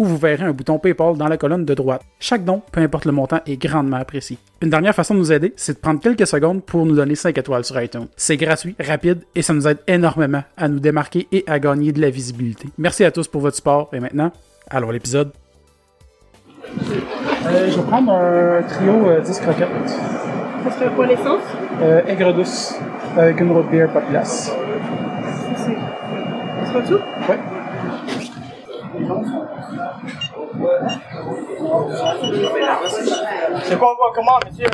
où vous verrez un bouton PayPal dans la colonne de droite. Chaque don, peu importe le montant, est grandement apprécié. Une dernière façon de nous aider, c'est de prendre quelques secondes pour nous donner 5 étoiles sur iTunes. C'est gratuit, rapide et ça nous aide énormément à nous démarquer et à gagner de la visibilité. Merci à tous pour votre support et maintenant, allons à l'épisode. Euh, je vais prendre un trio euh, 10 croquettes. Ça serait quoi l'essence? Euh, aigre douce avec une root beer pas de glace. C'est pas tout? Ouais. C'est quoi on comment, monsieur?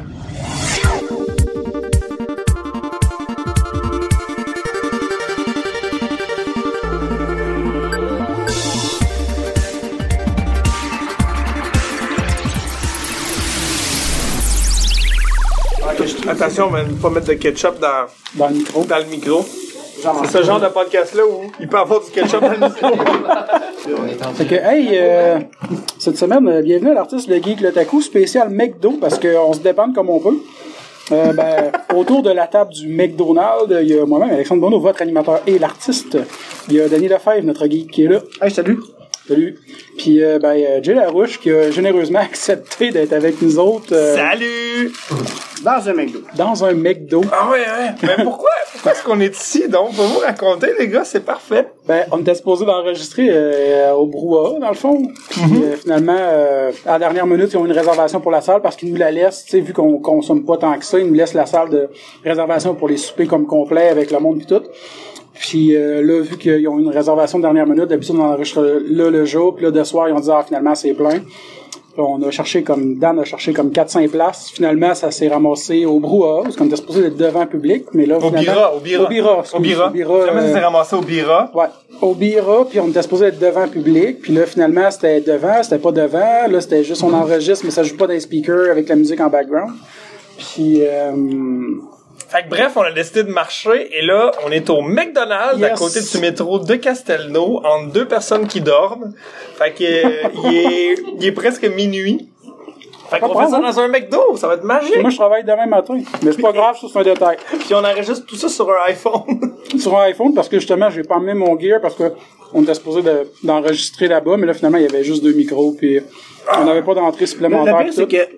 Attention, mais ne pas mettre de ketchup dans, Dans le micro. dans le micro. C'est ce genre de podcast-là où il peut avoir du ketchup dans le micro. Fait que, hey, euh, cette semaine, euh, bienvenue à l'artiste Le Geek Le Taku, spécial McDo, parce qu'on se dépend comme on peut. Euh, ben, autour de la table du McDonald's, il y a moi-même, Alexandre Bono, votre animateur et l'artiste. Il y a Denis Lefebvre, notre geek, qui est là. Hey, salut. Salut. Puis, euh, ben, euh, Jay Larouche, qui a généreusement accepté d'être avec nous autres euh, Salut! Dans un McDo. dans un McDo. Ah ouais, ouais. Mais pourquoi, pourquoi est-ce qu'on est ici, donc? Faut vous raconter, les gars, c'est parfait. Ben, on était supposé d'enregistrer euh, au brouhaha, dans le fond. Puis euh, finalement, euh, à la dernière minute, ils ont une réservation pour la salle parce qu'ils nous la laissent, tu sais, vu qu'on consomme pas tant que ça, ils nous laissent la salle de réservation pour les soupers comme complet avec le monde et tout. Puis euh, là, vu qu'ils ont une réservation de dernière minute, d'habitude on enregistre là le jour, puis là de soir, ils ont dit ah finalement c'est plein. Là, on a cherché comme Dan a cherché comme 4-5 places. Finalement, ça s'est ramassé au brouhaha, parce qu'on était supposé être devant public, mais là Au finalement, Bira, au Bira. au Bira, Au Bira. au Bira, Jamais ça euh, s'est ramassé au Bira. Ouais, au Bira, puis on était supposé être devant public, puis là finalement c'était devant, c'était pas devant, là c'était juste on enregistre mais ça joue pas dans les speakers avec la musique en background. Puis euh, Fait que bref, on a décidé de marcher et là, on est au McDonald's à côté du métro de Castelnau entre deux personnes qui dorment. Fait que euh, il est il est presque minuit. Fait qu'on fait ça grave, dans un McDo, ça va être magique. moi je travaille demain matin, mais c'est pas grave, ça c'est un détail. Puis on enregistre tout ça sur un iPhone. Sur un iPhone parce que justement j'ai pas emmené mon gear parce que on était supposé de- d'enregistrer là-bas, mais là finalement il y avait juste deux micros puis on n'avait pas d'entrée supplémentaire. le pire, c'est tout. que,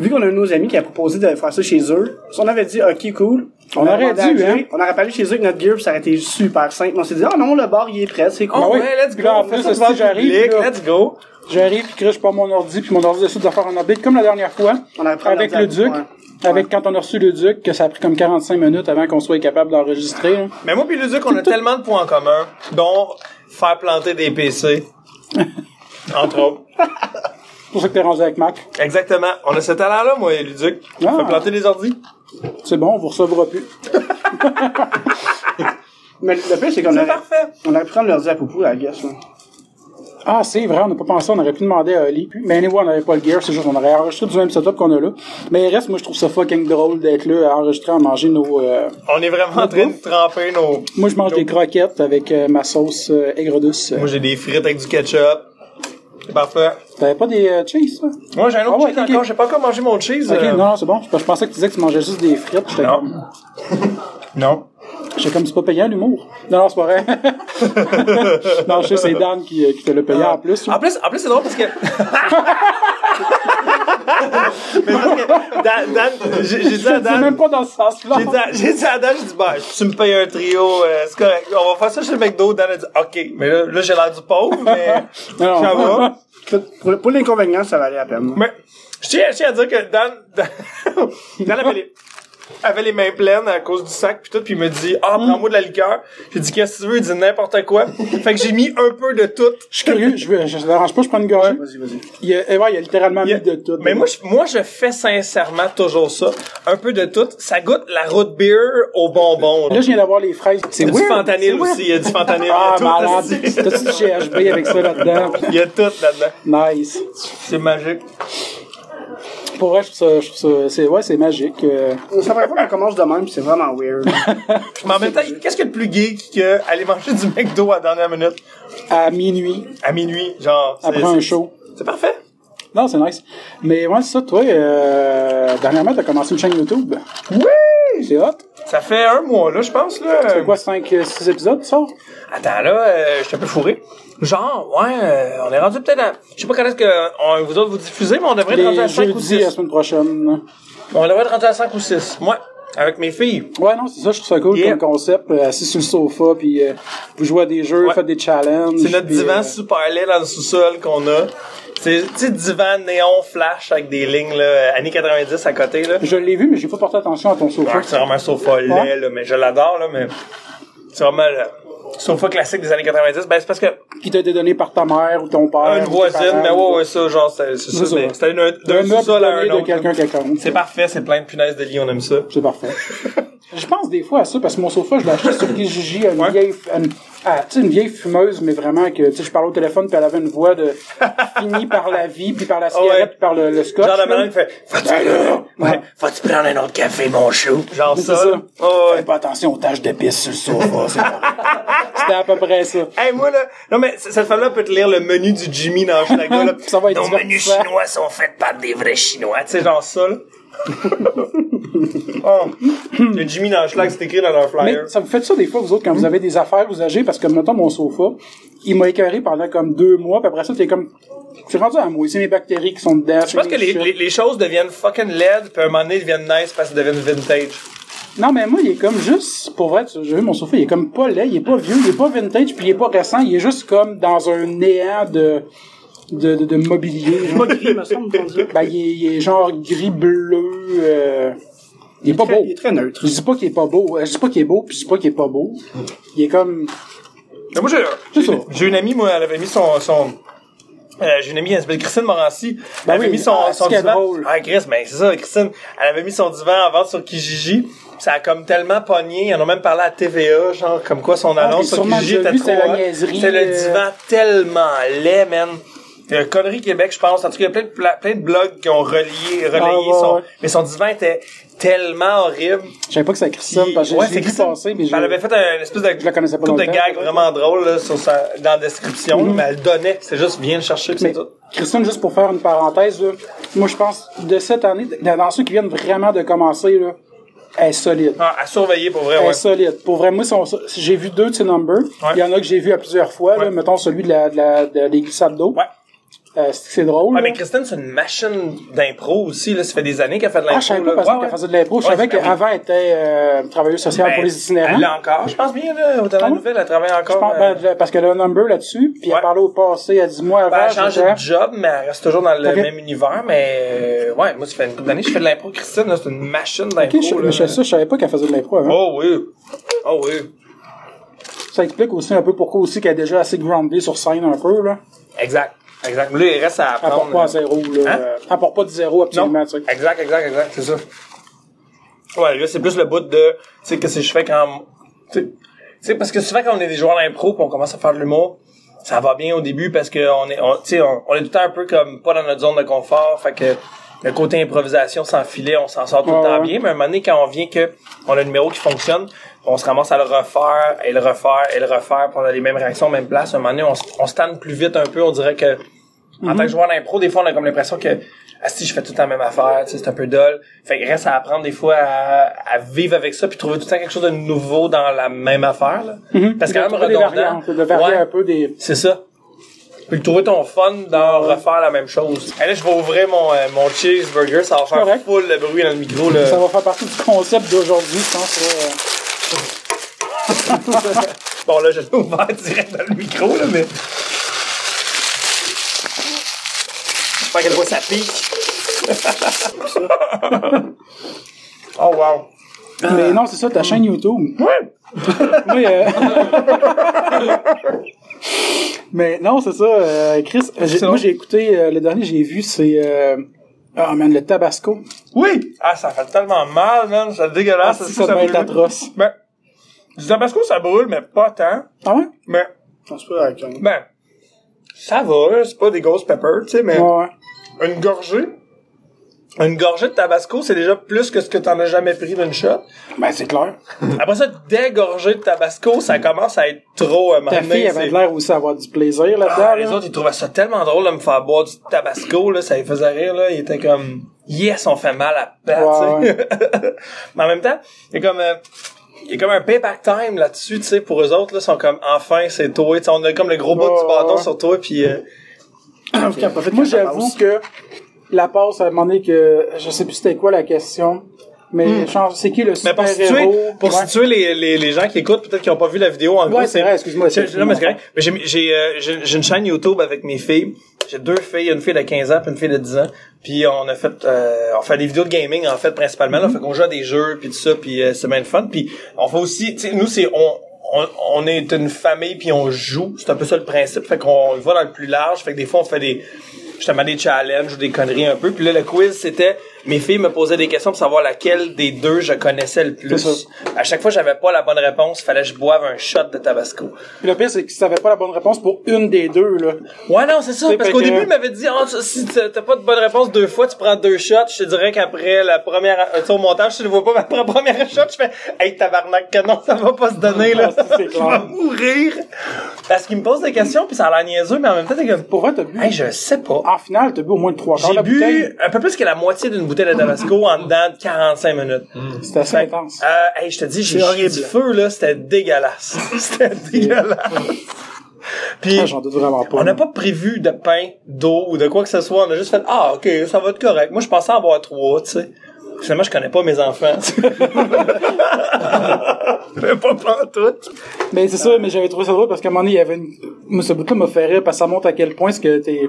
vu qu'on a un de nos amis qui a proposé de faire ça chez eux, si on avait dit, OK, cool. On aurait dû, hein. On aurait parlé chez eux avec notre gear, puis ça aurait été super simple. On s'est dit, ah non, le bar, il est prêt, c'est cool. Ah ouais, let's go. là, en fait plus, ça j'arrive, Let's go. J'arrive puis que je pas mon ordi puis mon ordi décide de faire un update comme la dernière fois On avec un le ordi, Duc. ouais. Avec quand on a reçu le Duc, que ça a pris comme 45 minutes avant qu'on soit capable d'enregistrer. hein. Mais moi puis le Duc, on a tellement de points en commun, dont faire planter des PC. Entre autres. C'est pour ça que t'es rendu avec Mac. Exactement. On a ce talent-là, moi et Luduc. On Ah. fait planter des ordis. C'est bon, on vous recevra plus. Mais le pire, c'est qu'on C'est aurait, parfait. on aurait pu prendre l'ordi à Poupou, I guess. là. Ah, c'est vrai, on n'a pas pensé, on aurait pu demander à Ali. Mais anyway, on n'avait pas le gear, c'est juste qu'on aurait enregistré du même setup qu'on a là. Mais il reste, moi je trouve ça fucking drôle d'être là à enregistrer, à manger nos... euh, On est vraiment en train de tremper nos... Moi je mange des croquettes avec euh, ma sauce euh, aigre douce. Moi, j'ai des frites avec du ketchup. Parfait. T'avais pas des euh, cheese, ça? Moi, j'ai un autre Ah ouais, cheese encore. J'ai pas encore mangé mon cheese. Ok, euh, non, c'est bon. Je pensais que tu disais que tu mangeais juste des frites. J'étais Non. comme... Non. J'étais comme c'est pas payant l'humour. Non, non, c'est pas vrai. non, je sais, c'est Dan qui, euh, qui te l'a payé en plus. En plus, en plus c'est drôle parce que... Mais parce que Dan, Dan j'ai dit à C'est Dan... même pas dans ce sens-là. J'ai dit, à- Dan, j'ai dit, bah, tu me payes un trio, euh, c'est correct. On va faire ça chez le McDo. Dan a dit, OK. Mais là, là j'ai l'air du pauvre, mais Non, ça va. Pour, pour l'inconvénient, ça valait la peine. Mais je tiens, à dire que Dan, Dan, Dan avait les mains pleines à cause du sac puis tout, puis il me dit ah prends-moi de la liqueur. J'ai dit qu'est-ce que tu veux, il dit n'importe quoi. fait que j'ai mis un peu de tout. Je suis curieux, je veux, je, ça dérange pas, je prends une gorgée. Vas-y, vas-y. Il y a, eh ouais, il a littéralement Il a- mis de tout. Mais moi je, moi je fais sincèrement toujours ça, un peu de tout. Ça goûte la root beer au bonbon. Là, là. je viens d'avoir les fraises. C'est du fentanyl aussi, il y a du fentanyl. Ah, malade. T'as-tu du GHB avec ça là-dedans? Il y a tout là-dedans. Nice. C'est magique. Pour vrai, je trouve ça, je trouve ça, c'est, ouais, c'est magique. euh. Ça fait pas qu'on commence de même, pis c'est vraiment weird. Mais en même temps, qu'est-ce qu'il y a de plus geek que aller manger du McDo à la dernière minute? à minuit, À minuit, genre. c'est- après un show. C'est parfait. Non, c'est nice. Mais ouais, c'est ça, toi, euh, dernièrement, t'as commencé une chaîne YouTube. Oui! C'est hot. Ça fait un mois, là, je pense, là. C'est quoi, 5, 6 épisodes, ça? Attends, là, euh, je suis un peu fourré. Genre, ouais, euh, on est rendu peut-être à... Je sais pas quand est-ce que on- vous autres vous diffusez, mais on devrait être rendu à 5 ou jeudis, la 6. semaine prochaine. On devrait être rendu à 5 ou 6. Moi, avec mes filles. Ouais, non, c'est ça, je trouve ça cool Yeah. comme concept. euh, assis sur le sofa, puis euh, vous jouez à des jeux, Ouais. faites des challenges. C'est notre puis, divan euh, super laid dans le sous-sol qu'on a. C'est, sais, divan néon flash avec des lignes, là, années 90 à côté, là. Je l'ai vu, mais j'ai pas porté attention à ton sofa. Ouais, c'est vraiment un sofa laid, là, mais je l'adore, là, mais c'est vraiment le sofa classique des années 90. Ben, c'est parce que Qui t'a été donné par ta mère ou ton père. une voisine, ou- ouais, ouais, ça, genre, c'est, ça, c'était d'un, sous-sol à un autre. quelqu'un. C'est parfait, c'est plein de punaises de lit, on aime ça. C'est parfait. je pense des fois à ça parce que mon sofa, je l'ai acheté sur Kijiji à une vieille, ah, tu sais, une vieille fumeuse, mais vraiment que, tu sais, je parlais au téléphone puis elle avait une voix de fini par la vie puis par la cigarette ouais. puis par le, le scotch. Genre, la madame fait, faut-tu, Ben ouais, faut-tu prendre un autre café, mon chou? Genre ça. ça. Oh, ouais. Fais pas attention aux taches de pisse sur le sofa. C'était à peu près ça. Hey, moi, là, non, mais cette femme-là peut te lire le menu du Jimmy dans Schlager, là. Ça va être Nos menus chinois sont faits par des vrais chinois. Tu sais, genre ça, là. Oh. Le Jimmy dans Schlag, c'est écrit dans leur Mais flyer. ça vous fait ça des fois, vous autres, quand vous avez des affaires usagées, parce que, mettons, mon sofa, il m'a écœuré pendant comme deux mois, puis après ça, t'es comme, c'est rendu à moi, c'est mes bactéries qui sont dedans. Je pense que les, les, les choses deviennent fucking laid, puis à un moment donné, ils deviennent nice parce qu'ils deviennent vintage. Non, mais moi, il est comme juste, pour vrai, tu- j'ai vu mon sofa, il est comme pas laid, il est pas vieux, il est pas vintage, puis il est pas récent, il est juste comme dans un néant de, de, de, de mobilier. genre. Pas gris, me semble, ben, il est, il est genre gris-bleu, euh, il est pas Très- beau. Il est très neutre. Je dis pas qu'il est pas beau, euh, je dis pas qu'il est beau, puis je dis pas qu'il est pas beau. Il est comme, Mais moi, j'ai, une amie, moi, elle avait mis son, son, euh, j'ai une amie, elle s'appelle Christine Morancy. Elle Ben avait oui, mis son, ah, son divan. drôle. Ah, Chris, ben, c'est ça, Christine. Elle avait mis son divan en vente sur Kijiji. Ça a comme tellement pogné. Ils en ont même parlé à TVA, genre, comme quoi son j'ai annonce sur Kijiji était trop c'est le euh. divan tellement laid, man. Euh, Connerie Québec, je pense. En tout cas, il y a plein de, pla- plein de blogs qui ont relié, relayé Ah, ouais, son, ouais. mais son divan était tellement horrible. je savais pas que c'était Christine, Puis- parce que c'est l'ai vu Christine. passer, mais je, Elle avait fait un espèce de Je la connaissais pas couple de longtemps. gags vraiment drôle là, sur sa, dans la description, Mhm. mais elle donnait. C'est juste, viens le chercher, pis Mais c'est tout. Christine, juste pour faire une parenthèse, là, moi je pense de cette année, dans dans ceux qui viennent vraiment de commencer, là, elle est solide. Ah, à surveiller pour vrai, Elle ouais. est solide. Pour vrai, moi, son- j'ai vu deux de ses numbers. Il y en a que j'ai vu à plusieurs fois, là, Ouais. mettons celui de la, de la, de- des glissades d'eau. Ouais. Euh, c'est drôle. Là. mais Christine, c'est une machine d'impro aussi, là. Ça fait des années qu'elle fait de l'impro, Ah, je savais pas parce Ouais, qu'elle faisait de l'impro. Je savais ben qu'avant, elle était euh, travailleuse sociale Ben, pour les itinérants. Elle l'a encore, je pense bien, là. Ah ouais? nouvelle, elle travaille encore. Je pense, euh, ben, parce qu'elle a un number là-dessus, puis Ouais. elle parlait au passé, elle dit moi ben, avant, elle a changé j'étais- de job, mais elle reste toujours dans le même univers, mais, euh, ouais, moi, ça fait une couple d'années que je fais de l'impro. Christine, c'est une machine d'impro, je, je, savais pas qu'elle faisait de l'impro avant. Oh oui. Oh oui. Ça explique aussi un peu pourquoi aussi qu'elle est déjà assez groundée sur scène un peu, là. Exact. Exact. Là, il reste à apprendre. apporte pas à zéro, là. Hein? Apporte pas de zéro, absolument, tu sais. Exact, exact, exact, c'est ça. Ouais, là, c'est plus le bout de, tu sais, qu'est-ce que je fais quand, tu sais, parce que souvent quand on est des joueurs d'impro pis on commence à faire de l'humour, ça va bien au début parce que on est, on, tu sais, on, on est tout le temps un peu comme pas dans notre zone de confort, fait que le côté improvisation sans filet, on s'en sort tout le temps bien, mais à un moment donné, quand on vient que on a un numéro qui fonctionne, on se ramasse à le refaire, et le refaire, et le refaire, puis on a les mêmes réactions, même place, à un moment donné, on, se tanne plus vite un peu, on dirait que, en tant que joueur d'impro, des fois, on a comme l'impression que, ah, si je fais tout le temps la même affaire, tu sais, c'est un peu dull. Fait que reste à apprendre des fois à, à vivre avec ça, puis trouver tout le temps quelque chose de nouveau dans la même affaire, là. Parce que quand même redondant. variantes, de varier Ouais, un peu des... c'est ça. Puis trouver ton fun dans refaire la même chose. Là, je vais ouvrir mon, euh, mon cheeseburger, ça va faire full le bruit dans le micro, là. Ça va faire partie du concept d'aujourd'hui, je pense. là. Bon, là, je l'ai ouvert direct dans le micro, là, mais. J'espère qu'elle voit sa pique. oh, wow. Mais non, c'est ça, ta chaîne YouTube. Ouais. Oui, euh... Mais non, c'est ça, euh, Chris. euh, moi, j'ai écouté, euh, le dernier, j'ai vu, c'est... Ah, man, le Tabasco. Oui! Ah, ça fait tellement mal, man. C'est Ah, dégueulasse. si, ça doit être atroce. Ben, du tabasco, ça brûle, mais pas tant. Ah ouais? Mais, Je pense pas avec un- ben, ça va. C'est pas des ghost peppers, tu sais, mais Ouais, ouais. une gorgée, une gorgée de tabasco, c'est déjà plus que ce que t'en as jamais pris d'une shot. Ben, c'est clair. Après ça, des gorgées de tabasco, ça commence à être trop moment Ta fille c'est- avait l'air aussi d'avoir du plaisir là-dedans. Ah, les là. autres, ils trouvaient ça tellement drôle de me faire boire du tabasco, là, ça les faisait rire, là. Ils étaient comme, yes, on fait mal à la Ouais, sais. Mais en même temps, il y a comme, euh, il y a comme un payback time là-dessus, tu sais, pour eux autres, là, sont comme, enfin, c'est toi, tu sais, on a comme le gros bout Ouais, du bâton ouais. sur toi, puis euh, En tout cas, pas fait Moi, j'avoue que la passe, à un moment donné, que je sais plus c'était quoi la question, mais genre, c'est qui le Hmm. mais pour situer, pour Ouais. situer les, les, les gens qui écoutent, peut-être qui n'ont pas vu la vidéo, en gros, Ouais, c'est vrai, excuse-moi. Non, mais c'est correct. Mais j'ai, j'ai, euh, j'ai, j'ai une chaîne YouTube avec mes filles. J'ai deux filles, une fille de 15 ans puis une fille de 10 ans. Puis on a fait, euh, on fait des vidéos de gaming en fait principalement. Là, fait qu'on joue à des jeux puis tout ça, puis euh, c'est bien le fun. Puis on fait aussi, tu sais, nous c'est on, on, on est une famille puis on joue. C'est un peu ça le principe. Fait qu'on va dans le plus large. Fait que des fois on fait des justement des challenges ou des conneries un peu. Puis là, le quiz, c'était... Mes filles me posaient des questions pour savoir laquelle des deux je connaissais le plus. À chaque fois, j'avais pas la bonne réponse. Fallait que je boive un shot de tabasco. Puis le pire, c'est que si t'avais pas la bonne réponse pour une des deux, là. Ouais, non, c'est ça. Parce qu'au que- début, il m'avait dit, Ah, si t'as pas de bonne réponse deux fois, tu prends deux shots. Je te dirais qu'après la première, euh, tu sais, au montage, je le vois pas, mais après la première shot, je fais, hey, tabarnak, que non, ça va pas se donner, là. Ah, je vais mourir. Parce qu'il me pose des questions, puis ça a l'air niaiseux, mais en même temps, t'es comme, Pour vrai, t'as bu? hey, je sais pas. En finale, t'as bu au moins trois quarts de J'ai bu un peu plus que la moitié d'une bouteille de Tabasco en dedans de 45 minutes. C'était assez intense. Euh, hey, je te dis, j'ai chié du feu, là, c'était dégueulasse. c'était dégueulasse. Puis, Ah, J'en doute vraiment pas. on n'a pas prévu de pain, d'eau ou de quoi que ce soit. On a juste fait, ah, ok, ça va être correct. Moi, je pensais en boire trois, tu sais. Finalement, je connais pas mes enfants. Mais pas pantoute. Mais c'est ça, mais j'avais trouvé ça drôle parce qu'à un moment donné, il y avait une... Moi, ce bout-là m'a fait rire parce que ça montre à quel point c'est que t'es,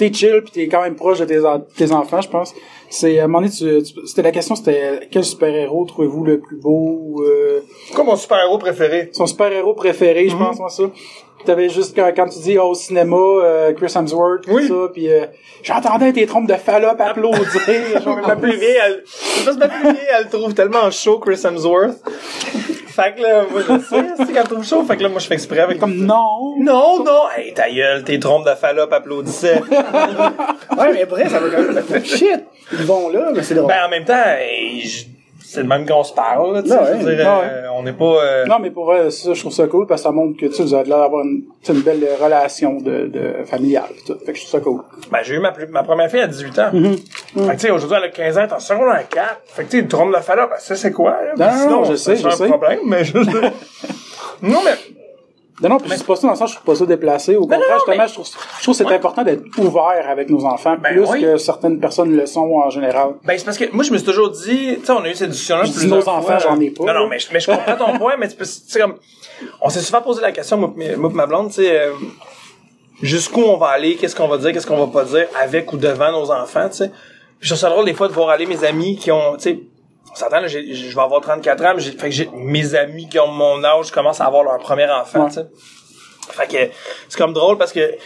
t'es chill pis t'es quand même proche de tes, en- tes enfants, je pense. C'est, à un moment donné, tu, tu- c'était la question, c'était quel super-héros trouvez-vous le plus beau, euh, quoi mon super-héros préféré? son super-héros préféré, Mhm. je pense, moi, ça. T'avais juste quand, quand tu dis oh, au cinéma, euh, Chris Hemsworth, tout ça, puis euh, j'entendais tes trompes de Fallop applaudir. genre, Ma plus vieille, elle, ma plus vieille, elle le trouve tellement chaud, Chris Hemsworth. Fait que là, moi, je sais, c'est qu'elle trouve chaud. Fait que là, moi, je fais exprès avec comme non. Non, non! Hey, ta gueule, tes trompes de Fallop applaudissaient. Ouais, mais après, ça veut quand même. Shit! Ils vont là, mais c'est drôle. ben, en même temps, hey, je- c'est le même qu'on se parle, là, tu sais. Ouais, je veux dire, ouais. euh, on n'est pas... euh, Non, mais pour vrai, ça, je trouve ça cool parce que ça montre que tu sais, vous avez l'air d'avoir une, tu sais, une belle relation de, de familiale. pis Tout. Fait que je trouve ça cool. Ben, j'ai eu ma, plus- ma première fille à 18 ans. Mm-hmm. Fait que, tu sais, aujourd'hui, elle a 15 ans, elle est en secondaire 4. Fait que, tu sais, une trompe de Fallop, ben, ça, c'est quoi? là? Non, non, Sinon, non, je sais, c'est je un sais. problème, mais je Non, mais... Non, non, puis c'est pas ça dans le sens, je trouve pas ça déplacé. Au contraire, justement, je trouve, je trouve que c'est Ouais. important d'être ouvert avec nos enfants, Ben plus oui. que certaines personnes le sont en général. Ben, c'est parce que moi, je me suis toujours dit, tu sais, on a eu cette discussion-là plusieurs nos enfants, fois. j'en ai pas, Non, non, mais je, mais je comprends ton point, mais tu sais, comme, on s'est souvent posé la question, moi, moi ma blonde, tu sais, euh, jusqu'où on va aller, qu'est-ce qu'on va dire, qu'est-ce qu'on va pas dire avec ou devant nos enfants, tu sais. Je trouve ça drôle des fois de voir aller mes amis qui ont, tu sais, on s'entend, je vais avoir 34 ans, mais j'ai, fait que j'ai, mes amis qui ont mon âge commencent à avoir leur premier enfant, Ouais. Fait que c'est comme drôle parce que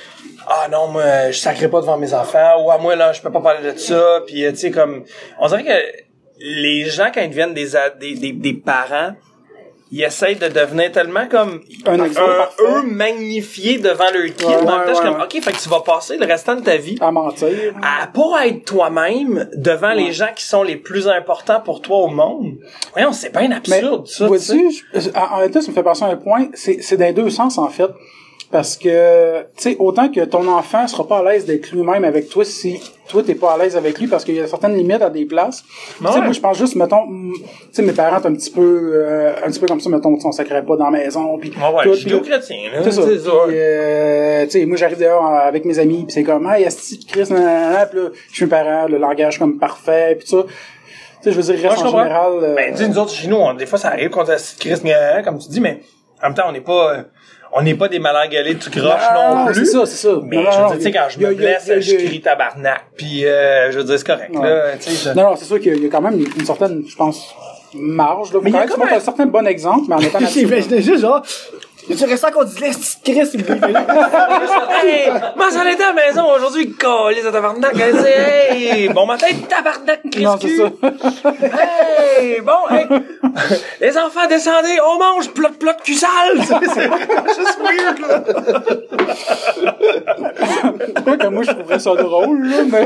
ah non moi je sacrerai pas devant mes enfants ou à moi là je peux pas parler de ça puis euh, tu sais comme on dirait que les gens quand ils deviennent des, des, des parents ils essayent de devenir tellement comme Un eux magnifiés devant leur kid Ouais, comme ok fait que tu vas passer le restant de ta vie À mentir. à pas être toi-même devant les gens qui sont les plus importants pour toi au monde. Voyons, c'est bien Mais, absurde, ça. vois-tu, en en ça me fait penser à un point, c'est, c'est dans les deux sens, en fait. Parce que, tu sais, autant que ton enfant sera pas à l'aise d'être lui-même avec toi si toi t'es pas à l'aise avec lui parce qu'il y a certaines limites à des places. Tu sais, moi je pense juste, mettons, tu sais, mes parents un petit peu, euh, un petit peu comme ça, mettons, on sacrait pas dans la maison, puis Ouais, ouais, chrétien, là. c'est ça. Euh, tu sais, moi, j'arrive dehors avec mes amis, puis c'est comme, hey, esti de Chris, nanana, puis là, je suis un parent, le langage comme parfait, puis ça. Tu sais, je veux dire, reste en général... euh, Ben, tu sais, nous autres, chez nous, on- des fois, ça arrive qu'on a Chris, comme tu dis, mais en même temps, on n'est pas, euh, on n'est pas des malingalés tout croche non, plus. c'est ça, c'est ça. Mais Non, je veux dire, tu sais, quand je me blesse, a- je crie tabarnak. Puis, euh, je veux dire, c'est correct, Ouais. là. Je- Non, non, c'est sûr qu'il y a- il y a quand même une certaine, je pense, marge, là. Mais il y quand a même tu montres un- certain bon exemple, mais en étant naturel. J'imaginais juste genre, Y a-tu resté encore du lait, c'est Chris, hey, moi j'en étais à la maison aujourd'hui, colis de tabarnak, elle dit, hey, bon matin, tabarnak, Chris Non, c'est ça. Hey, bon, hey, les enfants descendez, on mange, plot, plot, cul sale. C'est juste weird, là. Quoi que moi, je trouverais ça drôle, là, mais...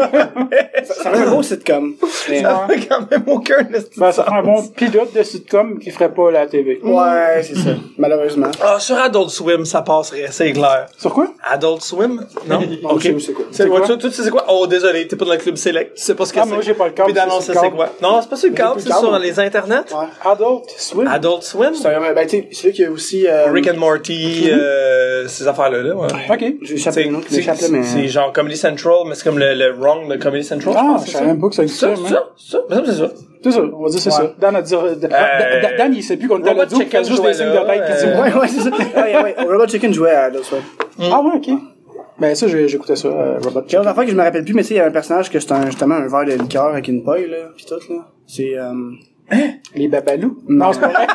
Ça fait un beau sitcom. Mais- Ça fait quand même aucun Ben, ça ferait un bon pilote de sitcom qui ferait pas la TV. Ouais, c'est ça. Malheureusement. Ah, sur Adult Swim, ça passerait, c'est clair. Sur quoi? Adult Swim? Non? Où c'est quoi. C'est quoi? Tu, tu sais c'est quoi? Oh, désolé, t'es pas dans le club select. Tu sais pas ce que Ah, c'est. moi, j'ai pas le câble, Puis d'annoncer c'est quoi? Non, c'est pas sur le câble, c'est sur les internets. Ouais. Adult Swim? Adult Swim? C'est un, ben, tu sais, qu'il y a aussi, euh, Rick and Morty, euh, ces affaires-là, là, ouais. OK. qui m'échappe, là, mais. c'est genre Comedy Central, mais c'est comme le, le wrong de Comedy Central. Ah, pense, je c'est savais ça? même pas que ça Ça, existait, c'est ça, c'est ça, c'est ça. C'est ça, on va dire c'est Ouais. ça. Dan a dit... Dan, Dan- Dan, il sait plus qu'on était à Robot l'audio, il Chicken fait juste jouait des signes là, de tête. qui euh, dit, Ouais, ouais, c'est ça. Ouais, ouais. Robot Chicken jouait à Adult Swim. Ah ouais, OK. Ben ça, j'ai- j'écoutais ça, euh, Robot J'ai une autre affaire que je me rappelle plus, mais tu sais, il y a un personnage que c'est un, justement un verre de liqueur avec une paille, là, pis tout, là. C'est, euh... Les Babalous? Non, c'est pas vrai.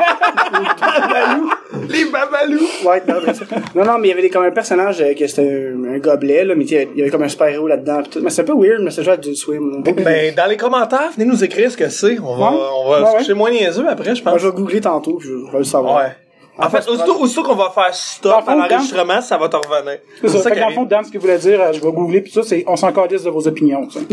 Les babalous! Ouais, non, c'est ça. non, non, mais il y avait comme un personnage euh, que c'était un, un gobelet, là, mais il y avait comme un super-héros là-dedans, pis tout. Mais c'est un peu weird, mais c'est genre Adult Swim, là. Ben, dans les commentaires, venez nous écrire ce que c'est. On va, Ouais. on va Ouais, se ouais. coucher moins niaiseux après, je Moi, pense. je vais googler tantôt, je, je vais le savoir. Ouais. En fait, aussitôt, aussitôt qu'on va faire Dans stop fond, à l'enregistrement, ça va te revenir. C'est ça. Fait que dans le fond. Dan, ce qu'il voulait dire, euh, je vais googler, puis ça, c'est on s'en calisse de vos opinions. ça.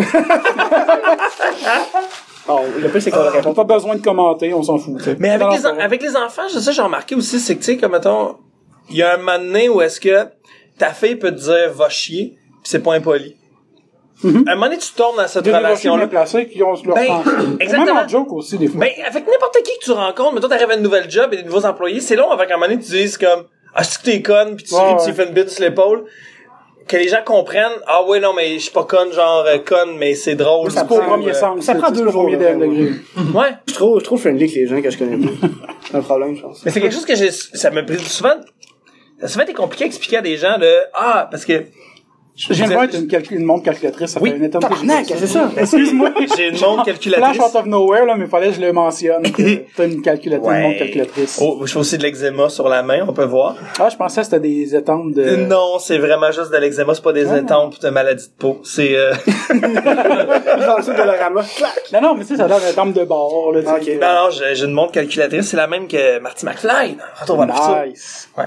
Oh, le plus, c'est qu'on répond pas besoin de commenter, on s'en fout. tu. Mais avec Non, les, non, en- avec les enfants, je sais, j'ai remarqué aussi, c'est que, tu sais, comme, mettons, il y a un moment donné où est-ce que ta fille peut te dire, va chier, pis c'est pas impoli. À un moment donné, tu tombes dans cette relation-là. bien placées qui ont leur Ben, exactement. Même en joke aussi, des fois. Ben, avec n'importe qui que tu rencontres, mettons, t'arrives à une nouvelle job et des nouveaux employés, c'est long avec un moment donné, tu dises comme, ah, c'est que t'es conne, pis tu, Ouais, tu ouais. fais une bite sur l'épaule. Que les gens comprennent, ah ouais, non, mais je suis pas conne, genre, euh, conne, mais c'est drôle. pas au tu sais, premier euh, sens. ça prend deux pas jours. Ouais. Je suis trop, je trop friendly avec les gens que je connais plus. c'est un problème, je pense. Mais c'est quelque chose que j'ai, ça me souvent, ça a souvent été compliqué à expliquer à des gens de, ah, parce que, Voir une, calcul- une montre calculatrice, ça Oui. fait une Tabarnak, c'est ça. Excuse-moi. J'ai une montre calculatrice. Flash out of nowhere, là, mais fallait que je le mentionne. T'as une calculatrice, une montre calculatrice. Oh, je fais aussi de l'eczéma sur la main, on peut voir. Ah, je pensais que c'était des étampes de... Non, c'est vraiment juste de l'eczéma, c'est pas des étampes de maladie de peau. C'est, euh... Le sud de l'orama. Clac! Non, non, mais tu sais, ça donne une étampe de bord, là. tu sais. Ok. non, non, j'ai j'ai une montre calculatrice, c'est la même que Marty McFly. Retour vers. Nice. Ouais.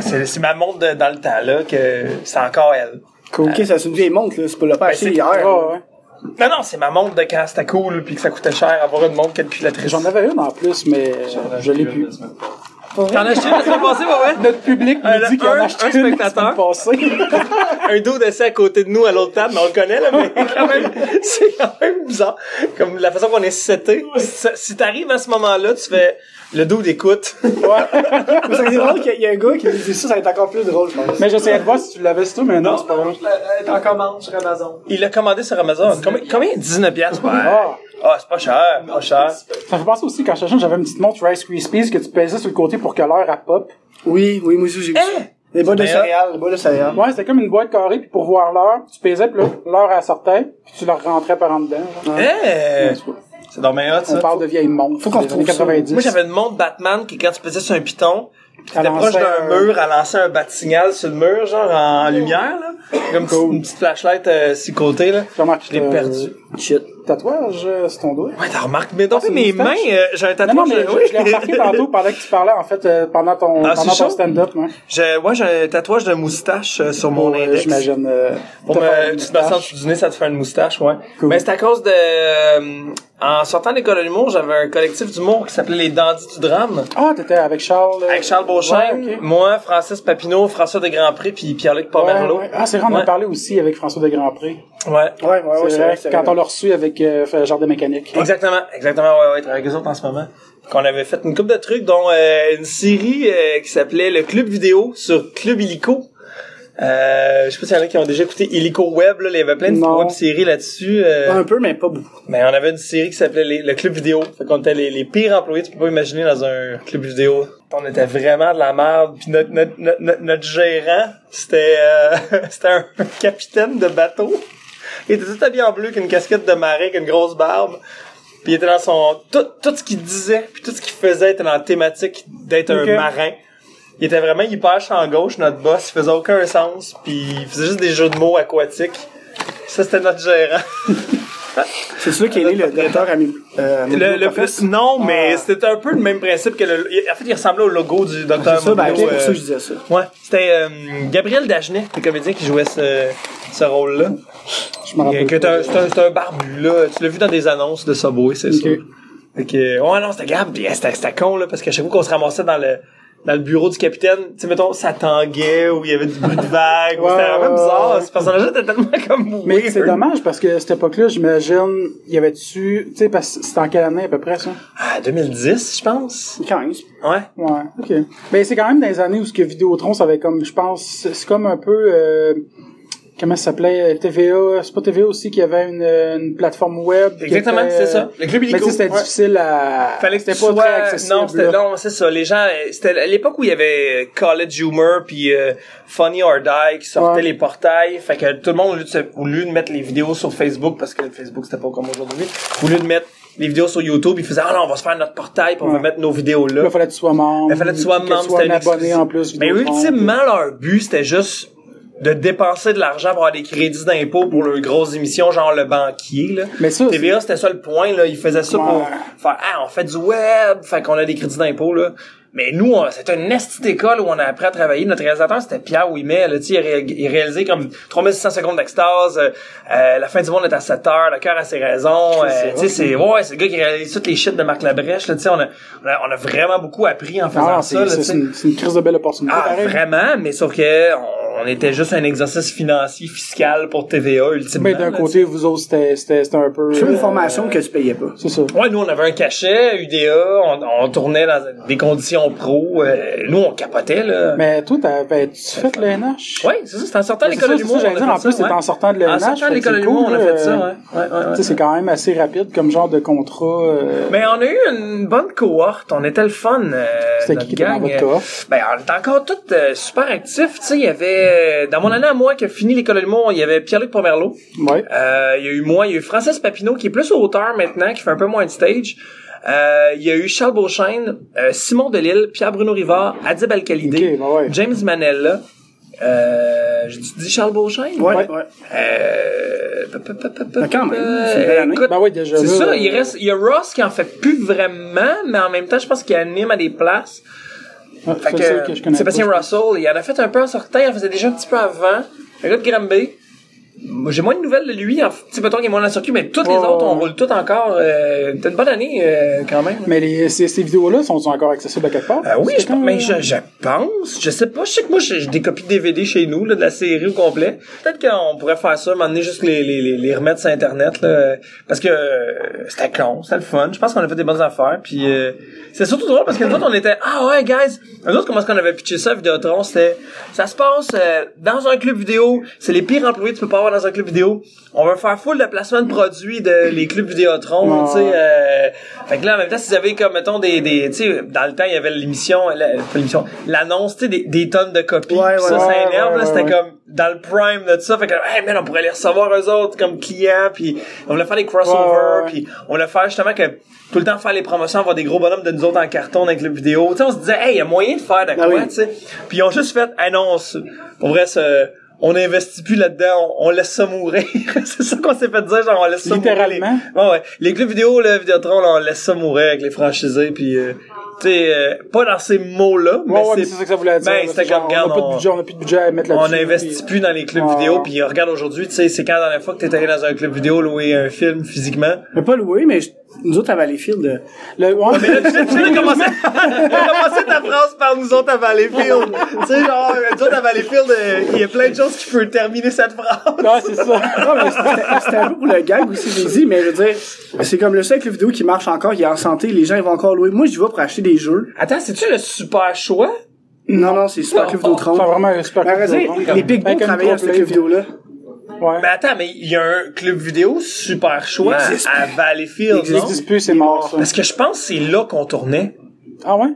C'est- ma montre de- dans le temps, là, que c'est encore elle. Cool. Ok, ça, c'est une vieille montre, là. C'est pas le pas acheté c'est- hier. Ouais, ouais. Non, non, c'est ma montre de quand c'était cool, puis que ça coûtait cher avoir une montre calculatrice. J'en avais une en plus, mais euh, je l'ai plus. T'en as acheté la semaine passée, ouais, ouais? Notre public Euh, nous dit qu'il en un- a acheté un une la spectateur. un dos d'essai à côté de nous à l'autre table, mais on le connaît, là, mais quand même, c'est quand même bizarre. Comme la façon qu'on est seté. Si, si t'arrives à ce moment-là, tu fais, le dos d'écoute. Mais c'est drôle qu'il y a- il y a un gars qui dit ça, ça va être encore plus drôle, je pense. mais j'essayais de voir si tu l'avais sur toi, mais non, c'est pas vrai. Elle est en commande sur Amazon. Il l'a commandé sur Amazon. Combien? combien? 19 piastres? Ouais. Ah. Ah, c'est pas cher, pas cher. Ça me fait penser aussi, quand j'étais jeune, j'avais une petite montre Rice Krispies que tu pesais sur le côté pour que l'heure elle pop. Oui, oui, moi aussi, j'ai vu Hein? ça. Les boîtes de céréales, les boîtes de céréales. Ouais, c'était comme une boîte carrée, puis pour voir l'heure, tu pesais, puis là, l'heure elle sortait, puis tu la rentrais par en dedans. genre. Eh! Tout C'est dans mes hot, On ça. parle de vieilles montres. Faut qu'on retrouve ça. 90. Moi, j'avais une montre Batman qui, quand tu pesais sur un piton, t'étais proche d'un un- mur, elle lançait un bat signal sur le mur, genre en lumière, là. Comme une petite- une petite flashlight euh, sur le côté, là. Je l'ai perdu. Shit. Tatouage, euh, c'est ton doigt. Ouais, t'as remarqué. Mais donc, Ah, mes mains, euh, j'ai un Non, tatouage. non, mais euh, je, oui. je l'ai remarqué tantôt pendant que tu parlais, en fait, euh, pendant ton, Ah, pendant ton stand-up, hein. J'ai, ouais, j'ai un tatouage de moustache euh, sur mon index. J'imagine. euh, Pour me, tu te dessous du nez, ça te fait une moustache, ouais. Cool. Mais c'est à cause de, euh, en sortant de l'école de l'humour, j'avais un collectif d'humour qui s'appelait les Dandys du drame. Ah, t'étais avec Charles. euh, Avec Charles Ouais, ok. moi, Francis Papineau, François de Grandpré, puis Pierre-Luc Pomerleau. Ouais, ouais. Ah, c'est vrai, on a parlé aussi avec François de Grandpré. Ouais. Ouais, ouais, ouais, c'est vrai, quand vrai. on l'a reçu avec euh, fait Jardin Mécanique. Exactement, exactement, ouais, ouais, travaille avec eux autres en ce moment. Qu'on avait fait une couple de trucs, dont euh, une série euh, qui s'appelait Le Club Vidéo sur Club Illico. Euh, je sais pas s'il y en a qui ont déjà écouté Illico Web, là, il y avait plein de web-séries là-dessus. euh, Un peu, mais pas beaucoup. mais on avait une série qui s'appelait les- Le Club Vidéo. Fait qu'on était les, les pires employés, tu peux pas imaginer dans un club vidéo. On était vraiment de la merde. Puis notre, notre, notre, notre- notre gérant, c'était euh, c'était un capitaine de bateau. Il était tout habillé en bleu, avec une casquette de marin, avec une grosse barbe. Puis il était dans son... Tout, tout ce qu'il disait, puis tout ce qu'il faisait était dans la thématique d'être un marin. Il était vraiment hyper champ gauche, notre boss. Il faisait aucun sens, puis il faisait juste des jeux de mots aquatiques. Ça, c'était notre gérant. C'est sûr qu'il est né le docteur Ami. Euh, Le, plus, non, mais Ah. c'était un peu le même principe que le. En fait, il ressemblait au logo du C'est docteur ça, ben, c'est pour euh, ça je disais ça. Ouais, c'était euh, Gabriel Dagenet, le comédien qui jouait ce, ce rôle-là. Je me rappelle. Un- C'est un, c'est un barbu, là. Tu l'as vu dans des annonces de Subway, c'est Ok. ça. Fait que, ouais, non, c'était Gab, c'était, c'était con, là, parce qu'à chaque fois qu'on se ramassait dans le, dans le bureau du capitaine, tu sais, mettons, ça tanguait, ou il y avait du bruit de vague, ou c'était vraiment bizarre. Ce personnage était tellement comme Mais c'est dommage parce que à cette époque-là, j'imagine, il y avait-tu, tu sais, parce que c'était en quelle année à peu près ça? Ah, 2010, je pense. 15. Ouais. Ouais, ok. Mais c'est quand même dans les années où ce que Vidéotron, ça avait comme, je pense, c'est c'est comme un peu, euh, comment ça s'appelait, TVA, c'est pas TVA aussi qui avait une, une plateforme web. Exactement, c'est ça. Le club illico. c'était Ouais. difficile à, Fallait que c'était pas sois- très accessible. Non, c'était, non, c'est ça. Les gens, euh, c'était à l'époque où il y avait College Humor puis euh, Funny or Die qui sortaient Ouais. les portails. Fait que tout le monde, au lieu, de, se- au lieu de mettre les vidéos sur Facebook, parce que Facebook c'était pas comme aujourd'hui, au lieu de mettre les vidéos sur YouTube, ils faisaient, ah non, on va se faire notre portail puis on Ouais. va mettre nos vidéos là. Là, fallait que tu sois membre. Il fallait que tu sois membre, c'était un abonné en plus. Mais ultimement, leur but, c'était juste de dépenser de l'argent pour avoir des crédits d'impôt pour leurs grosses émissions, genre le banquier, là. Mais ça, TVA, c'était ça le point, là. Ils faisaient ça Ouais. pour faire, ah, on fait du web, fait qu'on a des crédits d'impôt, là. Mais nous, c'était une esti d'école où on a appris à travailler. Notre réalisateur, c'était Pierre Ouimet, là, tu sais, il, ré- il réalisait comme 3600 secondes d'extase, euh, euh, La fin du monde est à 7 heures, Le cœur a ses raisons, euh, tu sais, c'est, ouais, c'est le gars qui réalise toutes les shit de Marc Labrèche, là, tu sais, on a, on a, on a vraiment beaucoup appris en faisant Ah, ça, c'est c'est une, c'est une crise de belle opportunité. Ah, vraiment, mais sauf que on, on était juste un exercice financier, fiscal pour TVA, ultimement. Mais d'un là, côté, vous autres, c'était, c'était, c'était un peu. C'est une euh, formation que tu payais pas. C'est ça. Ouais, nous, on avait un cachet, UDA, on, on tournait dans des conditions pro. euh, nous, on capotait, là. Mais toi, t'avais-tu fait l'ENH? Ouais, c'est ça, c'était en sortant de C'est l'école ça, de c'est l'humour. j'allais dire. En plus, ouais. en sortant de En sortant de l'école de c'est l'humour, on a fait ça, ouais. ouais, ouais, ouais. Tu sais, c'est quand même assez rapide comme genre de contrat. euh, Mais on a eu une bonne cohorte, on était le fun. Euh, C'était qui qui était dans votre euh, cohorte? Ben, on était encore tous euh, super actifs. Tu sais, il y avait, dans mon année à moi qui a fini l'école de l'humour, il y avait Pierre-Luc Pomerleau. Ouais. Euh, il y a eu moi, il y a eu Francis Papineau qui est plus auteur maintenant, qui fait un peu moins de stage. Euh, il y a eu Charles Beauchesne, euh, Simon Delille, Pierre-Bruno Rivard, Adib Al-Khalidé, Ok, ben ouais. James Manella. Euh, j'ai dit Charles Beauchesne? Ouais, Ouais. ouais. Euh, pa- pa- pa- pa- pa- Ben, quand même, euh, c'est une belle année. écoute, Ben ouais, déjà c'est là, ça, euh, il reste, il y a Ross qui en fait plus vraiment, mais en même temps, je pense qu'il anime à des places. Ah, Fait que, que je connais Sébastien pas. Russell, il en a fait un peu en sortant, il en faisait déjà un petit peu avant. Un gars de Granby. J'ai moins de nouvelles de lui, en f- tu sais, mettons qu'il est moins dans le circuit, mais toutes les Ouais, autres, on roule toutes encore. Euh, T'as une bonne année, euh, quand même. Mais les, ces, ces vidéos-là sont encore accessibles à quelque part? Ah oui, je, pense- mais je, je pense. Je sais pas. Je sais que moi, j'ai des copies de DVD chez nous, là, de la série au complet. Peut-être qu'on pourrait faire ça, m'emmener juste les, les, les, les remettre sur Internet, là. Parce que euh, c'était con, c'était le fun. Je pense qu'on a fait des bonnes affaires. Puis euh, c'est surtout drôle parce que nous autres, on était Ah ouais, guys! Nous autres, comment est-ce qu'on avait pitché ça à Vidéotron? C'était ça se passe euh, dans un club vidéo. C'est les pires employés que tu peux pas avoir dans un club vidéo. On va faire full de placement de produits de les clubs Vidéotron, tu sais. euh, fait que là, en même temps, si vous avez comme, mettons, des, des tu sais, dans le temps, il y avait l'émission, l'émission, l'annonce, tu sais, des, des tonnes de copies. Ouais, ça, ouais, ça ouais, énerve, là, c'était comme dans le prime de tout ça. Fait que, hey, man, on pourrait les recevoir eux autres comme clients, puis on voulait faire des crossovers, puis on voulait faire justement que tout le temps faire les promotions, avoir des gros bonhommes de nous autres en carton avec le vidéo. Tu sais, on se disait, hey, il y a moyen de faire de Ah quoi, tu sais. Puis ils ont juste fait, hey, non, on se- pour vrai, ce- on n'investit plus là-dedans, on, on laisse ça mourir. c'est ça qu'on s'est fait dire, genre on laisse ça Littéralement. mourir. Ouais, ouais. Les clubs vidéo, là, Vidéotron, là, on laisse ça mourir avec les franchisés, puis euh, sais, euh, pas dans ces mots-là, mais Ouais, ouais, mais c'est c'est ça que ça voulait dire. Ben, c'était comme, regarde, on a pas on- de budget, on plus de budget à mettre là-dessus. on n'investit plus dans les clubs vidéo, puis regarde aujourd'hui, tu sais, c'est quand la dernière fois que t'es allé dans un club vidéo louer un film physiquement. Mais pas loué, mais je- nous autres, à Valleyfield, euh, Le, ouais, Mais là, tu sais, tu commencé, ta phrase par nous autres à Valleyfield. tu sais, genre, nous autres à Valleyfield, euh, il y a plein de choses qui peuvent terminer cette phrase. Ouais, c'est ça. Non, mais c'était un peu pour le gag aussi, j'ai dit, mais je veux dire, c'est comme le seul club vidéo qui marche encore, qui est en santé, les gens ils vont encore louer. Moi, j'y vais pour acheter des jeux. Attends, c'est-tu le super choix? Non, non, c'est Super Club C'est Vidéotron. vraiment un super dire, Vidéotron. les Big un travaillent à ce club vidéo-là. Ouais. Mais attends, mais il y a un club vidéo super choix à Valleyfield, Il non? existe plus, c'est mort, ça. Parce que je pense que c'est là qu'on tournait. Ah ouais?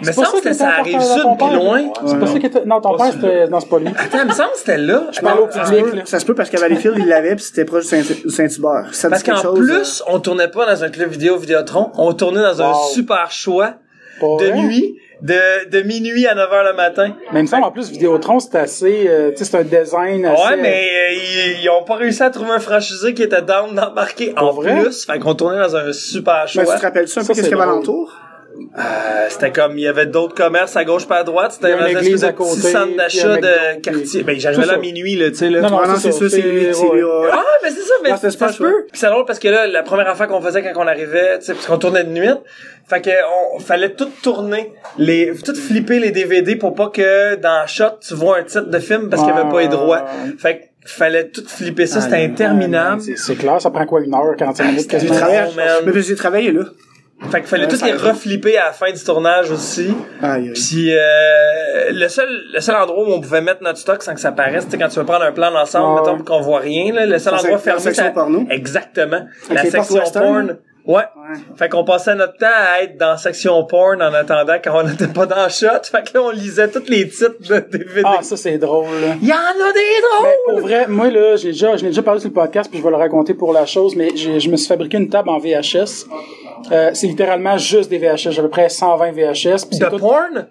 Mais C'est ça, pas ça arrive sud, père? loin. C'est pas ça était. Non, ton père, c'était. Non, c'est pas lui. Attends, il me semble que c'était là. Je parle au Ça se, public, ça, se peut, parce qu'à Valleyfield, il l'avait pis c'était proche du Saint-Hubert. Parce qu'en plus, on tournait pas dans un club vidéo Vidéotron, on tournait dans un super choix De vrai? nuit, de, de minuit à 9h le matin. Mais il me semble, en plus, Vidéotron, c'est assez. euh, tu sais, c'est un design assez. Ouais, mais euh, ils, ils ont pas réussi à trouver un franchisé qui était down d'embarquer en vrai? plus. Fait qu'on tournait dans un super Mais choix. tu te rappelles-tu un Ça, peu qu'est-ce qu'il y avait alentour? Euh, c'était comme, il y avait d'autres commerces à gauche pas à droite. C'était un espèce de à côté, petit centre d'achat de quartier. Ben, j'arrivais là à minuit, là, tu sais, là. Non, non, Ah non, c'est ça, c'est lui, c'est- c'est ouais. lui. ouais. Ah, mais c'est ça, mais Non, ça pas se peut. Puis c'est drôle parce que là, la première affaire qu'on faisait quand on arrivait, tu sais, parce qu'on tournait de nuit, fait que on fallait tout tourner, les, tout flipper les DVD pour pas que dans Shot tu vois un titre de film parce qu'il y avait pas les droits. Fait que fallait tout flipper ça, c'était interminable. C'est- clair, ça prend quoi, une heure, 45 minutes, quasiment? j'ai travaillé là. Fait qu'il fallait Ouais, tout les reflipper à la fin du tournage aussi. Aïe, aïe. Puis euh, le seul le seul endroit où on pouvait mettre notre stock sans que ça paraisse, c'était quand tu veux prendre un plan d'ensemble, mettons qu'on voit rien là, le seul endroit sec- la fermé section ça- porno? Exactement. la section porn. Ouais. Fait qu'on passait notre temps à être dans section porn en attendant quand on n'était pas dans shot. Fait que là on lisait tous les titres de DVD. Ah, ça, c'est drôle, là. Il y en a des drôles. Mais pour vrai, moi là, j'ai déjà, je l'ai déjà parlé sur le podcast, puis je vais le raconter pour la chose, mais j'ai- je me suis fabriqué une table en VHS. Euh, c'est littéralement juste des VHS. J'ai à peu près 120 VHS. Puis De c'est tout- porn?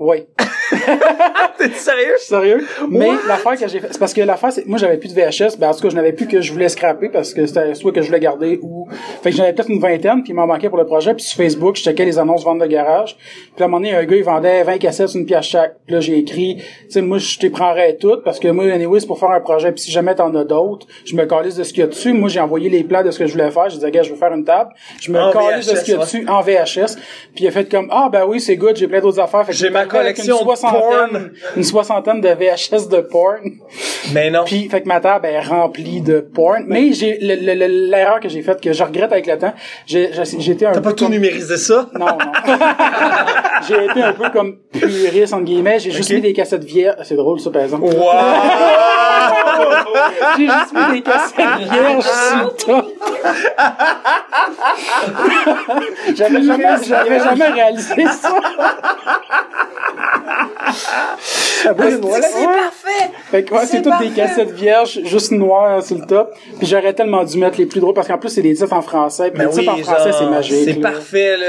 Oui. T'es sérieux? Sérieux? Mais l'affaire que j'ai fait, c'est parce que l'affaire, c'est, moi, j'avais plus de VHS, ben, en tout cas, je n'avais plus que je voulais scraper parce que c'était soit que je voulais garder ou, fait que j'en avais peut-être une vingtaine, puis il m'en manquait pour le projet, puis sur Facebook, je checkais les annonces vente de garage. Puis à un moment donné, un gars, il vendait 20 cassettes, une pièce chaque. Puis là, j'ai écrit, tu sais, moi, je t'y prendrais toutes parce que moi, anyway, c'est pour faire un projet, puis si jamais t'en as d'autres, je me calisse de ce qu'il y a dessus. Moi, j'ai envoyé les plans de ce que je voulais faire. Je disais, gars, je veux faire une table. Je me calisse de ce qu'il y a dessus en VHS. Puis il a fait comme, ah, ben oui, c'est good, j'ai plein d'autres affaires. J'ai ma collection soixantaine-. Une soixantaine de VHS de porn. Mais non. Puis, fait que ma table est remplie de porn. Mais j'ai, le- le- le- l'erreur que j'ai faite, que je regrette avec le temps, j'ai, été un T'as peu pas tout comme- numérisé ça? Non, non. j'ai été un peu comme puriste, entre guillemets. J'ai juste mis des cassettes vierges. C'est drôle, ça, par exemple. Wow! J'ai juste mis des cassettes vierges le top. j'avais jamais, j'avais jamais réalisé ça. Ah, voilà. C'est parfait! Fait que, ouais, c'est toutes des cassettes vierges, juste noires sur le top. Puis j'aurais tellement dû mettre les plus drôles parce qu'en plus, c'est des titres en français. Puis Ben les titres en français, c'est magique. C'est là. parfait, là.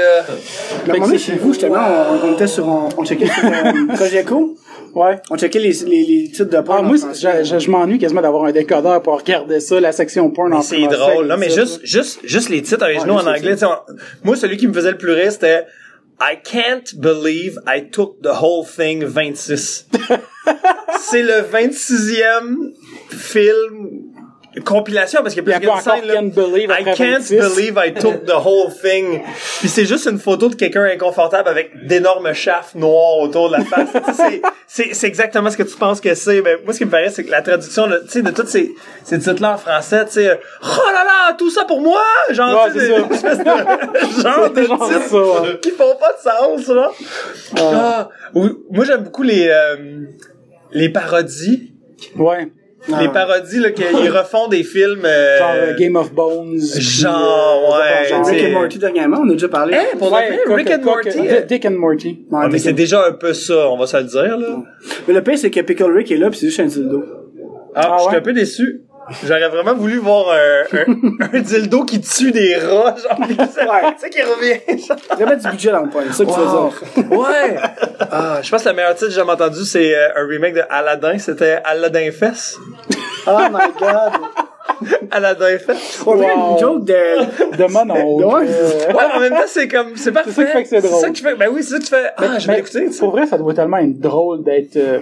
Mais à un moment donné, c'est- chez vous, justement, on, on était sur, on, on checkait sur euh, Cogeco. Ouais. On checkait les, les, les titres de porn. Ah, moi, je, je, je m'ennuie quasiment d'avoir un décodeur pour regarder ça, la section porn en C'est français. drôle. Non, mais les juste, titres, juste, juste les titres originaux Ouais, en c'est anglais. tu sais, on- Moi, celui qui me faisait le plus rire, c'était I can't believe I took the whole thing 26. C'est le 26e film compilation parce qu'il y a Puis plus il y a de pas encore scènes là. Can't Believe I can't 26. believe I took the whole thing. Puis c'est juste une photo de quelqu'un inconfortable avec d'énormes chafs noirs autour de la face. C'est- c'est exactement ce que tu penses que c'est. Mais moi ce qui me paraît c'est que la traduction de tu sais de tous ces ces titres là en français, tu sais euh, oh là là, tout ça pour moi, genre Ouais, des de genre de genre titres ça, ouais. qui font pas de sens là. Ah, oui, moi j'aime beaucoup les euh, les parodies. Ouais. Les parodies là qu'ils refont des films euh, Genre euh, Game of Bones. puis, genre, euh, ouais, genre, Rick and Morty dernièrement, on a déjà parlé. Hein, pour Ouais, vrai, Rick and Morty. Dick- euh, Dick and Morty. Ouais, Ah, mais c'est and- déjà un peu ça, on va se le dire, là. Mais le pire, c'est que Pickle Rick est là, puis c'est juste un dildo. Ah, Ah je suis ouais? un peu déçu. J'aurais vraiment voulu voir un, un, un dildo qui tue des rats, genre, qui- tu sais, qui revient, genre. Mettre du budget dans le point, c'est ça que tu veux dire. Ouais! Ah, je pense que le meilleur titre que j'ai jamais entendu, c'est euh, un remake de Aladdin, c'était Aladdin Fess. Oh my god. Aladdin Fess. On dirait Wow. une joke de... De mon oncle. Ouais. Ouais, en même temps, c'est comme, c'est parfait. ça qui fait que c'est drôle. ça qui fait, ben oui, c'est ça qui fait, ah, je vais Mais l'écouter, tu. Pour vrai, ça doit tellement être drôle d'être euh,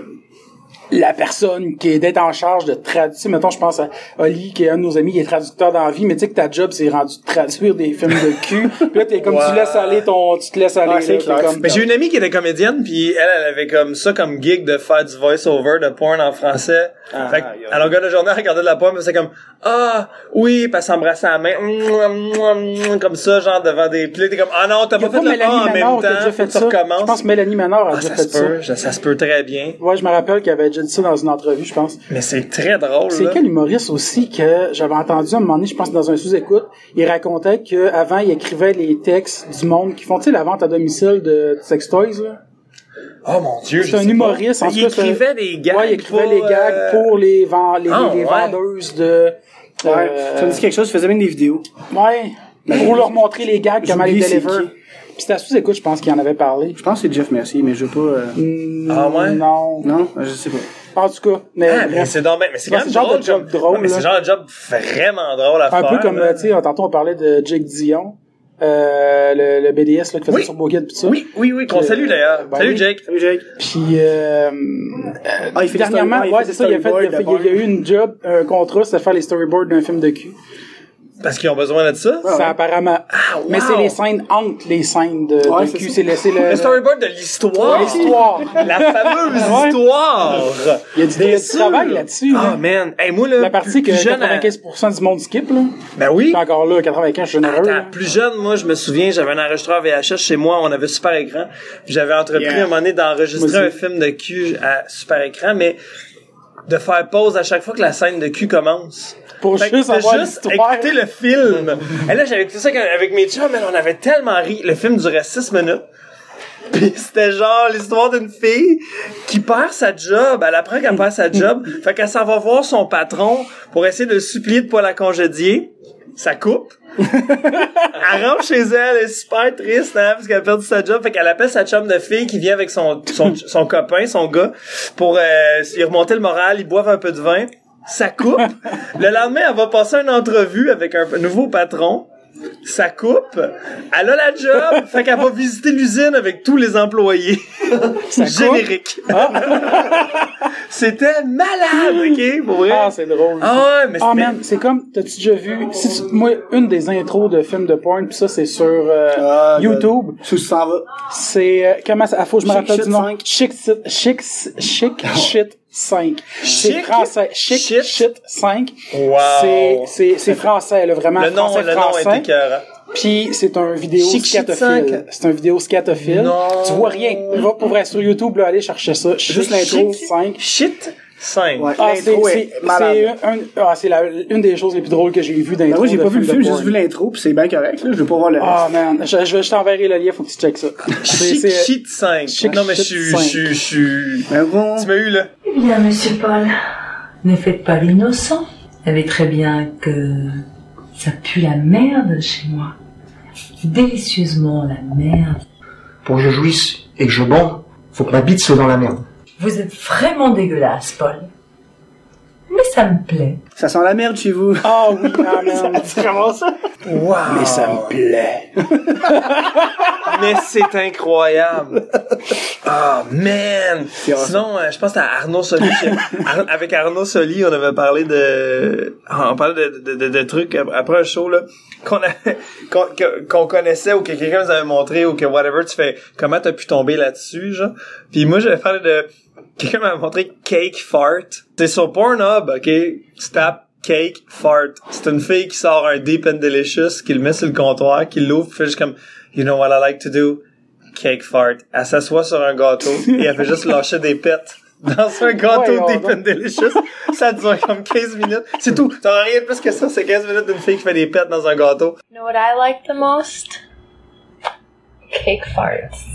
la personne qui est d'être en charge de traduire. Tu sais, mettons, je pense à Oli, qui est un de nos amis, qui est traducteur dans la vie, mais tu sais que ta job, c'est rendu de traduire des films de cul. Puis là, t'es comme, tu laisses aller ton, tu te laisses aller. C'est là, clair. comme- Mais j'ai une amie qui était comédienne, puis elle, elle avait comme ça comme gig de faire du voice-over de porn en français. Ah, fait que, à longueur de journée, elle regardait de la porn, puis c'est comme ah oui, puis elle s'embrassait à la main, comme ça, genre devant des. Là, t'es comme ah non, t'as y pas a fait pas le Mélanie pas en même temps, déjà fait ça. Je pense que Mélanie Ménard a Ah, déjà ça fait se ça. peut, ça, ça se peut très bien. Ouais, je me rappelle qu'elle avait déjà dit ça dans une entrevue, je pense. Mais c'est très drôle, C'est quel humoriste aussi que j'avais entendu à un moment donné, je pense dans un sous-écoute, il racontait que avant il écrivait les textes du monde qui font, tu sais, la vente à domicile de sex toys, là. Oh mon dieu, C'est un pas. humoriste, en Il cas, écrivait des gags. ouais, il écrivait pour, les gags euh, pour les, vend- les, les ouais. vendeuses de... Ouais, euh, ça me dit quelque chose, je faisais même des vidéos. Ouais. Pour leur montrer les gags, comment les deliver. Puis c'était à sous-écoute, je pense qu'il en avait parlé. Je pense que c'est Jeff Mercier, mais je veux pas... euh, Hmm, Ah ouais? Non. Non, je sais pas. En tout cas, mais, Ah, mais c'est mais c'est quand même genre drôle, de job comme- drôle, Ouais, mais c'est genre de job vraiment drôle à un faire. peu comme, euh, tu sais, tantôt on parlait de Jake Dion, euh, le, le BDS là, qui faisait Oui. sur Bookit pis ça. Oui, oui, oui, qu'on salue d'ailleurs. ben Salut. Jake. Salut Jake. Puis euh, Ah, il fait des dernièrement, storyboards, il ouais, c'est ça, il a fait, il a, fait- storyboards il y a eu une job, un contrat, c'est de faire les storyboards d'un film de cul. Parce qu'ils ont besoin de ça? C'est apparemment. Mais wow. c'est les scènes entre les scènes de, Ouais, de c'est cul. ça. C'est le, le, Le storyboard de l'histoire. l'histoire. La fameuse Ouais. histoire. Il y a du, sûr. travail là-dessus. Ah, là. man. Hey, moi, là. La partie que jeune, à- 95% du monde skip, là. Ben oui. Puis encore là, 95, je suis généreux. Attends, plus jeune, moi, je me souviens, j'avais un enregistreur VHS chez moi, on avait super écran. Puis J'avais entrepris Yeah. à un moment donné d'enregistrer un film de cul à super écran, mais de faire pause à chaque fois que la scène de cul commence. Pour Fait juste avoir juste écouter le film. Et là, j'avais écouté ça avec mes chums, mais on avait tellement ri. Le film durait 6 minutes. Puis c'était genre l'histoire d'une fille qui perd sa job. Elle apprend qu'elle perd sa job. Fait qu'elle s'en va voir son patron pour essayer de le supplier de pas la congédier. Ça coupe. elle rentre chez elle, elle est super triste, hein, parce qu'elle a perdu sa job. Fait qu'elle appelle sa chum de fille qui vient avec son, son, son copain, son gars, pour euh, lui remonter le moral. Ils boivent un peu de vin. Ça coupe. Le lendemain, elle va passer une entrevue avec un nouveau patron. Ça coupe. Elle a la job. fait qu'elle va visiter l'usine avec tous les employés. Générique. C'était malade, ok, pour vrai. Ah, c'est drôle. Ah ouais, mais Ah man, c'est comme, t'as-tu déjà vu, si tu- moi, une des intros de films de porn, pis ça c'est sur euh, Ah, YouTube, Sous s'en va. c'est, euh, comment ça, ah, faut que je me rappelle du nom. 5. Chic, Shit- chic, chic Shit 5. C'est Chic? français. Chic Shit. Shit 5. Wow. C'est, français, là, vraiment le nom, français, le nom français. est écœurant. Puis c'est un vidéo Chic scatophile. 5. C'est un vidéo scatophile. Non. Tu vois rien. Va pour vrai sur YouTube, là, aller chercher ça. Juste l'intro Chic 5. Shit 5. Ouais. Ah, c'est, L'intro c'est, est malade. c'est un, ah, c'est la, une des choses les plus drôles que j'ai vues d'intro. Ben, moi, j'ai pas vu le film, j'ai juste vu l'intro, pis c'est bien correct, là. Je veux pas voir le reste. Ah, man. Je, je, je t'enverrai le lien, faut que tu checkes ça. Chic Shit 5. Chic non, mais je suis, 5. je suis, je suis... Mais bon. Tu m'as eu, là. Eh bien, monsieur Paul, ne faites pas l'innocent. Vous savez très bien que ça pue la merde chez moi. Délicieusement la merde. Pour que je jouisse et que je bande, faut que ma bite soit dans la merde. Vous êtes vraiment dégueulasse, Paul. Mais ça me plaît. Ça sent la merde chez vous. ah oui, ah, man. C'est vraiment ça? Wow. Mais ça me plaît. Mais c'est incroyable. Ah, man. Sinon, euh, je pense à Arnaud Soli. Ar- avec Arnaud Soli, on avait parlé de, on parlait de, de, de, de trucs ap- après un show, là, qu'on a- qu'on, que- qu'on connaissait ou que quelqu'un nous avait montré ou que whatever, tu fais, comment t'as pu tomber là-dessus, genre? Puis moi, j'avais parlé de, quelqu'un m'a montré Cake Fart. C'est sur Pornhub, ok? Tu tapes Cake Fart. C'est une fille qui sort un Deep and Delicious, qui le met sur le comptoir, qui l'ouvre, puis fait juste comme, you know what I like to do? Cake Fart. Elle s'assoit sur un gâteau, et elle fait juste lâcher des pets. Dans un gâteau Deep and Delicious. Ça dure comme 15 minutes. C'est tout. T'auras rien de plus que ça. C'est 15 minutes d'une fille qui fait des pets dans un gâteau. You know what I like the most? Cake farts.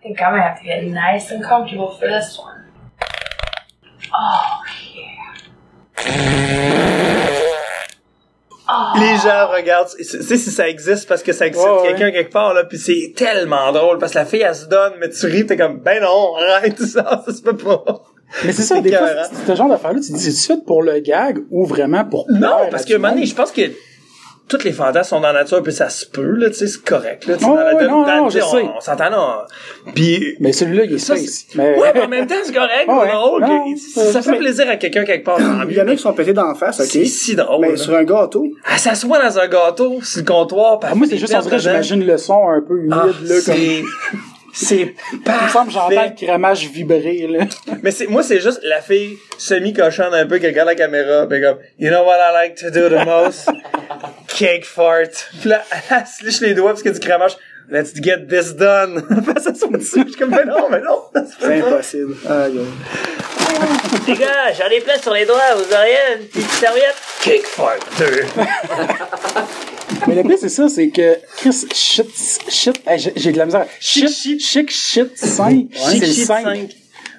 I think I'm gonna have to get nice and comfortable for this one. Oh, Les gens regardent, tu sais si ça existe parce que ça excite Ouais, ouais. quelqu'un quelque part là, puis c'est tellement drôle parce que la fille elle se donne, mais tu ris, t'es comme ben non, arrête ça, ça se peut pas. Mais c'est ça, C'est des fois, c'est ce genre d'affaire-là, tu te dis, c'est-tu fait pour le gag ou vraiment pour Non, parce que Mané, monde? je pense que toutes les fantasmes sont dans la nature puis ça se peut là, tu sais, c'est correct là, tu dans la non, dans- non, je on, sais. on s'entend là. Puis Mais celui-là, il est Ça. Mais... ouais, mais en même temps c'est correct, Ouais, drôle, non, que- ça fait plaisir à quelqu'un quelque part dans Il y en a qui sont pétés d'en face, ok? C'est si drôle. Mais là. sur un gâteau. Elle s'assoit dans un gâteau sur le comptoir. Ah, moi, c'est juste, en vrai, j'imagine le son un peu humide, Ah, là, comme... c'est que j'entends le crémage vibrer, là. Mais c'est, moi, c'est juste la fille semi-cochonne un peu qui regarde la caméra, pis comme, you know what I like to do the most? Cake fart. Pis là, elle se liche les doigts parce qu'il y a du crémage. Let's get this done. Fait ça sur dessus. Je suis comme, mais non, mais non. C'est impossible. Aïe. Les gars, j'en ai plein sur les doigts, vous auriez une petite serviette? Kick fighter. Mais le pire, c'est ça, c'est que Chris, shit, shit, hey, j'ai j'ai de la misère. Shit, shit, chic, shit, 5. Chic Chic 5.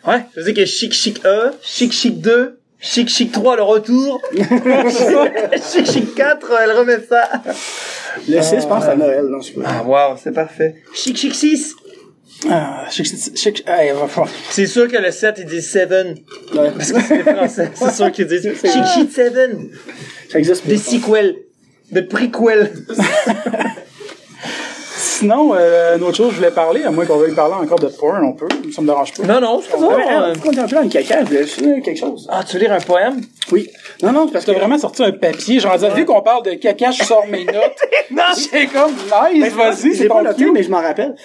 Ouais, je sais que Chic Chic 1, Chic Chic 2, Chic Chic 3 le retour, Chic Chic 4 elle remet ça. Le 6, je pense, à Noël, non, je sais pas. Ah wow, c'est parfait. Chic Chic 6. Ah, chic, chic, chic, hey, va falloir- C'est sûr que le 7 il dit 7 Ouais. parce que c'est des français. C'est sûr qu'ils disent Chic Chic 7. Ça existe Des sequels, des prequels. Sinon, euh, une autre chose, je voulais parler, à moins qu'on veuille parler encore de porn, on peut, ça me dérange pas. Non non, c'est pourquoi on est un peu dans le caca? Je voulais dire quelque chose. Ah, tu veux lire un poème? Oui. Non, non, parce que T'as vraiment sorti un papier, genre, vu qu'on parle de caca, je sors mes notes. Non! J'ai comme, nice, vas-y, J'ai c'est pas noté, mais je m'en rappelle.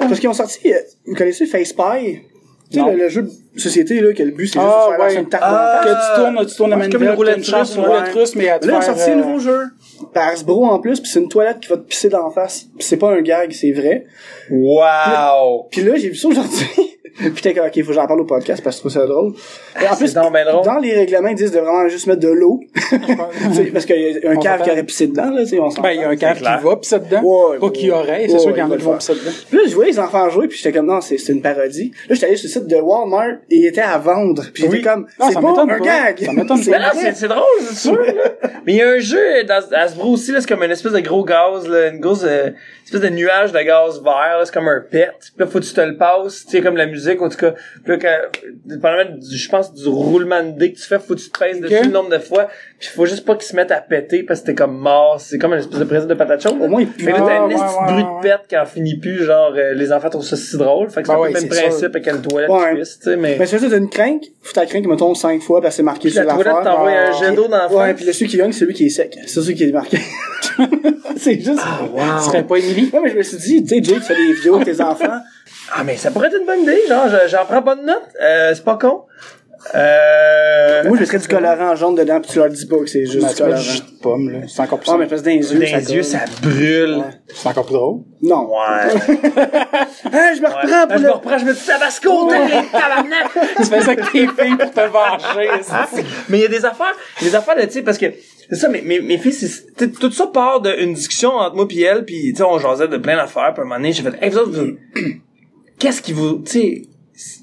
Parce qu'ils ont sorti, euh, vous connaissez FacePie? Tu sais, le, le jeu de société, là, que le but, c'est juste Ah, de faire ouais. lancer une tarte Ah, Que tu tournes, tu tournes à c'est comme une manivelle, roulette russe, une roulette russe, mais à Là, ils ont faire, sorti un euh, nouveau jeu. Par Hasbro en plus, puis c'est une toilette qui va te pisser d'en face. Puis c'est pas un gag, c'est vrai. Wow! Puis là, j'ai vu ça aujourd'hui. comme, ok, faut que j'en parle au podcast parce que je trouve ça drôle. Et en plus, donc ben drôle. dans les règlements, ils disent de vraiment juste mettre de l'eau. Parce qu'il y a un On cave qui aurait pissé dedans, là, tu sais, on s'entend. Ben, il y a un cave qui va pisser dedans. Ouais, pas ouais, qu'il y aurait, c'est ouais, sûr qu'il y en ouais, a qui vont pisser dedans. Puis là, je voyais les enfants jouer, puis j'étais comme, non, c'est une parodie. Là, j'étais allé sur le site de Walmart, et il était à vendre. Puis j'étais Oui. comme, Non, c'est ça pas un pas. gag. Ça m'étonne C'est pas. Vrai. c'est, drôle, c'est sûr, là. Mais il y a un jeu dans Hasbro aussi, là, c'est comme une espèce de gros gaz, là, une grosse, euh, espèce de nuage de gaz vert, c'est comme un pet. Puis là, faut que tu te le passes, tu sais, comme la musique, en tout cas. Quand, dépendamment du, je pense, du roulement de dés que tu fais, faut que tu te pèses dessus le nombre de fois. Puis faut juste pas qu'ils se mettent à péter parce que t'es comme mort. C'est comme une espèce de présent de patate chaude. Au moins, il Fait que t'as Ah, un ouais, esti ouais, de bruit ouais. de pète qui en finit plus, genre, euh, les enfants trouvent ça si drôle. Fait que c'est un peu ouais, le même principe avec une toilette tu sais, mais... Ben, c'est t'as une crinque, faut ta crinque, mettons, cinq fois, parce que c'est marqué Puis la sur toilette t'envoie un Puis- jet d'eau dans la Ouais, puis le celui qui gagne, c'est celui qui est sec. C'est celui qui est marqué. c'est juste. Ce serait pas Émilie? Ouais, mais je me suis dit, tu sais, Jay, tu fais des vidéos avec tes enfants. Ah, mais ça pourrait être une bonne idée, genre, je- j'en prends bonne note. Euh, c'est pas con. Euh... Moi, je mettrais du colorant jaune dedans, puis tu leur dis pas que c'est juste du colorant. jus de pomme, là. C'est encore plus Ouais, mais parce que dans les yeux, Dans ça les yeux, colle. ça brûle. C'est encore plus drôle? Non. Ouais. Hein, je me reprends Ah, pour je le... me reprends, je me dis tabasco, t'as les tabarnak. tu fais ça avec tes filles pour te venger. c'est- Mais il y a des affaires, il y a des affaires, là, tu sais, parce que, c'est ça, mes, mes, mes filles, c'est, tu sais, tout ça part d'une discussion entre moi pis elle, pis, tu sais, on jasait de plein d'affaires, pis à un moment donné, j'ai fait, hey, vous autres, vous- qu'est-ce qui vous, tu sais,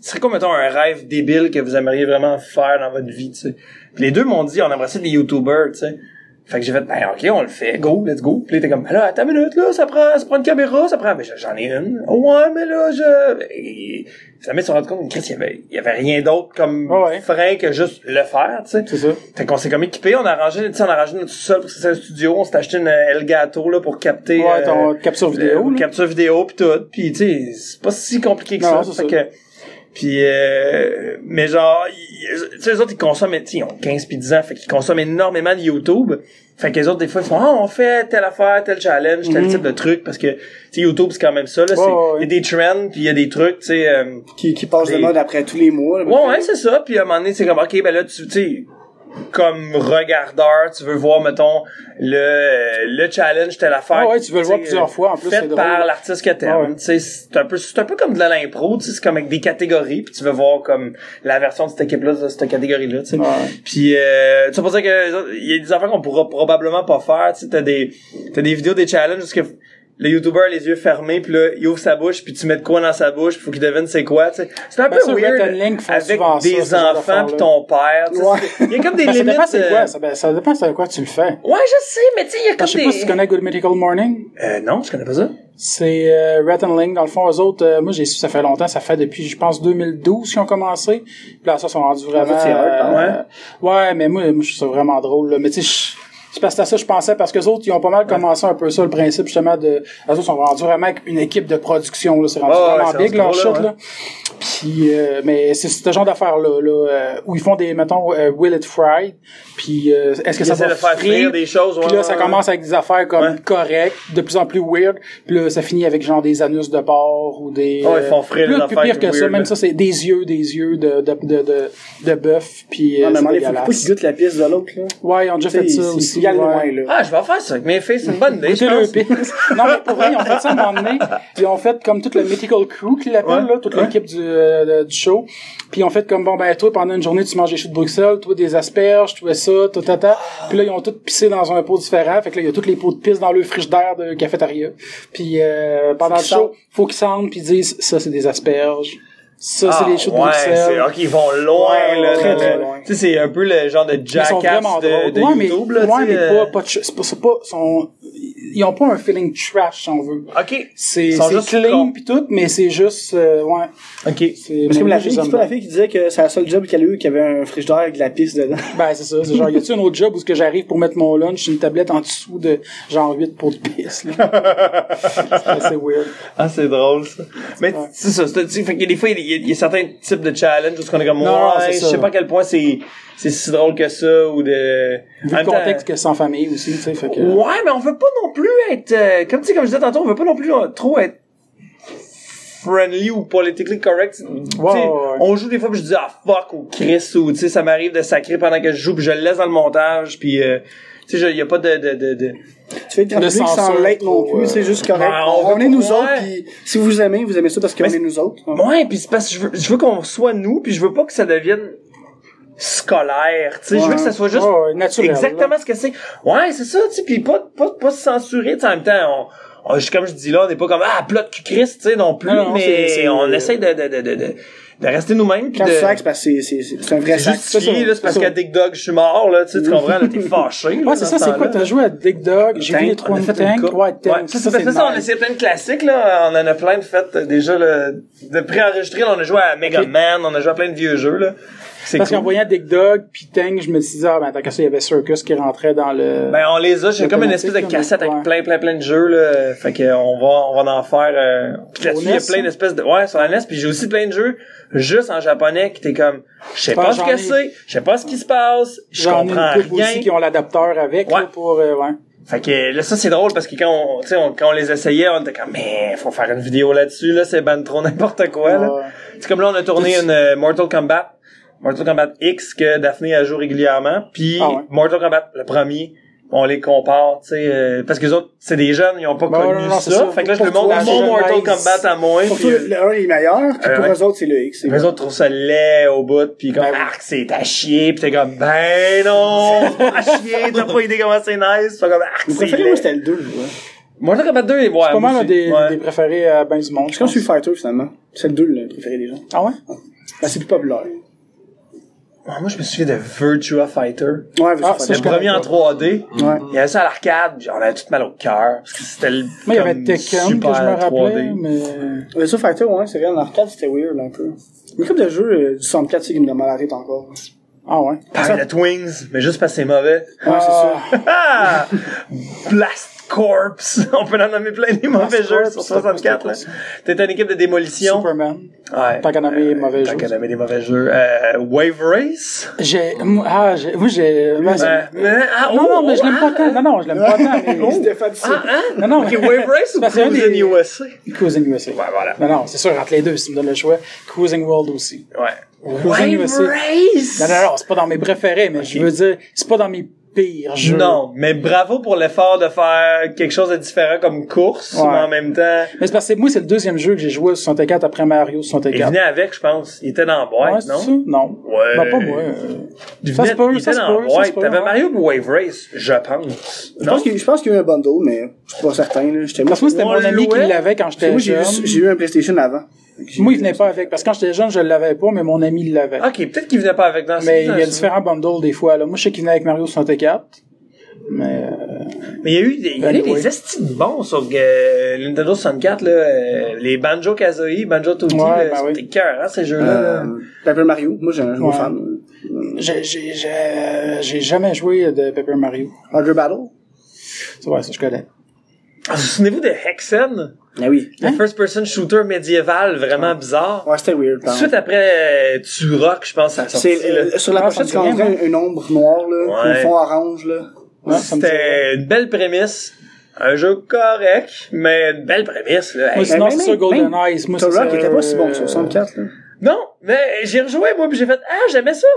serait comme, mettons, un rêve débile que vous aimeriez vraiment faire dans votre vie, tu sais? Les deux m'ont dit, on aimerait ça des youtubers, tu sais. Fait que j'ai fait, ben, ok, on le fait, go, let's go. Pis là, t'es comme, ben là, attends une minute, là, ça prend, ça prend une caméra, ça prend, ben, j'en ai une. Ouais, mais là, je, et, finalement, ils se sont rendus compte, Chris, il y avait, il y avait rien d'autre comme Ouais. frein que juste le faire, tu sais. C'est ça. Fait qu'on s'est comme équipé, on a arrangé, tu sais, on a arrangé notre sous-sol parce que c'est un studio, on s'est acheté une Elgato, là, pour capter, Ouais, ton euh, capture vidéo, le- capture vidéo pis tout, pis tu sais, c'est pas si compliqué que Non, ça. c'est Fait ça. que, puis euh, mais genre, tu sais, les autres, ils consomment, ils ont 15 pis 10 ans, fait qu'ils consomment énormément de YouTube. Fait que les autres, des fois, ils font, ah, on fait telle affaire, tel challenge, tel type de truc, parce que, tu sais, YouTube, c'est quand même ça, là, Mhm. il y a des trends, puis il y a des trucs, tu sais, euh, Qui, qui passe de mode après tous les mois. là. Ouais, ouais, c'est ça. Puis à un moment donné, c'est comme, OK, ben là, tu tu sais, comme regardeur, tu veux voir, mettons, le, le challenge, telle affaire. Ah ouais, tu veux le voir plusieurs fois, en plus, Fait par l'artiste que t'aimes. Ah ouais. Tu sais, c'est un peu, c'est un peu comme de l'impro, tu sais, c'est comme avec des catégories, puis tu veux voir comme la version de cette équipe-là, de cette catégorie-là, tu sais. Ouais. Puis, euh, tu sais, pour ça que, il y a des affaires qu'on pourra probablement pas faire, tu sais, t'as des, t'as des vidéos, des challenges, parce que le YouTuber a les yeux fermés, puis là, il ouvre sa bouche, puis tu mets de quoi dans sa bouche, faut qu'il devine c'est quoi, tu sais. C'est un Ben, peu ça, weird avec ça, des genre enfants puis ton père, tu sais. Ouais. Il y a comme des Ben, ça limites. dépend c'est euh, quoi, ça, ben, ça dépend c'est quoi tu le fais. Ouais, je sais, mais tu sais, il y a Je comme sais des... pas si tu connais Good Medical Morning. Euh, non, je connais pas ça. C'est euh, Rat and Link, dans le fond, eux autres, euh, moi j'ai su ça fait longtemps, ça fait depuis, je pense, 2012 qu'ils ont commencé. Puis là, ça, ils sont rendus vraiment... euh, ouais, mais moi, moi je trouve ça vraiment drôle. Là. Mais tu sais, je- c'est parce que ça je pensais, parce que les autres, ils ont pas mal commencé un peu ça, le principe justement de... Les autres sont rendus vraiment avec une équipe de production, là. C'est rendu Ouais, ouais, vraiment c'est big, leur shit, là, là. Puis, euh, mais c'est ce genre d'affaires-là, là, euh, où ils font des, mettons, euh, Will It Fried, puis euh, est-ce que Ils ça va de faire frire? des choses, Puis ouais, là, ça ouais, commence avec des affaires comme Ouais. correctes, de plus en plus weird, puis là, ça finit avec genre des anus de porc ou des... Ouais, ils font frire puis là, plus pire que ça, même ça, c'est des yeux, des yeux de, de, de, de, de bœuf, puis Non, mais donné, faut pas qu'ils goûtent la pièce de l'autre, là. Ouais, ils ont déjà fait ça aussi. Loin, là. Ah, je vais faire ça avec mes filles, c'est une bonne idée, je pense. pisse. non, mais pour vrai, ils ont fait ça à un moment donné. Puis ils ont fait comme toute le Mythical Crew qu'ils l'appellent, Ouais, là, toute l'équipe du, euh, du show. Puis ils ont fait comme, bon, ben, toi, pendant une journée, tu manges des choux de Bruxelles, toi, des asperges, toi, ça, tout, tout, tout. Puis là, ils ont tous pissé dans un pot différent. Fait que là, il y a tous les pots de pisse dans le frigidaire de cafétéria. Puis euh, pendant le show, faut qu'ils sentent, puis ils disent, ça, c'est des asperges. Ça, c'est Ah, des choux de ouais, Bruxelles. c'est, ok, ils vont loin, Ouais, là. très, très loin. Tu sais, c'est un peu le genre de jackass de, de ouais, YouTube, mais, là, ouais, mais euh, pas, pas de c'est pas, c'est pas, sont, ils ont pas un feeling trash, si on veut. Ok. C'est, c'est juste clean pis tout, mais c'est juste, euh, ouais. Ok. C'est, Parce que la fille, c'est pas la fille qui disait que c'est la seule job qu'elle a eu, qu'il y avait un frigidaire avec de la pisse dedans. Ben, c'est ça. C'est genre, y a-tu un autre job où ce que j'arrive pour mettre mon lunch, une tablette en dessous de genre 8 pots de pisse, là? c'est assez weird. Ah, c'est drôle, ça. Mais c'est ça, fait que des fois, il y, a- il y a certains types de challenges où on est comme, Non, ouais, je ça. sais pas à quel point c'est, c'est si drôle que ça, ou de... Vu le contexte que en famille aussi, tu sais, fait que. Ouais, mais on veut pas non plus être, euh, comme tu sais, comme je disais tantôt, on veut pas non plus euh, trop être friendly ou politically correct. Ouais, ouais. On joue des fois puis je dis ah fuck ou Chris ou tu sais ça m'arrive de sacrer pendant que je joue puis je le laisse dans le montage puis euh, tu sais il y a pas de de de, de... Tu fais public sans censure l'être non plus, c'est juste correct. Ben, on on, veut est pas- nous ouais. autres, puis si vous aimez, vous aimez ça parce qu'on est nous autres. Ouais, puis c'est parce que je veux, je veux qu'on soit nous puis je veux pas que ça devienne scolaire, tu sais, je veux que ça soit juste Ouais, ouais, naturel, exactement ce que c'est. Ouais, c'est ça, tu sais, puis pas pas pas se censurer, tu sais, en même temps on, on- comme je dis là, on n'est pas comme ah plot cul Christ, tu sais non plus, Non, mais c'est- c'est- on essaie de de de de, de, de rester nous-mêmes puis Quand de c'est parce que c'est- c'est c'est- c'est un vrai c'est sac. justifié, là, c'est parce c'est qu'à Dick Dog, je suis mort, là, tu sais, tu comprends, là, t'es fâché. là, Ouais, c'est ça, ce c'est quoi? T'as joué à Dick Dog, j'ai vu les trois a fait une Tank, coupe. ouais. Ouais, ça, c'est ça, on a essayé plein de classiques, là. On en a plein de fait, euh, déjà, là, de préenregistrés. là, On a joué à Mega. Man, on a joué à plein de vieux jeux, là. Parce cool. qu'en voyant Dick Dog puis Tank, je me suis dit, ah, ben, tant qu'à ça, il y avait Circus qui rentrait dans le... Ben, on les a, j'ai comme une espèce de cassette avec plein, plein, plein de jeux, là. Fait que, on va, on va en faire, euh, puis là-dessus, il y a plein ça? d'espèces de, ouais, sur la NES, puis j'ai aussi plein de jeux, juste en japonais, qui t'es comme, je sais pas ce que c'est, je sais pas ce qui se passe, je comprends rien. aussi qui ont l'adapteur avec, Ouais. là, pour, euh, ouais. Fait que là, ça, c'est drôle parce que quand on, tu sais, on- quand on les essayait, on était comme, mais faut faire une vidéo là-dessus, là, c'est ben trop n'importe quoi, là. C'est comme là, on a tourné une euh, Mortal Kombat, Mortal Kombat X que Daphné a joué régulièrement, puis Ah ouais. Mortal Kombat, le premier, on les compare, tu sais, euh, parce que les autres, c'est des jeunes, ils ont pas Ben, connu non, non, ça. ça. Fait que là, je le montre mon Mortal. Kombat à moi, Pour puis euh, le 1 est meilleur, puis Euh, pour ouais. eux autres, c'est le X. les autres trouvent ça laid au bout, puis comme, Ben arc, c'est à chier, pis t'es comme, ben non, c'est pas à chier, t'as pas idée comment c'est nice, Fait comme, arc, Mon c'est préféré, laid. moi, c'était le 2. Ouais. Mortal Kombat 2, ouais, C'est pas mal des, Ouais. des préférés à ben du monde. C'est comme Street Fighter, finalement. C'est le 2, le préféré des gens. Ah ouais? Ben, c'est plus populaire. Ah, moi, je me souviens de Virtua Fighter. Ouais, Ah, c'est ça, Le premier en 3D. Ouais. Il y avait ça à l'arcade, on avait tout mal au cœur. Parce que c'était le. Moi, il y avait comme Tekken que je super me rappelais, 3D. mais... Street Fighter, ouais, c'est vrai, en arcade, c'était weird, un peu. Une couple de jeux euh, du 64, c'est qui me demande la tête encore. Ah ouais? Pareil, le Twings, mais juste parce que c'est mauvais. Ouais, c'est ça. Ah! Blast Corps! On peut en nommer plein des mauvais jeux sur c'était quoi, 64, là. c'était T'étais une équipe de démolition. Superman. Ouais. Tant qu'à nommer mauvais Tant jeux. qu'à nommer des mauvais jeux. Euh, Wave Race? J'ai, ah, j'ai, moi, j'ai, Euh, mais- ah, non, oh, non, mais je l'aime oh, pas tant. Non, non, je l'aime pas tant, mais... Stéphane, c'est Ah, hein? Non, non. Wave Race ou c'est un Cruising USA? Cruising USA. Ouais, voilà. Non, non, c'est sûr, entre les deux, si tu me donnes le choix. Cruising World aussi. Ouais. Cruising Wave. Race! Non, non, non, c'est pas dans mes préférés, mais je veux dire, c'est pas dans mes Non, mais bravo pour l'effort de faire quelque chose de différent comme course, Ouais. mais en même temps, Mais c'est parce que moi, c'est le deuxième jeu que j'ai joué sur 64 après Mario il 64. venait avec, je pense. Il était dans la boîte, Ouais, non? ça? Non. Ouais. Ben, pas moi. euh. Il Ça venait, se peut, il ça était se dans peut, la ça boîte. T'avais. Mario pour Wave Race, je pense. Je Non? pense qu'il je pense qu'il y a eu un bundle, mais je suis pas certain. Là. J'étais Parce que moi, c'était On mon ami qui l'avait quand j'étais moi, jeune. eu, j'ai eu un PlayStation avant. Moi, il venait pas avec. Parce que quand j'étais jeune, je l'avais pas, mais mon ami l'avait. Ok, peut-être qu'il venait pas avec dans mais il y a ce- différents bundles des fois. Là. Moi, je sais qu'il venait avec Mario 64. Mais euh, Mais il y a eu des, il y a eu des estis de bons sur euh, Nintendo 64, là. euh, les Banjo Kazooie, Banjo Tootie, Ouais, ben c'était oui. cœur, hein, ces jeux-là. Euh, Paper Mario. Moi, j'ai un gros Ouais. fan. j'ai, j'ai, j'ai, j'ai jamais joué de Paper Mario. Hardware Battle? Ça, ouais, ça, je connais. Ah, vous souvenez-vous de Hexen? Ah oui. Le first-person shooter médiéval vraiment bizarre. Ouais, c'était weird. Tout de suite après, euh, tu rock, je pense, à la sortie. C'est, là. euh, sur la pochette, tu comprends rien, une ombre noire, là, Ouais. un fond orange, là. Ouais. C'était une belle prémisse. Un jeu correct, mais une belle prémisse, là. Moi, sinon, c'est ça, Golden même Eyes. Moi, Turok c'est était pas si bon, euh, sur 64, là. Non, mais j'ai rejoué, moi, puis j'ai fait, ah, j'aimais ça.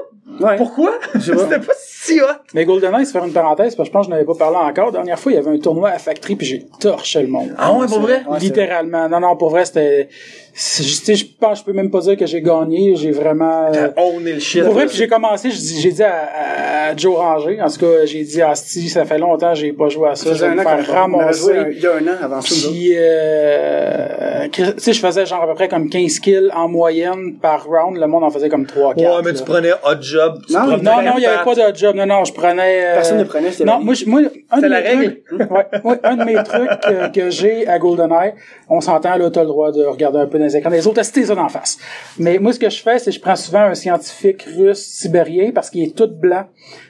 Ouais. Pourquoi? C'était pas si hot. Mais GoldenEye, c'est faire une parenthèse, parce que je pense que je n'avais pas parlé encore. La dernière fois, il y avait un tournoi à Factory, puis j'ai torché le monde. Ah ouais, pour vrai? Littéralement. Non, non, pour vrai, c'était... Je tu sais, je pense, je peux même pas dire que j'ai gagné. J'ai vraiment... euh, T'as owné le shit. Pour vrai, puis j'ai commencé, j'ai dit, à, à- à Joe Ranger, en tout cas, j'ai dit, ah, si, ça fait longtemps que j'ai pas joué à ça, je vais un me faire ramasser. il y a un an avant ça. Puis, euh, tu sais, je faisais genre à peu près comme 15 kills en moyenne par round. Le monde en faisait comme 3 4 Ouais, mais tu prenais hot job. tu Non, Non, non, il y avait pas de job. Non, non, je prenais... euh, Personne ne prenait, Non, moi, je- moi, un de C'est la mes règle. trucs... ouais, ouais, un de mes trucs euh, que j'ai à GoldenEye, on s'entend, là, t'as le droit de regarder un peu dans les écrans. Les autres, c'était ça d'en face. Mais moi, ce que je fais, c'est que je prends souvent un scientifique russe sibérien parce qu'il est tout blanc.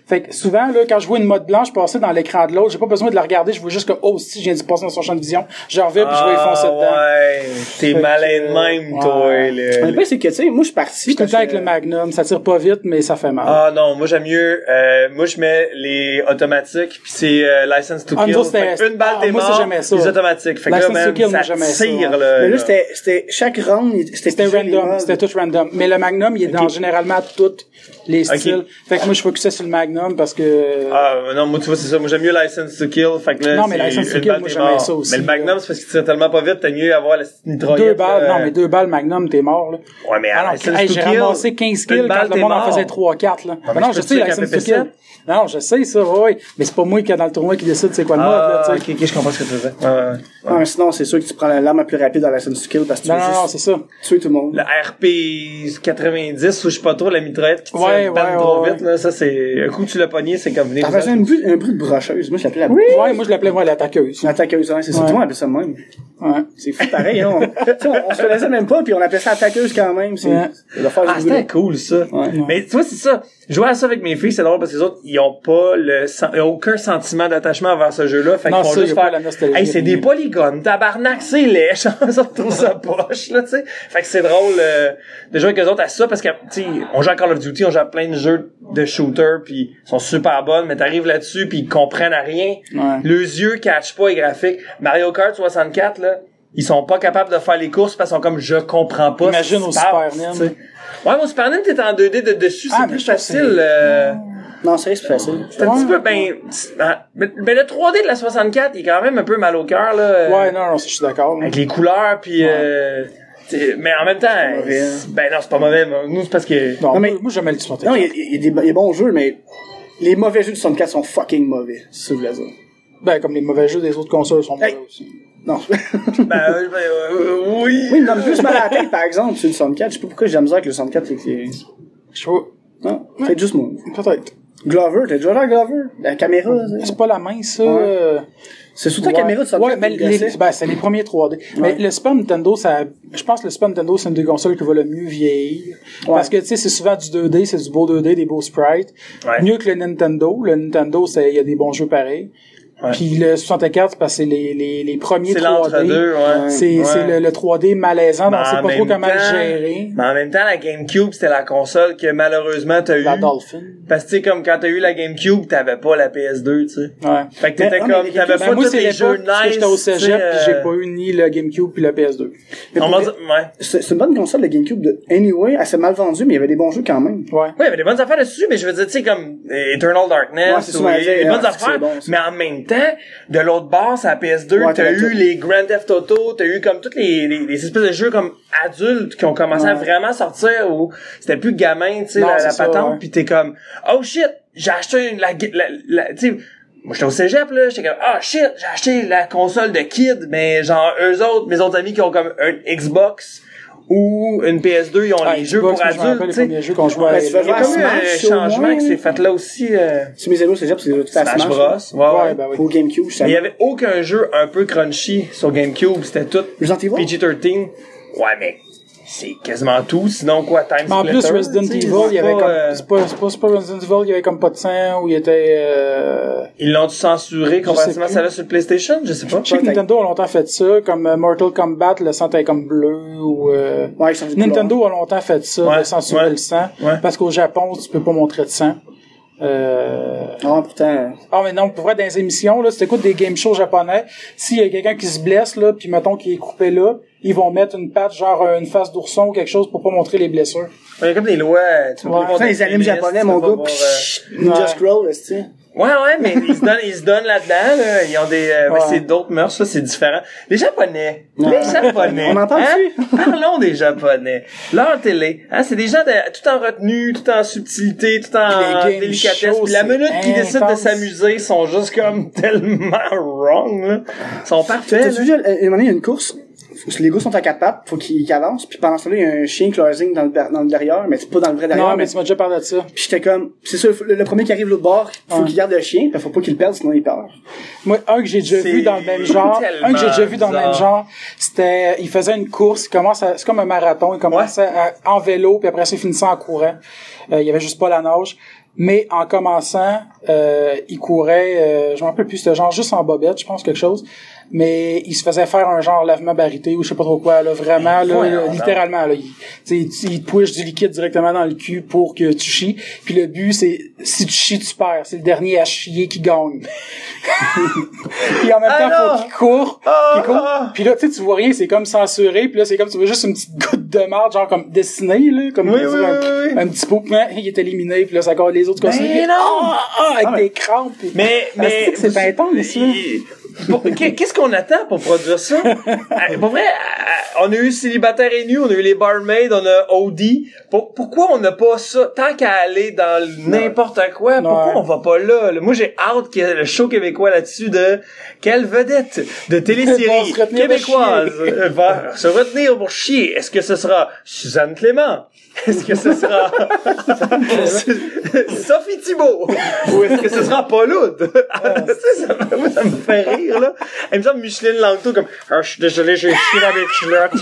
Fait que souvent, là, quand je vois une mode blanche passer dans l'écran de l'autre, j'ai pas besoin de la regarder, je vois juste que, oh, si, je viens d'y passer dans son champ de vision, je reviens puis je vais y foncer Ah, dedans. ouais. T'es malin de même, ouais. toi, Le là. pire, c'est que, tu sais, moi, je suis parti. Je suis tout le temps avec le Magnum, ça tire pas vite, mais ça fait mal. Ah non, moi j'aime mieux. Euh, moi je mets les automatiques puis c'est euh, license to Ah, kill. Fait une balle ah, t'es moi, ça. Les automatiques. Fait que là, to man, kill, ça tire là. Mais là, là. c'était, c'était, chaque round, c'était random, c'était tout random. Mais le Magnum, il est dans généralement toutes les styles. Fait que moi, je focusais sur le Magnum parce que... Ah non, moi tu vois c'est ça. Moi j'aime mieux license to kill. Fait que là, Non, mais license to kill, balle, moi, j'aimais ça aussi, Mais le Magnum c'est parce qu'il tire tellement pas vite, t'as mieux avoir la mitraillette. deux balles, là. non, mais deux balles Magnum, t'es mort, là. Ouais, mais Ah non, license hey, to j'ai kill, ramassé 15 une kills balle, quand le monde en mort. faisait 3-4, là. Ah, mais non, je je sais, license to kill. PP7? Non, je sais ça, ouais, ouais. Mais c'est pas moi qui est dans le tournoi qui décide c'est quoi le mode, là, Ah, tu sais. ok, ok, je comprends ce que tu faisais. Ouais, ouais, ouais. Ah, sinon, c'est sûr que tu prends la- l'arme la plus rapide dans la scène skill parce que tu Non, veux non, non, juste c'est ça. tuer tout le monde. Le RP 90 ou je sais pas trop la mitraillette qui tire Ouais, balle ouais, trop ouais, vite là, ça c'est un coup tu l'as pogné, c'est comme venir. Ça faisait un bruit, un bruit de brocheuse. Moi, je l'appelais la Ouais, moi, je l'appelais, moi, l'attaqueuse. Une attaqueuse, hein, c'est ça. Ouais. Tout le monde appelle ça de même. Ouais. C'est fou pareil, hein. On, tu sais, on, se connaissait même pas, puis on appelait ça attaqueuse quand même. C'est, Ouais. Ah, c'était cool, ça. Ouais. Mais tu vois, c'est ça. Jouer à ça avec mes filles, c'est drôle parce que les autres, ils ont pas le, ils ont aucun sentiment d'attachement envers ce jeu-là. Fait Non, qu'ils font juste faire, la nostalgie. hey, c'est des polygones, tabarnak, c'est genre, ça retrouve sa poche, là, tu sais. Fait que c'est drôle, euh, de jouer avec eux autres à ça parce que, tu on joue à Call of Duty, on joue à plein de jeux de shooter puis ils sont super bonnes, mais t'arrives là-dessus puis ils comprennent à rien. Ouais. Leurs yeux catchent pas les graphiques. Mario Kart 64, là, ils sont pas capables de faire les courses parce qu'ils sont comme je comprends pas. Imagine au Super. Ouais, mon Super NES, t'es en 2D de dessus, Ah, c'est mais plus facile. euh, Non, c'est c'est facile. c'est un petit peu, ben, ah, mais le 3D de la 64, il est quand même un peu mal au cœur, là. Ouais, non, non, ça, je suis d'accord. Avec les couleurs, puis euh, mais en même temps, mauvais, hein. ben non, c'est pas mauvais. mais Nous, c'est parce que... Non, Non, mais- moi, j'aimais le 64. Non, il y, a- y des, il y a des bons jeux, mais les mauvais jeux du 64 sont fucking mauvais. Que je voulais dire. Ben, comme les mauvais jeux des autres consoles sont Hey. mauvais aussi. Non. Ben, euh, ben, euh, oui. oui, il me donne plus mal à la tête, par exemple, sur le 64. Je sais pas pourquoi j'ai la misère avec le 64. c'est que c'est- Je trouve, Non, c'est juste moi. peut-être. Glover, t'as déjà joué à Glover? La caméra? C'est pas la main, ça. Ouais. euh, c'est surtout la ouais. caméra du 64. Ouais, mais qui me les, ben, c'est les premiers 3D. Mais le Super Nintendo, ça, je pense que le Super Nintendo, c'est une des consoles qui va le mieux vieillir. Parce que, tu sais, c'est souvent du 2D, c'est du beau 2D, des beaux sprites. Ouais. Mieux que le Nintendo. Le Nintendo, c'est, il y a des bons jeux pareils. Ouais. Puis le 64, c'est parce que c'est les, les, les premiers C'est 3D. l'entre-deux, ouais. C'est, Ouais. c'est le, le 3D malaisant, Mais donc en pas trop même comment le temps- gérer. Mais en même temps, la GameCube, c'était la console que malheureusement t'as eu. La Dolphin. Parce que tu sais, comme quand t'as eu la GameCube, t'avais pas la PS2, tu sais. Ouais. Fait que t'étais comme, t'avais pas moi, tous c'est les jeux l'époque, parce que nice. j'étais au cégep, puis j'ai euh, pas eu ni le GameCube puis le PS2. Mais On dire, ouais. C'est c'est une bonne console, la GameCube. De... Anyway, elle s'est mal vendue, mais il y avait des bons jeux quand même. Ouais. Oui, il y avait des bonnes affaires dessus, mais je veux dire, tu sais, comme euh, Eternal Darkness, Ouais, c'est ou ça, il y a des ouais, bonnes c'est affaires, mais en même temps, de l'autre bord, c'est la PS2, Ouais, t'as eu les Grand Theft Auto, t'as eu comme toutes les, les, les espèces de jeux comme adultes qui ont commencé à vraiment sortir où c'était plus gamin, tu sais, la, la patente, pis t'es comme, oh shit, j'ai acheté une, la, la, la- tu sais, moi j'étais au cégep là, j'étais comme ah shit, j'ai acheté la console de kid, mais genre eux autres, mes autres amis qui ont comme un Xbox ou une PS2, ils ont Ah, les jeux Xbox, pour moi, je adultes, les tu sais. premiers jeux qu'on jouait à Il y a comme eu un changement qui s'est fait là aussi. Euh, Si mes amis au cégep, c'est tout à Smash Smash. Bros. Ouais, ouais. Ouais, ben oui. Pour GameCube, ça Mais il y avait aucun jeu un peu crunchy sur GameCube. C'était tout Resident Evil? PG-13. Ouais, mais c'est quasiment tout. Sinon, quoi, Time Mais en plus, Splitter, Resident Evil, il y c'est avait pas, comme, euh, c'est pas, c'est pas, pas Resident Evil, il y avait comme pas de sang, ou il était, euh, Ils l'ont censuré comparativement à celle-là sur PlayStation? Je sais pas. je sais que. Nintendo a longtemps fait ça, comme euh, Mortal Kombat, le sang était comme bleu, ou, euh, Ouais, ils sont Nintendo a longtemps fait ça, Ouais, de censurer ouais, le sang, ouais. parce qu'au Japon, tu peux pas montrer de sang. Euh... Non, pourtant. Ah, mais non, pour vrai, dans les émissions, là, si t'écoutes des game shows japonais, s'il y a quelqu'un qui se blesse, là, puis mettons qu'il est coupé là, ils vont mettre une patte, genre euh, une face d'ourson ou quelque chose pour pas montrer les blessures. Il y a comme des lois. Tu Ouais. des les animes japonais, mon gars, Ninja Ouais. Scroll, là, tu sais? Ouais, ouais, mais ils se donnent, ils se donnent là-dedans, là. Ils ont des, euh, Ouais. c'est d'autres mœurs, ça, c'est différent. Les Japonais. Ouais. Les Japonais. On en parle hein? Parlons des Japonais. Leur télé, hein, c'est des gens de- tout en retenue, tout en subtilité, tout en délicatesse. shows, Puis la minute qu'ils décident de s'amuser, sont juste comme tellement wrong, là. Ils sont parfaits, là. vu, donné, il y a une course, les gars sont à quatre pattes, faut qu'ils qu'ils avancent, puis pendant ce temps-là, il y a un chien closing dans le, dans le derrière, mais c'est pas dans le vrai derrière. non, mais mais tu m'as déjà parlé de ça. Puis j'étais comme, c'est sûr, le, le premier qui arrive l'autre bord, faut Ouais. qu'il garde le chien, puis faut pas qu'il le perde, sinon il perd. Moi, un que j'ai déjà vu dans le même genre, un que j'ai déjà vu dans le même genre, c'était, il faisait une course, il commence à- c'est comme un marathon, il commençait à- en vélo, puis après ça, il finissait en courant. Euh, il y avait juste pas la nage. Mais en commençant, euh, il courait, euh, je me rappelle plus, c'était genre juste en bobette, je pense, quelque chose. Mais il se faisait faire un genre lavement barité ou je sais pas trop quoi, là, vraiment, là, littéralement, là. Il, il, te push du liquide directement dans le cul pour que tu chies. Puis le but, c'est, si tu chies, tu perds. C'est le dernier à chier qui gagne. Puis en même Ah temps, non! faut qu'il court. Ah, qu'il court. ah. Puis là, tu sais, tu vois rien, c'est comme censuré. Puis là, c'est comme tu vois juste une petite goutte de marde, genre comme dessinée, là, comme Oui, dire, oui, un, petit pot. Hein, il est éliminé. Puis là, ça les autres continuent. non! Ah, ah, avec Ah, mais- des crampes. puis- Mais, Ah, mais. c'est c'est intense, ça. Qu'est-ce qu'on attend pour produire ça? Euh, pour vrai, euh, on a eu Célibataire et Nu, on a eu les Barmaids, on a OD. Pour- pourquoi on n'a pas ça? Tant qu'à aller dans n'importe quoi, pourquoi on va pas là? Moi, j'ai hâte que le show québécois là-dessus de quelle vedette? De télésérie québécoise euh, va se retenir pour chier. Est-ce que ce sera Suzanne Clément? Est-ce que ce sera Sophie Thibault? Ou est-ce que ce sera Paul sais, ça, me- moi, ça me fait rire, là. Elle me semble Micheline Langto comme, ah, je suis désolé, j'ai chié dans mes culottes.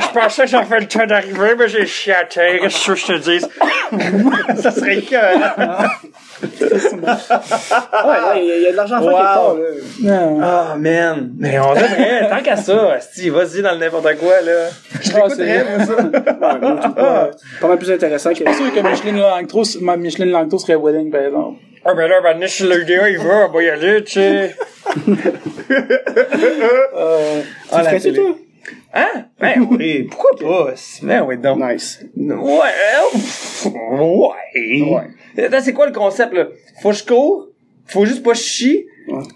je pensais que j'en fait le temps d'arriver, mais j'ai chié à terre. Qu'est-ce que je te dis? ça serait que, Ah ouais, là, il y, a- il y a de l'argent à faire Wow. quelque part, là. Ah, man. Mais on devrait, tant qu'à ça, asti, vas-y dans le n'importe quoi, là. Je Ah, l'écouterais, c'est- moi, ça. Ouais, moi, pas, pas mal plus intéressant que. C'est sûr que Micheline Langto, ma Micheline Langto serait wedding, par exemple. Ah, ben là, ben, si le gars, il va, on va y aller, tu sais. Euh, Ah, télé. toi? Hein? Ben oui, pourquoi pas? Ben oui, donc. Nice. Ouais, ouais. Ouais. Attends, c'est quoi le concept, là? Faut que je cours? Faut juste pas chier?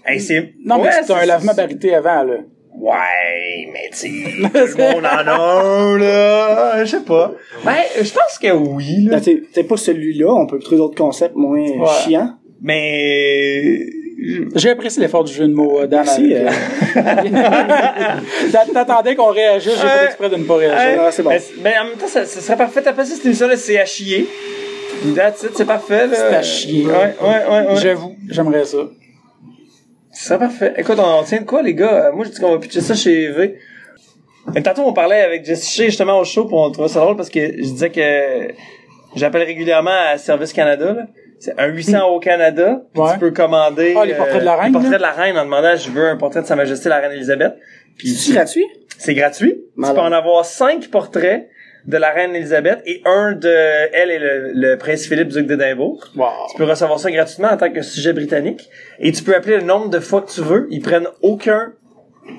Hey, c'est... non, mais ouais, c'est un lavement barité avant, là. Ouais, mais tu sais, tout le monde en a un, là. Je sais pas. Ben, je pense que oui, là. T'es t'es pas celui-là, on peut trouver d'autres concepts moins Ouais. chiants. Mais... J'ai apprécié l'effort du jeu de mots, euh, Dan. Merci, euh, T'a- T'attendais qu'on réagisse, j'ai fait exprès de ne pas réagir. Hey, Ah, c'est bon. Mais, mais en même temps, ça, ça serait parfait. T'as passé cette émission-là, c'est à chier. That's it, c'est parfait. C'est à chier. Ouais, ouais, ouais, ouais. J'avoue, j'aimerais ça. Ce serait parfait. Écoute, on tient de quoi, les gars? Euh, Moi, je dis qu'on va pitcher ça chez V. Et tantôt, on parlait avec Jesse Shea, justement, au show, pour on trouvait ça drôle parce que je disais que j'appelle régulièrement à Service Canada, là. C'est un 800 au Canada, puis Ouais. tu peux commander... Ah, les portraits de la reine, Les portraits là? de la reine, en demandant, je veux un portrait de Sa Majesté la Reine Elisabeth. C'est gratuit? c'est gratuit. Tu peux en avoir cinq portraits de la reine Elisabeth et un de elle et le, le prince Philippe, duc d'Édimbourg. Wow. Tu peux recevoir ça gratuitement en tant que sujet britannique. Et tu peux appeler le nombre de fois que tu veux. Ils prennent aucun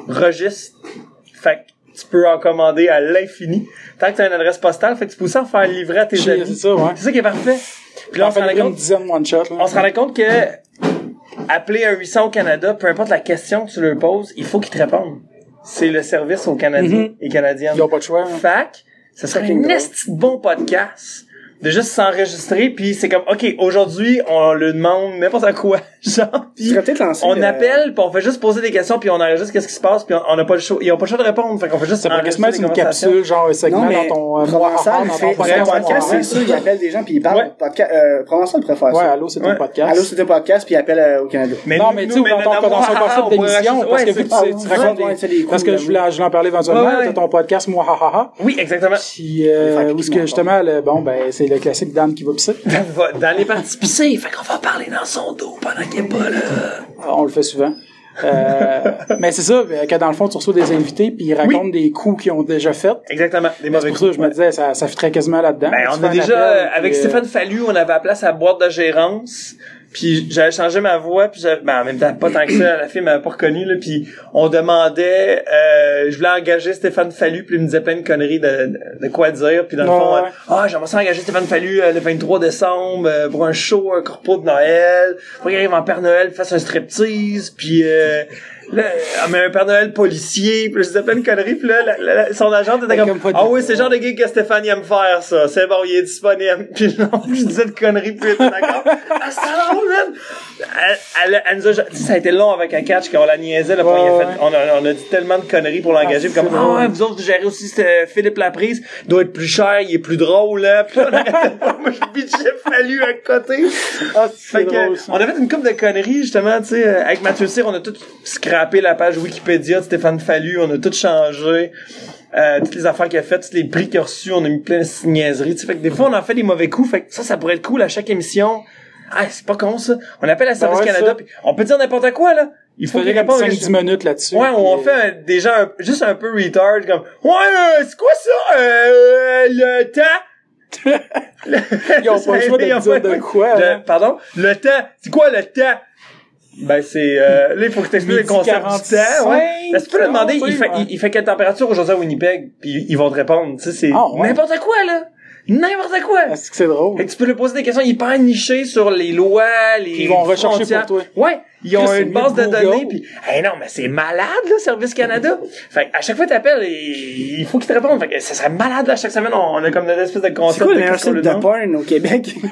registre. Fait que tu peux en commander à l'infini. Tant que tu as une adresse postale, fait que tu peux aussi en faire livrer à tes Chier, amis. C'est ça, ouais. C'est ça qui est parfait. Puis là, on se rendait compte, dizaine one shot, là. on se rendait compte que appeler un 800 au Canada, peu importe la question que tu leur poses, il faut qu'ils te répondent. C'est le service aux Canadiens et Canadiennes. Ils n'ont pas de choix. hein. Fac, ça serait un bon podcast de juste s'enregistrer puis c'est comme OK, aujourd'hui, on le demande n'importe quoi, genre puis serais peut-être lancé. on euh, appelle puis on fait juste poser des questions puis on enregistre qu'est-ce qui se passe puis on n'a pas le choix, ils ont pas le choix de répondre, fait qu'on fait juste Ça pourrait être des une capsule, genre un segment Non, mais dans ton euh, Provençal, dans ton fait podcast. podcast, c'est ça, il appelle des gens puis il parle. Ouais. Podca- euh, Provençal pourrait faire Ouais, ça. allô, c'est Ouais. ton podcast. Allô, c'est un podcast puis il appelle euh, au Canada. Mais non, nous- mais tu nous, sais, dans son concept d'émission, parce que vu tu, racontes parce que je voulais, je voulais en parler éventuellement, t'as ton podcast, moi, ha, ha, ha. Oui, exactement. Puis, euh, où est-ce que- que justement, le, bon, ben, c'est le classique Dan qui va pisser. Dans, les parties pissées, fait qu'on va parler dans son dos pendant qu'il est pas là. Ah, On le fait souvent. Euh, mais c'est ça, que dans le fond, tu reçois des invités, puis ils racontent des coups qu'ils ont déjà fait. Exactement. Des C'est mauvais pour ça que coups. je me disais, ça, ça fitterait quasiment là-dedans. Ben, on a déjà, appel, euh, avec euh, Stéphane Fallu, on avait place à la boîte de gérance. Puis j'avais changé ma voix, puis j'avais, ben, en même temps, pas tant que ça, la fille m'avait pas reconnu, là, puis on demandait, euh, je voulais engager Stéphane Fallu, puis il me disait plein de conneries de, de, quoi dire, puis dans le Ouais, fond, ouais. euh, ah, j'aimerais ça engager Stéphane Fallu euh, le 23 décembre euh, pour un show, un corpo de Noël, pour qu'il arrive en Père Noël, fasse un striptease, puis euh, là, ah, mais un Père Noël policier, puis je disais plein de conneries, puis là, la- la- la- son agent était Comme ah oui, c'est le genre de gig que Stéphane aime faire, ça, c'est bon, il est disponible, puis non, je disais de conneries, puis il était d'accord, ah, c'est drôle, man! Elle, elle, elle nous a, ça a été long avec un catch qu'on la niaisait, là, on, a fait- on, a, on a dit tellement de conneries pour l'engager, Ah, comme, ah ouais, vous autres, vous gérez aussi c'était Philippe Laprise, il doit être plus cher, il est plus drôle, là, puis on arrêtait pas, moi, je bitchais fallu à côté. Ah, Fait que, drôle, on a fait une couple de conneries, justement, tu sais, euh, avec Mathieu Cyr, on a tout scrappé la page Wikipédia de Stéphane Fallu, on a tout changé. Euh, toutes les affaires qu'il a faites, tous les prix qu'il a reçus, on a mis plein de niaiseries, tu sais. Fait que des fois, on en fait des mauvais coups, fait que ça, ça pourrait être cool à chaque émission. Ah, c'est pas con, ça. On appelle la Service ouais, Canada, ça. puis on peut dire n'importe quoi, là. Il faut réponde. 5-10 minutes là-dessus. Ouais, on puis, fait un- déjà un- juste un peu retard, comme, ouais, euh, c'est quoi ça, euh, le temps? Ils ont pas le choix de dire de quoi, Le- hein. pardon? Le temps. C'est quoi le temps? Ben, c'est, euh, là, il faut que tu expliques le concept 45, du temps, ouais. Ben, tu peux le demander, il fait, il, il fait quelle température aujourd'hui à Winnipeg? Puis ils vont te répondre, tu sais, c'est Ah, ouais. n'importe quoi, là. N'importe quoi. Est-ce que c'est drôle? Que tu peux lui poser des questions hyper nichées sur les lois, les Ils vont rechercher pour toi. Ouais, ils ont c'est une base de données puis hey non, mais c'est malade là Service Canada. fait que à chaque fois que t'appelles, il il faut qu'ils te répondent. Fait que ça serait malade là chaque semaine on a comme une espèce de C'est concept quoi le site de porn au Québec?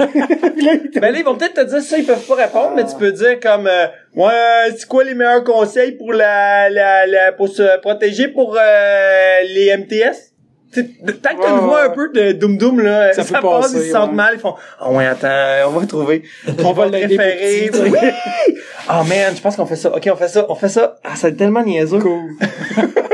Ben là, ils vont peut-être te dire ça, ils peuvent pas répondre, mais tu peux dire comme euh, ouais, c'est quoi les meilleurs conseils pour la la, la pour se protéger pour euh, les MTS? Tant que Ouais, vois ouais. un peu de doum doum là, ça, Ça peut passe, passer, ils se sentent ouais. mal, ils font ah ouais attends, on va trouver, on va le référer. Oui! Ah man, je pense qu'on fait ça. Ok, on fait ça, on fait ça. Ah, c'est tellement niaiseux. Cool.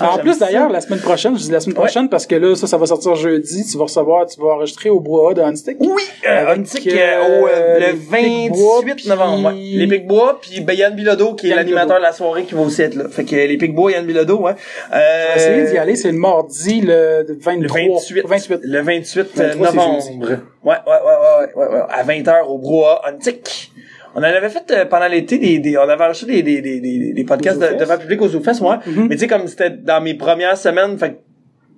En plus, d'ailleurs, la semaine prochaine, je dis la semaine Ouais. prochaine parce que là, ça, ça va sortir jeudi. Tu vas recevoir, tu vas enregistrer au brouhaha de Hanstick. Oui, euh, que euh, au, euh, les le Pics Bois, 28 puis- novembre, ouais. Les Pics Bois, puis ben, Yann Bilodeau, qui est l'animateur de la soirée, qui va aussi être là. Fait que les Pics Bois, Yann Bilodeau, ouais. Euh, essayer d'y aller. C'est le mardi, le 23. le 28, 28. le 28 euh, 23, c'est novembre. ouais, ouais, ouais, ouais, ouais, ouais, à 20h au Brouhaha Antique. On en avait fait euh, pendant l'été des, des on avait enregistré des des des des, des podcasts de, devant le public aux Zoufest, ouais. Mhm. Mais tu sais comme c'était dans mes premières semaines, fait que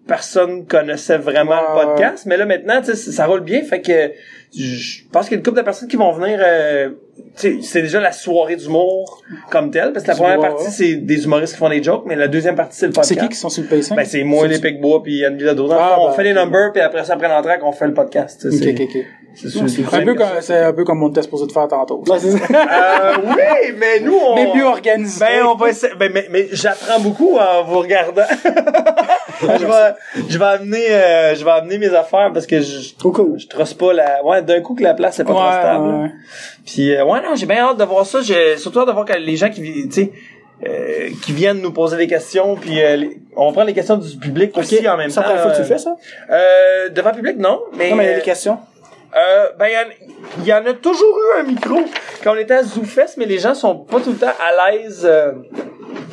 personne connaissait vraiment le podcast, mais là maintenant tu sais ça roule bien, fait que je pense qu'il y a une couple de personnes qui vont venir euh, tu sais c'est déjà la soirée d'humour comme telle parce que la première partie c'est des humoristes qui font des jokes, mais la deuxième partie c'est le podcast. C'est qui qui sont sur le pacing? Ben, c'est moi, les Pic-Bois, puis. Dans le Ah, on ben, fait les numbers, puis après ça, après l'entraque, on fait le podcast. tu sais, Ok, c'est- c'est c'est Un peu comme, ça. c'est un peu comme on était supposé de faire tantôt. Euh, oui, mais nous, on... Mais mieux organisé. Ben, on va essayer... Ben, mais, mais j'apprends beaucoup en vous regardant. je vais, je vais amener, euh, je vais amener mes affaires parce que je, cool. je trosse pas la, ouais, d'un coup que la place est pas Ouais, trop stable. ouais. Puis euh, ouais non, j'ai bien hâte de voir ça. J'ai surtout hâte de voir que les gens qui tu sais euh, qui viennent nous poser des questions puis euh, les- on prend les questions du public aussi en même C'est temps. la première fois que tu euh, le fais, ça? Euh, devant le public non, mais Non, mais il y a euh, des questions. Euh, ben, il y en- il y, en a toujours eu un micro quand on était à ZooFest, mais les gens sont pas tout le temps à l'aise. euh,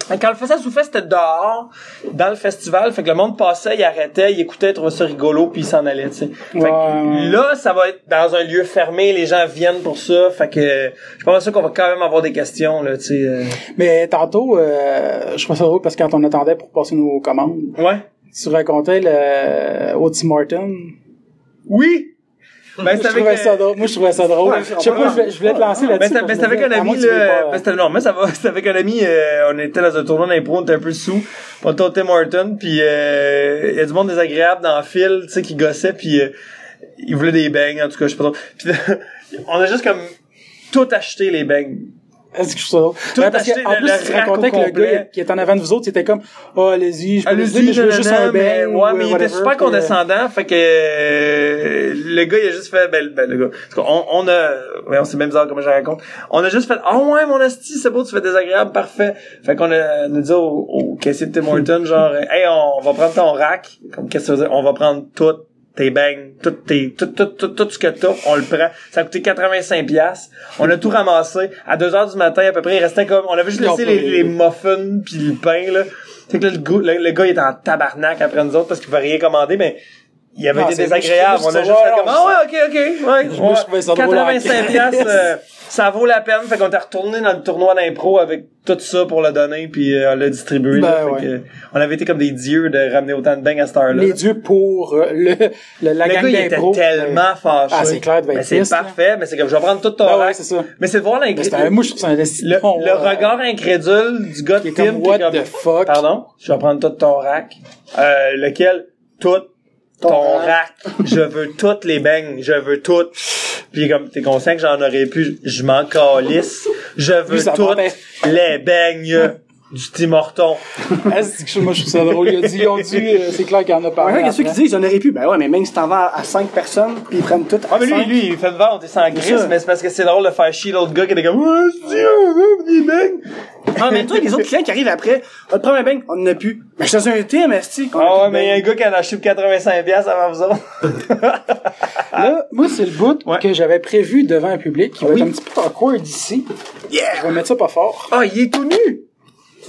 Quand on le faisait à ZooFest, c'était dehors, dans le festival. Fait que le monde passait, il arrêtait, il écoutait, il trouvait ça rigolo, puis il s'en allait, tu sais. Fait que là, ça va être dans un lieu fermé, les gens viennent pour ça. Fait que je pense qu'on va quand même avoir des questions, là, tu sais. euh. Mais tantôt, je trouvais ça drôle parce que quand on attendait pour passer nos commandes, Ouais. tu racontais le, Tim Horton. Oui! Ben, je c'est avec, trouvais euh, ça drôle. Moi, je trouvais ça drôle. Ouais, je sais pas, je voulais, je voulais te lancer Ben, là-dessus. ben, c'était avec je un ami, là. pas- Ben, c'était, non, mais ça va. C'était avec un ami, euh, on était dans un tournoi d'impro, on était un peu sous. On était au Tim Horton, puis euh, il y a du monde désagréable dans le fil, tu sais, qui gossait, puis euh, il voulait des beignes, en tout cas, je sais pas trop. Puis on a juste comme tout acheté les beignes. Que? Tout Ouais, parce qu'en le- plus, tu racontais que le gars qui est en avant de vous autres, c'était comme, oh, allez-y, je peux Allez-y, mais je veux juste un mais- bang. Ouais, ou mais il était super euh, condescendant, fait que euh, le gars il a juste fait ben, ben le gars. Qu'on- on, a ouais, on c'est même bizarre comment je raconte. On a juste fait "Ah ouais, mon asti, c'est beau, tu fais désagréable, parfait." Fait qu'on a, on a dit au, au caissier de Tim Hortons genre "Hey, on va prendre ton rack." Comme qu'est-ce que ça veut dire? On va prendre toute tes bangs, tout, tes, tout, tout, tout, tout ce que t'as, on le prend. Ça a coûté 85 piastres. On a tout ramassé. À 2 heures du matin, à peu près, il restait comme, on avait juste laissé les, les muffins puis le pain, là. C'est que là, le, gars- le, le gars, il était en tabarnak après nous autres parce qu'il pouvait rien commander, mais il avait Non, été désagréable. On a juste fait comme, ah ouais, ok, ok, ouais. Je trouvais ça drôle en 85 crise. piastres, euh, ça vaut la peine. Fait qu'on est retourné dans le tournoi d'impro avec tout ça pour le donner puis euh, le distribuer. là. Ben, Fait que, on avait été comme des dieux de ramener autant de bangs à cette heure-là. Les dieux pour euh, le, le, la Le gang gars, il était d'impro. tellement fâché. Ah, c'est clair, être c'est là. parfait, mais c'est comme, je vais prendre tout ton Ben ouais, c'est ça. Mais c'est de voir l'incrédule. Le, le regard incrédule du gars de Tim what the fuck? Pardon? Je vais prendre tout ton rack. Euh, lequel? Tout. Ton, rack. je veux toutes les bangs. Je veux toutes. Puis comme, t'es conscient que j'en aurais pu, je m'en calisse. Je veux toutes les bangs du Tim Horton. Ah, c'est quelque chose, moi, je trouve ça drôle? Il a dit, ils ont dit, euh, c'est clair qu'il y en a pas. Ouais, qu'est-ce qu'ils disent? Ils en auraient pu. Ben ouais, mais même si t'en vends à 5 personnes, puis ils prennent toutes à Ah, mais lui, cinq. lui, il fait de vente, il s'en ça. mais c'est parce que c'est drôle de faire chier l'autre gars qui était comme, on veut des. Ah, mais toi, les autres clients qui arrivent après, prend un bang, on n'en a plus. Ben, je suis dans un team, esti. a Ah ouais, mais il y a un gars qui en a acheté pour 85 piastres avant vous autres. Là, moi, c'est le bout Ouais. que j'avais prévu devant un public qui va Oui. être un petit peu awkward ici. Yeah! Je vais mettre ça pas fort. Ah, il est tout nu!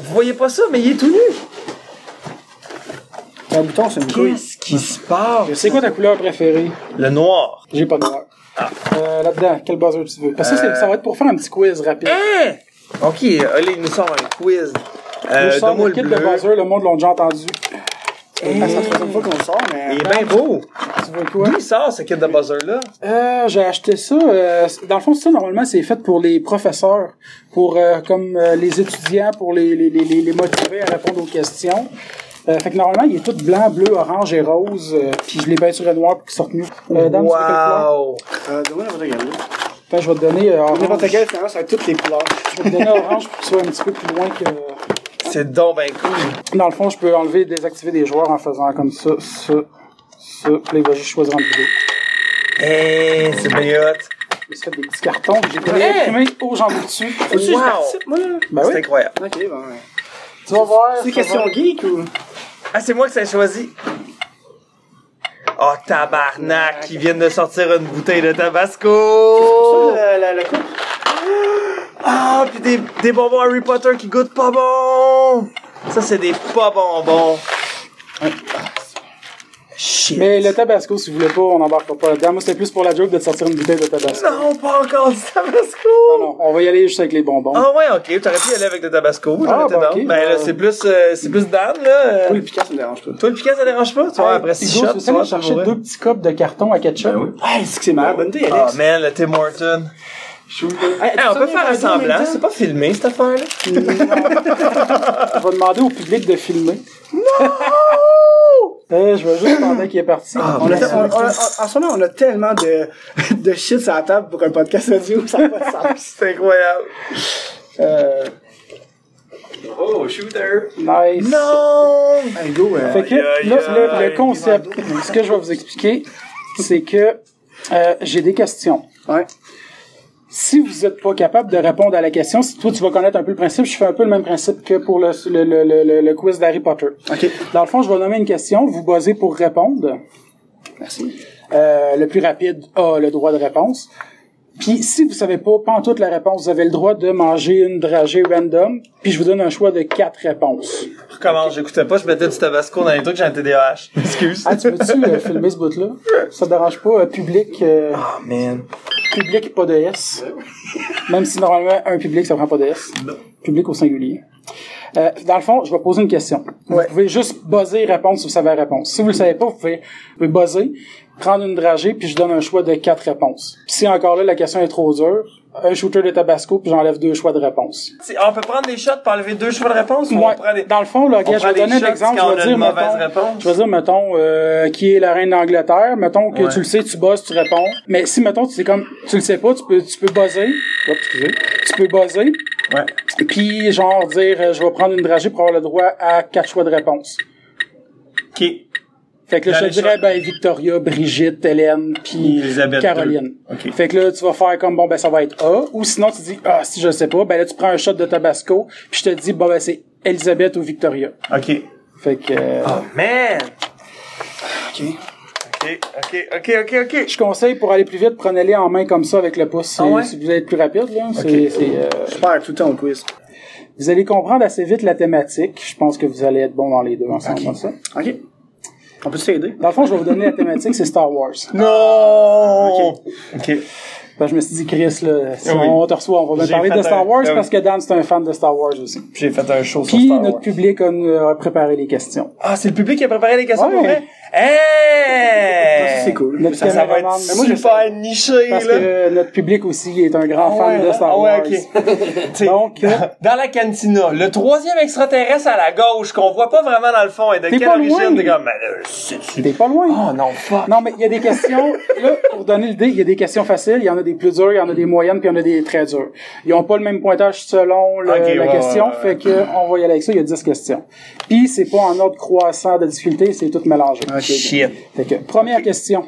Vous voyez pas ça, mais il est tout nu! Un bouton, c'est une couille. Qu'est-ce qui se passe? C'est quoi ta couleur préférée? Le noir. J'ai pas de noir. Ah. Euh, là-dedans, quel buzzer tu veux? Parce que ça, c'est- ça va être pour faire un petit quiz rapide. Hein? Ok, allez, il nous sort un quiz. Moi, Euh, donne-moi le kit de buzzer, le monde l'a déjà entendu. C'est la troisième fois qu'on le sort, mais. Il est bien beau. Tu veux quoi? D'où il sort ce kit de buzzer-là? Euh, j'ai acheté ça. euh, dans le fond, ça, normalement, c'est fait pour les professeurs, pour euh, comme euh, les étudiants, pour les, les, les, les les motiver à répondre aux questions. Euh, fait que normalement, il est tout blanc, bleu, orange et rose. euh, puis je l'ai peinturé noir pour qu'il sorte mieux. Euh, dame, tu veux quelle couleur? Wow! Euh, donne-moi n'importe je vais te donner euh, orange. N'importe quel, finalement, ça va être toutes les couleurs. Je vais te donner orange pour qu'il soit un petit peu plus loin que... C'est donc ben cool. Dans le fond, je peux enlever et désactiver des joueurs en faisant comme ça, ça, ça. Puis là, il va juste choisir entre les deux. Hey, c'est bien hot. Je fait des petits cartons. J'ai pris Hey! imprimé au jambon dessus. Wow. moi? Ben C'est oui. incroyable. Ok, bon, ouais. Tu vas voir. C'est question geek ou? Ah, c'est moi qui s'est choisi. Oh, tabarnak, ils viennent de sortir une bouteille de Tabasco. Ah, puis des, des bonbons Harry Potter qui goûtent pas bon. Ça, c'est des pas bonbons. Shit. Mais le tabasco, si vous voulez pas, on n'embarquera pas là-dedans. Moi, c'était plus pour la joke de sortir une bouteille de tabasco. Non, pas encore du Tabasco. Non, non, on va y aller juste avec les bonbons. Ah ouais, ok, t'aurais pu y aller avec le Tabasco. Ah, bah, ok, Ben là, c'est plus, euh, c'est plus Dan, là. Oui, le piquant, ça dérange pas. Toi, le piquant, ça dérange pas? Tu vois, Hey, après six shots, tu chercher deux petits copes de carton à ketchup? Ah, c'est que c'est malade. Bonne idée, Ah, Alex. man, le Tim Horton. Hey, Hey, on peut faire un semblant, c'est pas filmé, cette affaire-là. On va demander au public de filmer. Non! Euh, je vais juste pendant qu'il est parti. Ah, On a, Merci. on- on- on- en ce moment, on a tellement de, de shit sur la table pour un podcast audio, ça. C'est incroyable. Euh, Oh, shooter! nice. Non! Hey, go, euh, Fait que là, le concept, ce que je vais vous expliquer, c'est que euh, j'ai des questions. Ouais. Si vous n'êtes pas capable de répondre à la question, si toi tu vas connaître un peu le principe, je fais un peu le même principe que pour le, le, le, le, le quiz d'Harry Potter. OK. Dans le fond, je vais nommer une question, vous basez pour répondre. Merci. Euh, le plus rapide a le droit de réponse. Puis si vous savez pas, pas en toute la réponse, vous avez le droit de manger une dragée random. Puis je vous donne un choix de quatre réponses. Recommence, j'écoutais pas, je mettais du Tabasco dans les trucs, j'ai un TDAH. Excuse. Ah, tu veux-tu euh, filmer ce bout-là? Ça te dérange pas? euh, public, euh, Oh, man. public pas de S. Même si normalement un public ça prend pas de S. Public au singulier. Euh, dans le fond, je vais poser une question. Vous pouvez juste buzzer et répondre si vous savez la réponse. Si vous le savez pas, vous pouvez, vous pouvez buzzer, prendre une dragée, puis je donne un choix de quatre réponses. Puis si encore là la question est trop dure, un shooter de Tabasco, puis j'enlève deux choix de réponse. On peut prendre des shots pour enlever deux choix de réponse ou Ouais. on prend des... Dans le fond, là, gars, je vais donner un exemple. Je vais dire, mettons, je vais dire, mettons, euh, qui est la reine d'Angleterre. Mettons que Ouais. tu le sais, tu buzzes, tu réponds. Mais si, mettons, tu sais comme, tu le sais pas, tu peux, tu peux buzzer. Excusez. Tu peux buzzer. Ouais. Puis, genre, dire, euh, je vais prendre une dragée pour avoir le droit à quatre choix de réponse. Ok. Fait que là, je te dirais, ben, Victoria, Brigitte, Hélène, puis Elisabeth Caroline. II. Ok. Fait que là, tu vas faire comme, bon, ben, ça va être A. Ou sinon, tu dis, ah, si je sais pas, ben là, tu prends un shot de Tabasco, puis je te dis, bon, ben, c'est Elisabeth ou Victoria. Ok. Fait que, euh, Oh, man! OK. Ok, ok, ok, ok, ok. Je conseille pour aller plus vite, prenez-les en main comme ça avec le pouce. Ah ouais? Si vous êtes plus rapide, là, c'est, c'est, euh, Je perds tout le temps au quiz. vous allez comprendre assez vite la thématique. Je pense que vous allez être bon dans les deux ensemble comme ça. Ok. On peut s'aider? Dans le fond, je vais vous donner la thématique, c'est Star Wars. Non! Ok. Ben, je me suis dit, Chris, là, si Ah oui. on te reçoit, on va bien parler de Star un- Wars euh, parce que Dan, c'est un fan de Star Wars aussi. J'ai fait un show sur Puis, Star notre Wars. public a, a préparé les questions. Ah, c'est le public qui a préparé les questions Ouais. pour vrai? Hey! C'est cool. Notre Ça, ça va être super niché, Parce là. que notre public aussi est un grand fan ouais, de Star ouais, Wars. ok. T'sais, Donc, euh, dans la cantina, le troisième extraterrestre à la gauche qu'on voit pas vraiment dans le fond et de quelle pas origine? T'es comme, là, c'est- t'es pas loin. Oh non, fuck. Non, mais il y a des questions, là, pour donner l'idée, il y a des questions faciles, il y en a des plus dures, il y en a des moyennes, puis il y en a des très dures. Ils ont pas le même pointage selon le- Ok, la ouais, question, fait que on va y aller avec ça, il y a 10 questions. Puis c'est pas en ordre croissant de difficulté, c'est tout mélangé. Shit. Fait que, première question.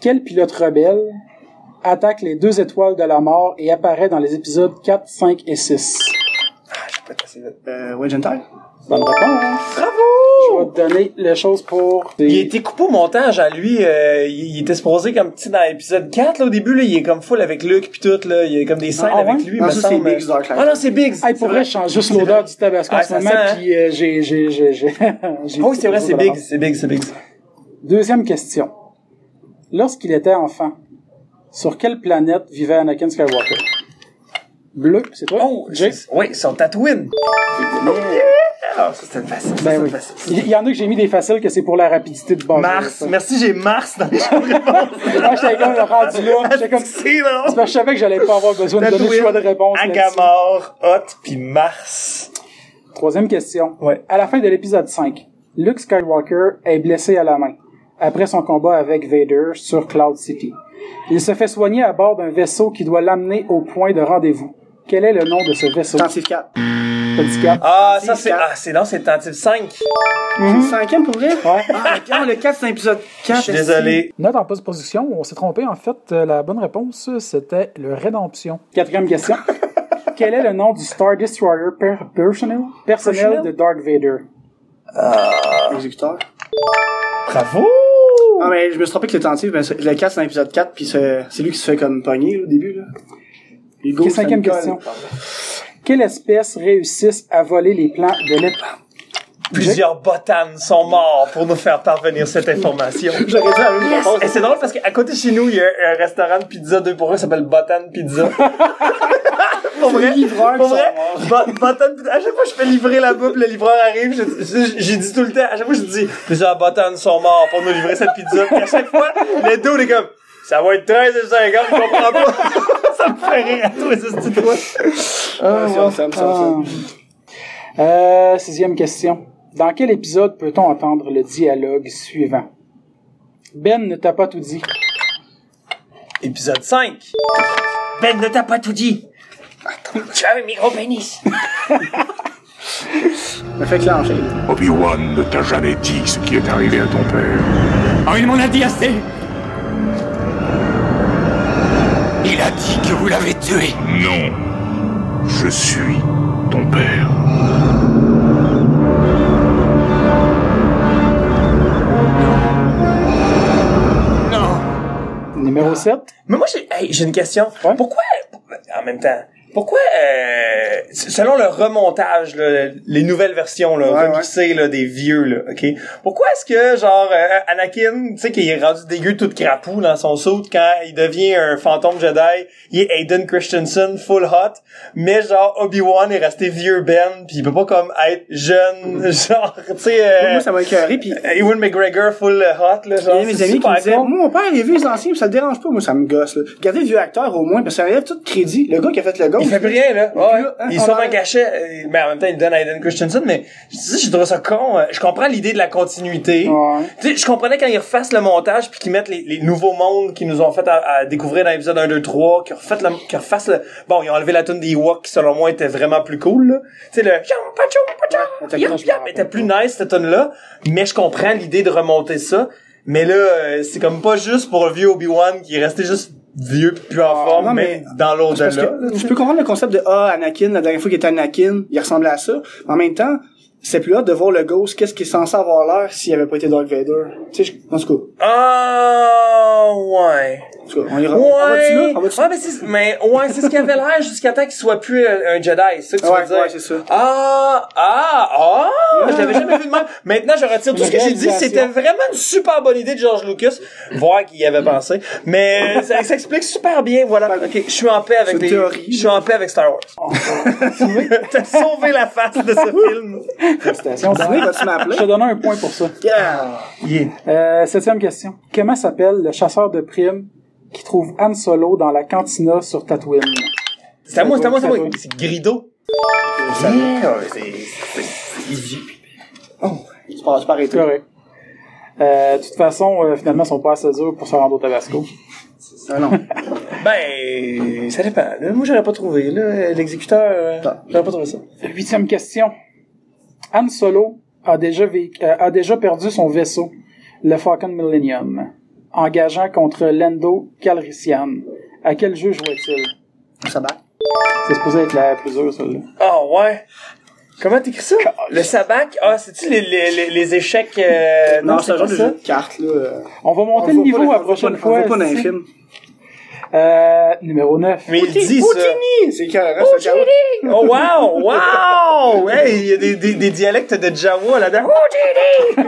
Quel pilote rebelle attaque les deux étoiles de la mort et apparaît dans les épisodes 4, 5 et 6? Euh, Wedge and Tie? Bonne réponse. Bravo! Je vais te donner les choses pour... Il a été coupé au montage à lui, euh, il, il était supposé comme petit dans l'épisode 4 là, au début là, il est comme full avec Luke puis tout là, il y a comme des scènes Ah ouais? avec lui, Non, ça, c'est. Biggs Dark. Ah non, c'est Biggs. Hey, pour vrai, je change juste l'odeur du tabasco en Ah, ce ça moment, sent, puis euh, j'ai, j'ai, j'ai, j'ai, j'ai... Ah oui, c'est vrai, c'est Biggs, c'est Biggs, c'est Biggs. Deuxième question. Lorsqu'il était enfant, sur quelle planète vivait Anakin Skywalker? Bleu, c'est toi? Oh, c'est- oui, sur Tatooine. Ah, ça c'était facile. Ben oui. facile. Il y en a que j'ai mis des faciles que c'est pour la rapidité de base. Mars, merci, j'ai Mars dans les choix de réponse. Moi, j'étais comme rendu là. J'étais comme, c'est parce que je savais que j'allais pas avoir besoin de donner le choix de réponse. Agamor, Hot, puis Mars. Troisième question. Ouais. À la fin de l'épisode 5, Luke Skywalker est blessé à la main après son combat avec Vader sur Cloud City. Il se fait soigner à bord d'un vaisseau qui doit l'amener au point de rendez-vous. Quel est le nom de ce vaisseau? Tentative 4. Petit cap. Ah, C'est ça c'est, ah, c'est non, c'est tentative 5. C'est le cinquième pour vrai? Ouais. Ah, non, le 4, c'est l'épisode 4. Je suis désolé. Note en post-position, on s'est trompé. En fait, euh, la bonne réponse, c'était le Rédemption. Quatrième question. Quel est le nom du Star Destroyer per- personnel, personnel Personnel? de Dark Vader? Exécuteur. Bravo! Ah, mais je me suis trompé que le tentative, ben, le 4, c'est dans l'épisode 4, puis c'est c'est lui qui se fait comme pogner, là, au début, là. Ça cinquième question. Quelle espèce réussisse à voler les plans de l'État? Plusieurs botanes sont morts pour nous faire parvenir cette information. J'aurais dit la même réponse. Et c'est drôle parce qu'à côté de chez nous, il y a un restaurant de pizza 2 pour 1 qui s'appelle Botan Pizza. pour vrai, pour vrai, sont Bo- Botan Pizza. À chaque fois que je fais livrer là-bas, puis le livreur arrive, j'ai dit tout le temps, à chaque fois je dis, plusieurs botanes sont morts pour nous livrer cette pizza. Puis à chaque fois, le dos, il est comme, ça va être 13 et 50, je comprends pas. Ça me fait rire à doigts. Ah, ça, ça, ça, ça. Ah. Euh, sixième question. Dans quel épisode peut-on entendre le dialogue suivant? Ben ne t'a pas tout dit. Épisode 5. Ben ne t'a pas tout dit. Tu as un micro-pénis. Me fait clencher. Obi-Wan ne t'a jamais dit ce qui est arrivé à ton père. Oh, il m'en a dit assez. Dit que vous l'avez tué. Non. Je suis ton père. Numéro 7. Mais moi, j'ai, hey, j'ai une question. Ouais. Pourquoi, en même temps, pourquoi, euh, selon le remontage, là, les nouvelles versions, là, Ouais, remixées, là, des vieux, là, ok? Pourquoi est-ce que, genre, euh, Anakin, tu sais, qu'il est rendu dégueu tout crapou dans son saut quand il devient un fantôme Jedi, il est Aiden Christensen, full hot, mais genre, Obi-Wan est resté vieux Ben, puis il peut pas comme être jeune, genre, tu sais, euh, Moi, ça m'a écœuré, puis Ewan McGregor full hot, là, genre, Il y a mes amis qui me disaient, moi, mon père, il a vu les anciens, puis ça le dérange pas, moi, ça me gosse, là. Regardez le vieux acteur, au moins, parce que ça enlève tout crédit. Le gars qui a fait le gars. Il fait plus rien, là. Ouais. il sauve un cachet, euh, mais en même temps, il donne à Aiden Christensen, mais je dis, je trouve ça con. euh, Je comprends l'idée de la continuité. Ouais. Tu sais, je comprenais quand ils refassent le montage puis qu'ils mettent les, les nouveaux mondes qu'ils nous ont fait à, à découvrir dans l'épisode 1, 2, 3, qu'ils refassent le, qu'ils refassent le, bon, ils ont enlevé la tune des Ewoks qui, selon moi, était vraiment plus cool, là. Tu sais, le, Ouais, me était plus nice, cette tune là mais je comprends l'idée de remonter ça. Mais là, euh, c'est comme pas juste pour le vieux Obi-Wan qui est resté juste vieux pis plus en forme, non, mais, mais- dans l'autre Parce là. que je peux comprendre le concept de ah Anakin la dernière fois qu'il était Anakin il ressemblait à ça en même temps c'est plus hâte de voir le Ghost, qu'est-ce qui est censé avoir l'air s'il avait pas été Dark Vader. Tu sais, je- en tout cas, Ah, ouais. En tout cas, on ira. on va-tu là? Ouais. On Ouais, mais c'est, mais, ouais, c'est ce qu'il avait l'air jusqu'à temps qu'il soit plus un, un Jedi, c'est ça que tu Ouais, veux dire? ouais, c'est ça. Ah, ah, ah, je l'avais jamais vu de même. Maintenant, je retire tout ce que j'ai dit. C'était vraiment une super bonne idée de George Lucas. Voir qu'il y avait pensé. Mais ça, ça explique super bien, voilà. Ok, je suis en paix avec les, je suis en paix avec Star Wars. T'as sauvé la face de ce film. Félicitations. Disney, vas-tu m'appeler? Je te donne un point pour ça. Yeah! Euh, septième question. Comment s'appelle le chasseur de primes qui trouve Han Solo dans la cantina sur Tatooine? C'est à moi, c'est à moi, c'est à moi. C'est Grido. Yeah, c'est, c'est, c'est easy. Tu peux, tu peux arrêter. Correct. Euh, de toute façon, euh, finalement, ils sont pas assez durs pour se rendre au Tabasco. Ah non. Ben, ça dépend. Moi, j'aurais pas trouvé, là. L'exécuteur, euh, j'aurais pas trouvé ça. Huitième question. Han Solo a déjà, vécu- euh, a déjà perdu son vaisseau, le Falcon Millennium, engageant contre Lando Calrissian. À quel jeu jouait-il? Ça. C'est supposé être la plus dure, celle-là. Ah, ouais. Comment t'écris ça? Le sabac? Ah, c'est-tu les, les, les, les échecs, euh... Non, c'est un genre de ça? jeu de cartes, là. On va monter on le niveau la prochaine fois. On voit pas dans les ici. films. Euh, numéro 9. Mais il dit ça. Poutini! C'est carré, c'est carré. Oh, wow! Wow! Hey, il y a des, des, des dialectes de Jawa là-dedans.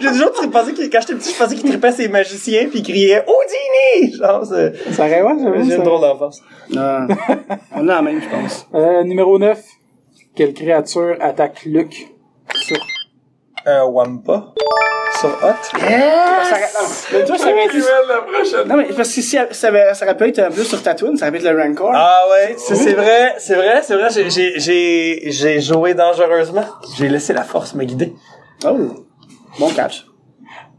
J'ai toujours pensé qu'il, quand j'étais petit, je pensais qu'il tripait ses magiciens puis il criait Houdini! Genre, c'est, Ça aurait, ouais, j'ai ça. une drôle d'enfance. Non. On a la même, je pense. Euh, numéro 9. Quelle créature attaque Luke sur Un Wampa? Sur Hot? Non, mais toi, ça aurait été... Non, mais parce que si ça, ça, aurait- pu être un plus sur Tatooine, ça aurait pu être le Rancor. Ah ouais, ça, c'est vrai, c'est vrai, c'est vrai, j'ai, j'ai, j'ai, j'ai joué dangereusement. J'ai laissé la force me guider. Oh. Bon catch.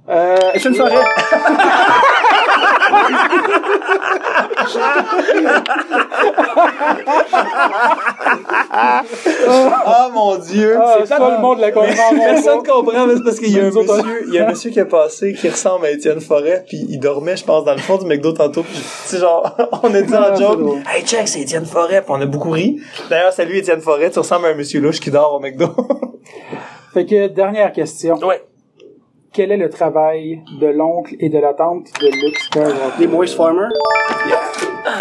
Euh, Est-ce une forêt? Ah mon dieu! ah, c'est pas le monde la comprend. Personne comprend, mais c'est parce qu'il y a un monsieur, il y a un monsieur qui est passé qui ressemble à Étienne Forêt, puis il dormait, je pense, dans le fond du McDo tantôt, puis tu sais, genre, on a dit en Ah, joke, hey, check, c'est Étienne Forêt, puis on a beaucoup ri. D'ailleurs, salut Étienne Forêt, tu ressembles à un monsieur louche qui dort au McDo. Fait que, dernière question. ouais. Quel est le travail de l'oncle et de la tante de Luke Skywalker? Moist Farmer?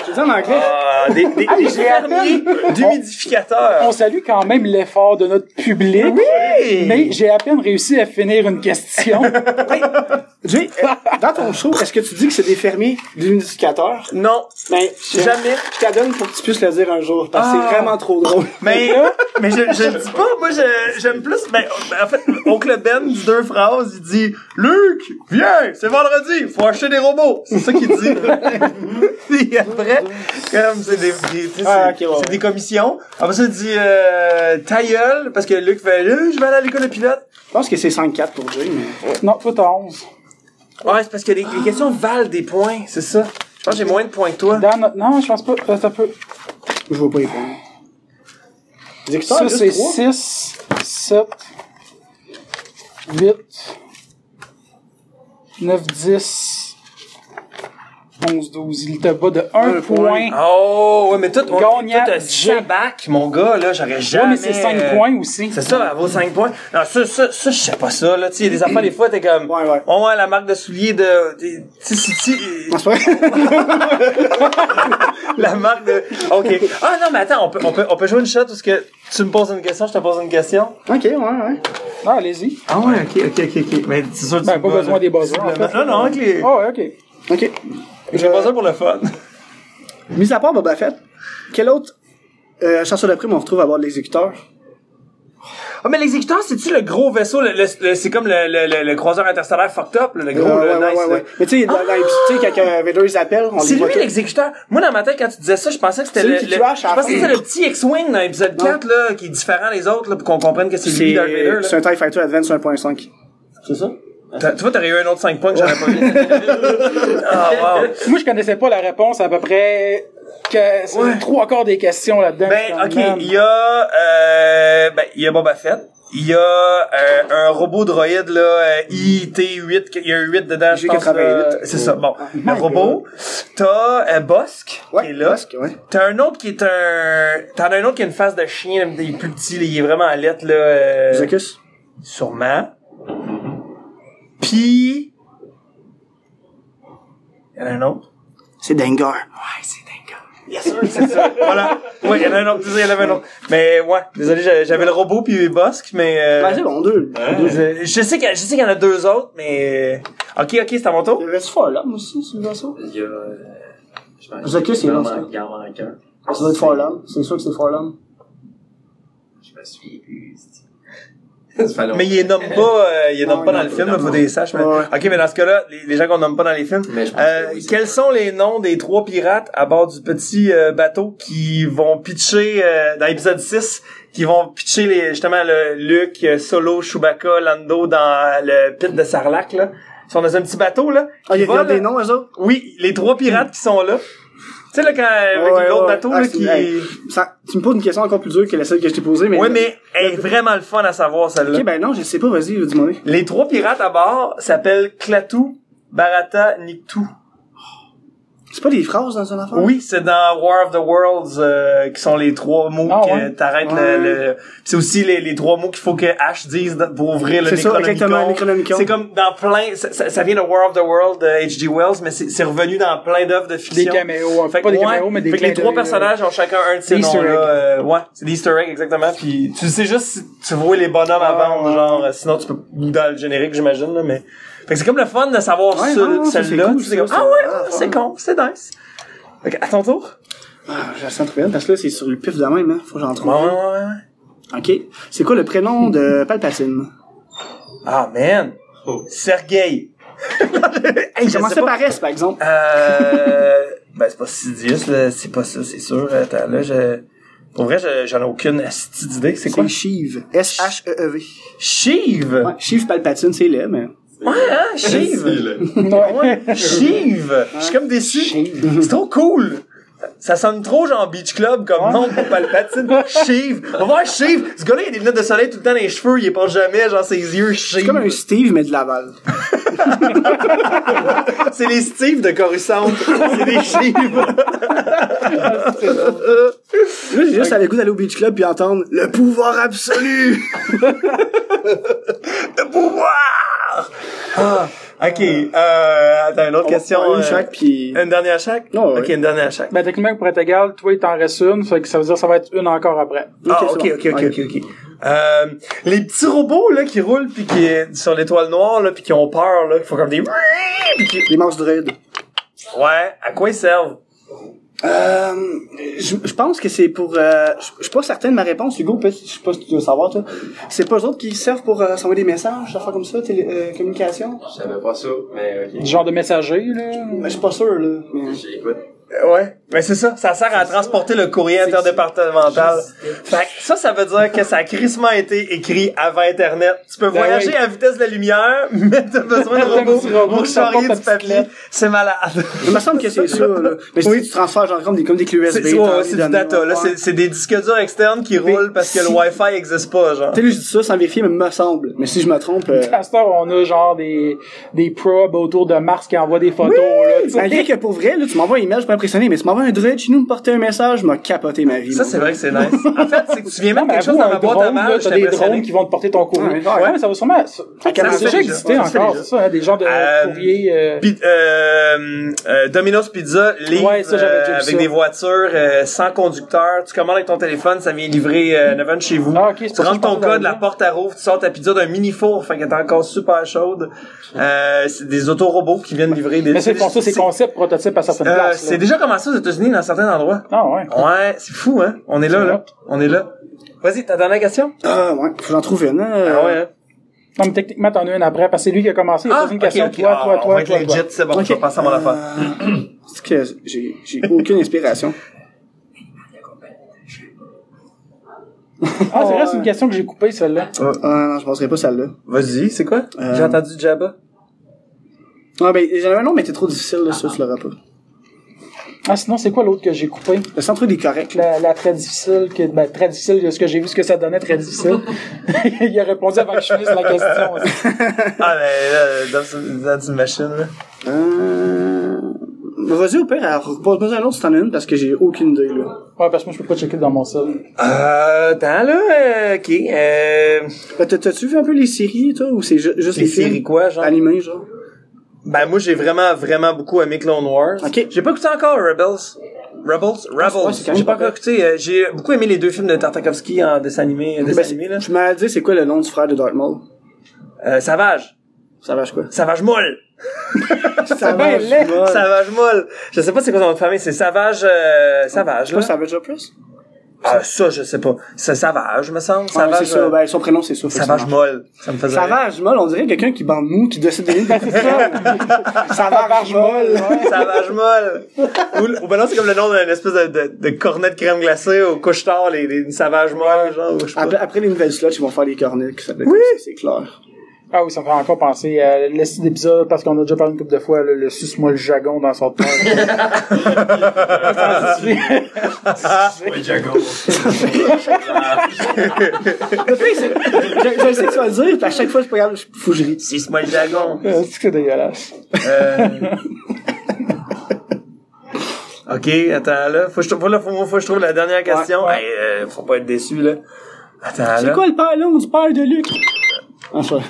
Je dis en anglais? Ah, des, des, des fermiers d'humidificateurs. On salue quand même l'effort de notre public. Oui! Mais j'ai à peine réussi à finir une question. Jay, euh, dans ton show, est-ce que tu dis que c'est des fermiers d'humidificateurs? Non, Ben, jamais. Je te donne pour que tu puisses le dire un jour, parce que Ah. c'est vraiment trop drôle. Mais, mais je, je le dis pas, moi je, j'aime plus, ben, ben, en fait, Oncle Ben dit deux phrases, il dit, Luc, viens, c'est vendredi, faut acheter des robots. C'est ça qu'il dit. Comme c'est des, des, tu sais, Ah, c'est, ok, ouais. c'est des commissions. Après ça, il dit, euh, ta gueule, parce que Luc fait, Euh, je vais aller à l'école de pilote. Je pense que c'est 5-4 pour Jay, mais... non, toi t'as 11. Ouais, c'est parce que les, les questions valent des points, c'est ça. Je pense que j'ai moins de points que toi. Dans notre- Non, je pense pas. Reste un peu. Je vois pas les points. Les Ça, c'est trois. 6, 7, 8, 9, 10, 11, 12. Il te bat de 1 Un point. Oh, ouais, mais tout, on, Gagnant, tout, mon gars, là, j'aurais jamais. Ouais, mais c'est 5 euh, points aussi. C'est ça, elle vaut 5 points. Non, ça, ça, ça, je sais pas ça, là. Tu sais, des affaires, des fois, t'es comme, Ouais, ouais. oh, ouais, la marque de souliers de, tu sais, si, vrai? la marque de, ok. Ah, non, mais attends, on peut, on peut, on peut jouer une shot parce que tu me poses une question, je te pose une question. ok, ouais, ouais. Ah, allez-y. Ah, ouais, ok, ok, ok, ok. Mais c'est sûr, tu Ben, me pas besoin là. des buzzers, en fait. Non, non, ok. Ah, ouais, ok. Ok. J'ai pas ça pour le fun. Mis à part Boba Fett, quel autre euh, chasseur de primes on retrouve à bord de l'exécuteur? Ah, mais l'exécuteur, c'est-tu le gros vaisseau, le, le- le- c'est comme le, le, le, le croiseur interstellaire fucked up, là, le gros, Euh, le ouais, ouais, nice, ouais. Mais tu sais, les- tu sais, quand euh, Vader les appelle, on C'est lui l'exécuteur. Moi, dans ma tête, quand tu disais ça, je pensais que c'était le, je pensais que c'était le petit X-Wing dans l'épisode 4, là, qui est différent des autres, là, pour qu'on comprenne que c'est lui, Darth Vader, c'est un TIE Fighter Advance 1.5. C'est ça? T'as- Tu vois, t'aurais eu un autre 5 points que j'aurais pas eu. Ah, wow. Moi, je connaissais pas la réponse à peu près que c'est Ouais. trois quarts des questions là-dedans. Ben, ok, il y a, euh, ben, il y a Boba Fett. Il y a euh, un robot droïde, là, euh, IT-8, il y a un 8 dedans, je pense. 88. là. C'est ça, bon. Le robot. T'as euh, Bosk, qui est là. Bosque, ouais. T'as un autre qui est un... T'en as un autre qui a une face de chien, il est plus petit, là, il est vraiment à lettre, là. euh, Zacus. Sûrement. Puis... Il y en a un autre. C'est Dengar. Ouais, c'est Dengar. Yes, sir, c'est ça. voilà. Ouais, il y en a un autre. Désolé, il y en avait un autre. Mais ouais, désolé, j'avais le robot puis Bosque, mais... Euh, Ben, c'est bon, deux. je, je sais qu'il y sais y en a deux autres, mais... Ok, ok, c'est à mon tour. Il reste Farlam aussi, sur le vaisseau. Il y a. euh, Je pense Zacus, il est en là, il en manque un. Ça doit être Farlam. C'est sûr que c'est Farlam. Je me souviens plus. Ça fait longtemps. Mais il les nomme pas, euh, il les nomme Non, pas il dans le film, là, non. faut des saches. Mais... Ouais. Ok, mais dans ce cas-là, les, les gens qu'on nomme pas dans les films, Mais je pense euh, que oui, c'est quels sont les noms des trois pirates à bord du petit euh, bateau qui vont pitcher euh, dans l'épisode 6, qui vont pitcher les, justement le Luke, Solo, Chewbacca, Lando dans le pit de Sarlacc là? Ils sont dans un petit bateau là. Ah, il y a vole, des noms, eux autres? Oui, les trois pirates qui sont là. Tu sais là quand avec Ouais, l'autre ouais. bateau Ah, là qui. hey, ça- tu me poses une question encore plus dure que la seule que je t'ai posée, mais. Ouais, mais elle est vraiment le fun à savoir celle-là. Ok, ben non, je sais pas, vas-y, dis-moi. Les trois pirates à bord s'appellent Klaatu, Barata, Niktu. C'est pas des phrases dans une affaire? Oui, c'est dans War of the Worlds euh, qui sont les trois mots Ah, que ouais. t'arrêtes Ouais. le, le- C'est aussi les, les trois mots qu'il faut que Ash dise pour ouvrir le Necronomicon. C'est comme dans plein... Ça, vient de War of the World de H.G. Wells, mais c'est revenu dans plein d'œuvres de Des fiction. caméos. Fait que, pas des ouais, caméos, mais des fait que les trois personnages ont chacun un de ces Des noms-là. euh, ouais, c'est des Easter eggs, exactement. Puis tu sais juste si tu vois les bonhommes à Ah, genre, euh, sinon tu peux dans le générique, j'imagine, là, mais... Fait que c'est comme le fun de savoir Ouais, ce- non, celle-là. c'est cool, ça, comme, ça. ah ouais, Ah, c'est con, c'est nice. Fait que, à ton tour. Ah, je la sens trop bien, parce que là, c'est sur le pif de même, hein. Faut que j'en trouve. Ouais, ouais, ouais. Ok. C'est quoi le prénom de Palpatine? Ah, man. Sergei. hey, je ça pas. paraît, par exemple? Euh, ben, c'est pas Sidious, là. C'est pas ça, c'est sûr. Attends, là, je... Pour vrai, je- j'en ai aucune d'idée. C'est quoi? C'est Sheev. S-H-E-E-V? Shiv. Ouais, Sheev Palpatine, c'est laid, mais. Ouais, hein, Shiv. Ouais. Shiv. Je suis comme déçu. C'est trop cool. Ça sonne trop genre Beach Club comme nom pour Palpatine. Shiv. On va voir Shiv. Ce gars-là, il a des lunettes de soleil tout le temps dans les cheveux. Il est pas jamais, genre ses yeux C'est Shiv. comme un Steve, mais de Laval. C'est les Steve de Coruscant. C'est des Shiv. Là, j'ai juste à goût d'aller au Beach Club puis entendre le pouvoir absolu! Le pouvoir! Ah, ok. Euh, attends, une autre question. On- une euh, chaque, puis. Une dernière à chaque? Non, ouais. Ok, une dernière à chaque. Ben, techniquement, pour être égal, toi, il t'en reste une, fait que ça veut dire que ça va être une encore après. Ah, ok, ok, ok, ok, ok. Euh, les petits robots, là, qui roulent pis qui, sur l'étoile noire, là, pis qui ont peur, là, qui font comme des... qui- Les mouse droïdes. Ouais, à quoi ils servent? Euh, je, je pense que c'est pour. Euh, je, je suis pas certain de ma réponse, Hugo. peut-être- Je sais pas si tu veux savoir, toi. C'est pas eux autres qui servent pour euh, s'envoyer des messages, des affaires comme ça, télé, euh, communication? Je savais pas ça, mais ok. Du genre de messager, là. Mais je suis pas sûr, là. Mais... J'écoute. Euh, Ouais, ben c'est ça, ça sert à transporter le courrier interdépartemental. Fait que ça, ça veut dire que ça a crissement été écrit avant Internet. Tu peux Ben voyager oui. à vitesse de la lumière, mais t'as besoin de robots pour charrier du papier. C'est malade. Il me semble que c'est ça, là. Mais si tu transfères, genre, comme des, comme des clés USB. C'est ouais, du data, là. C'est- C'est des disques durs externes qui Mais roulent parce que le Wi-Fi existe pas, genre. Tu sais, là, je dis ça sans vérifier, mais me semble. Mais si je me trompe, euh... À cette heure, on a genre des, des probes autour de Mars qui envoient des photos, là, tu sais. Malgré que pour vrai, là, tu m'envoies une image pas impressionné, mais tu m'envoies un druide chez nous me porter un message, m'a capoté ma vie. Ça, c'est vrai que c'est nice. En fait, c'est que tu viens mettre mais quelque chose dans ma boîte à mal, t'as des drones qui vont te porter ton courrier. Ouais, ça va sûrement, ça, ça déjà existé encore, c'est ça, des genres de Euh, courriers, euh, euh, Domino's Pizza livre Ouais, ça, j'avais déjà vu avec des voitures sans conducteur. Tu commandes avec ton téléphone, ça vient livrer euh, 9 ans de chez vous. Ah, tu rentres ton code, la porte à rouvre, tu sors ta pizza d'un mini four, fait qu'elle est encore super chaude. C'est des autorobots qui viennent livrer des. mais c'est pour ça, c'est c'est- concept prototype à certaines places, c'est déjà commencé aux États-Unis dans certains endroits. Ah, ouais. Ouais, c'est fou, hein. On est là, là. On est là. Vas-y, ta dernière question? Ah, ouais. Faut que j'en trouve une, hein. Ah ouais, hein. Non, mais techniquement, t'en as une après, parce que c'est lui qui a commencé, il a Ah, posé une ok, question, ok. toi, Ah, toi, on toi, toi, toi. c'est bon, Ok. je vais passer à mon affaire. Euh, C'est que j'ai, j'ai aucune inspiration. Ah, c'est vrai, c'est une question que j'ai coupée, celle-là. Ah, non, je penserais pas celle-là. Vas-y, c'est quoi? Euh, J'ai entendu Jabba. Ah, ben, j'en avais un nom, mais c'était trop difficile, là, ça, tu l'auras pas. Ah, sinon, c'est quoi l'autre que j'ai coupé? Le centre des correct, là. La, la très difficile, que, ben, très difficile, ce que j'ai vu, ce que ça donnait très difficile. il a répondu avant que je finisse la question. Ah, ben, là, dans, dans une machine, là. Euh... Vas-y, au pire, alors, pose-moi un autre si t'en as une, parce que j'ai aucune idée, là. Ouais, parce que moi, je peux pas checker dans mon sel. Euh, attends, là, euh, ok, euh... Ben, t'as- T'as-tu vu un peu les séries, toi, ou c'est ju- juste Les séries quoi, genre? Animés, genre? Ben, moi, j'ai vraiment, vraiment beaucoup aimé Clone Wars. Ok. J'ai pas écouté encore Rebels. Rebels? Rebels. ouais, quand même j'ai pas pas encore écouté. euh, j'ai beaucoup aimé les deux films de Tartakovsky en dessin animé, dessin Ben, animé, là. Tu m'as dit, c'est quoi le nom du frère de Darth Maul? Euh, Savage. Savage quoi? Savage Molle. Savage Molle. Savage Molle. Je sais pas c'est quoi son nom de famille, c'est Savage, euh, Savage, C'est là. pas Savage Opress? Ah, ça, je sais pas. C'est Savage, me semble. Ouais, Savage. c'est ça, euh, ben, son prénom, c'est ça. Savage. Molle. Ça me faisait. Savage Molle, on dirait quelqu'un qui bande mou, qui décide de Savage Molle. Savage Molle. ou, ou ben non, c'est comme le nom d'une espèce de, de, de cornet de crème glacée au couche-tard, les, les Savage Molle, genre, ou je sais pas. Après, après les nouvelles slots, ils vont faire les cornets, que ça ça, c'est clair. Ah oui, ça me fait encore penser à le style d'épisode, parce qu'on a déjà parlé une couple de fois, là, le suce-moi le jagon dans son Jago. Le c'est, je, je sais que tu vas le dire, puis à chaque fois, je regarde, je que je ris. Six-moi le dragon. Euh, c'est que c'est dégueulasse. Euh... ok, attends, là. Faut que je, faut, là, faut, faut que je trouve la dernière question. Ouais, Hey, euh, faut pas être déçu, là. Attends, là. C'est quoi le père long du père de Luc? Enfin.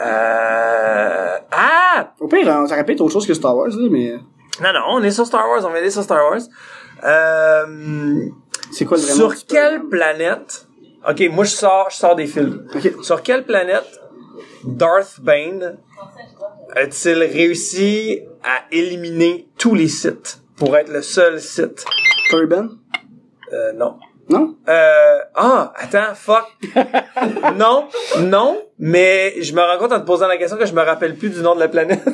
Euh... Ah! Au pire, on ça répète autre chose que Star Wars, là, mais. Non, non, on est sur Star Wars, on va aller sur Star Wars. Euh... C'est quoi le Sur quelle planète... Ok, moi je sors, je sors des films. Sur quelle planète Darth Bane a-t-il réussi à éliminer tous les sites pour être le seul site? Corbin? Euh, non. Non? Euh, ah, attends, fuck. non, non, mais je me rends compte en te posant la question que je me rappelle plus du nom de la planète.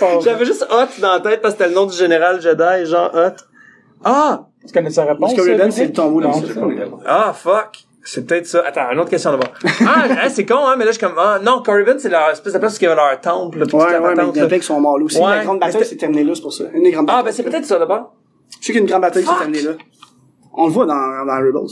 J'avais juste Hot dans la tête parce que c'était le nom du général Jedi, genre Hot. Ah! Tu connais sa réponse? Parce que Corbin, c'est le tombeau dans c'est. Ah, fuck. C'est peut-être ça. Attends, une autre question d'abord. Ah, c'est con, hein, mais là, je suis comme, ah, non, Corriban, c'est leur espèce de place où il y avait leur temple, là, Ouais, ouais, mais patente, il y en là. a plein qui sont morts là aussi. Ouais, la grande bataille s'est terminée là, c'est pour ça. Une des grandes Ah, ben, c'est peut-être ça, d'abord. Je sais qu'une grande bataille s'est Fuck! terminée là. On le voit dans, dans Rebels.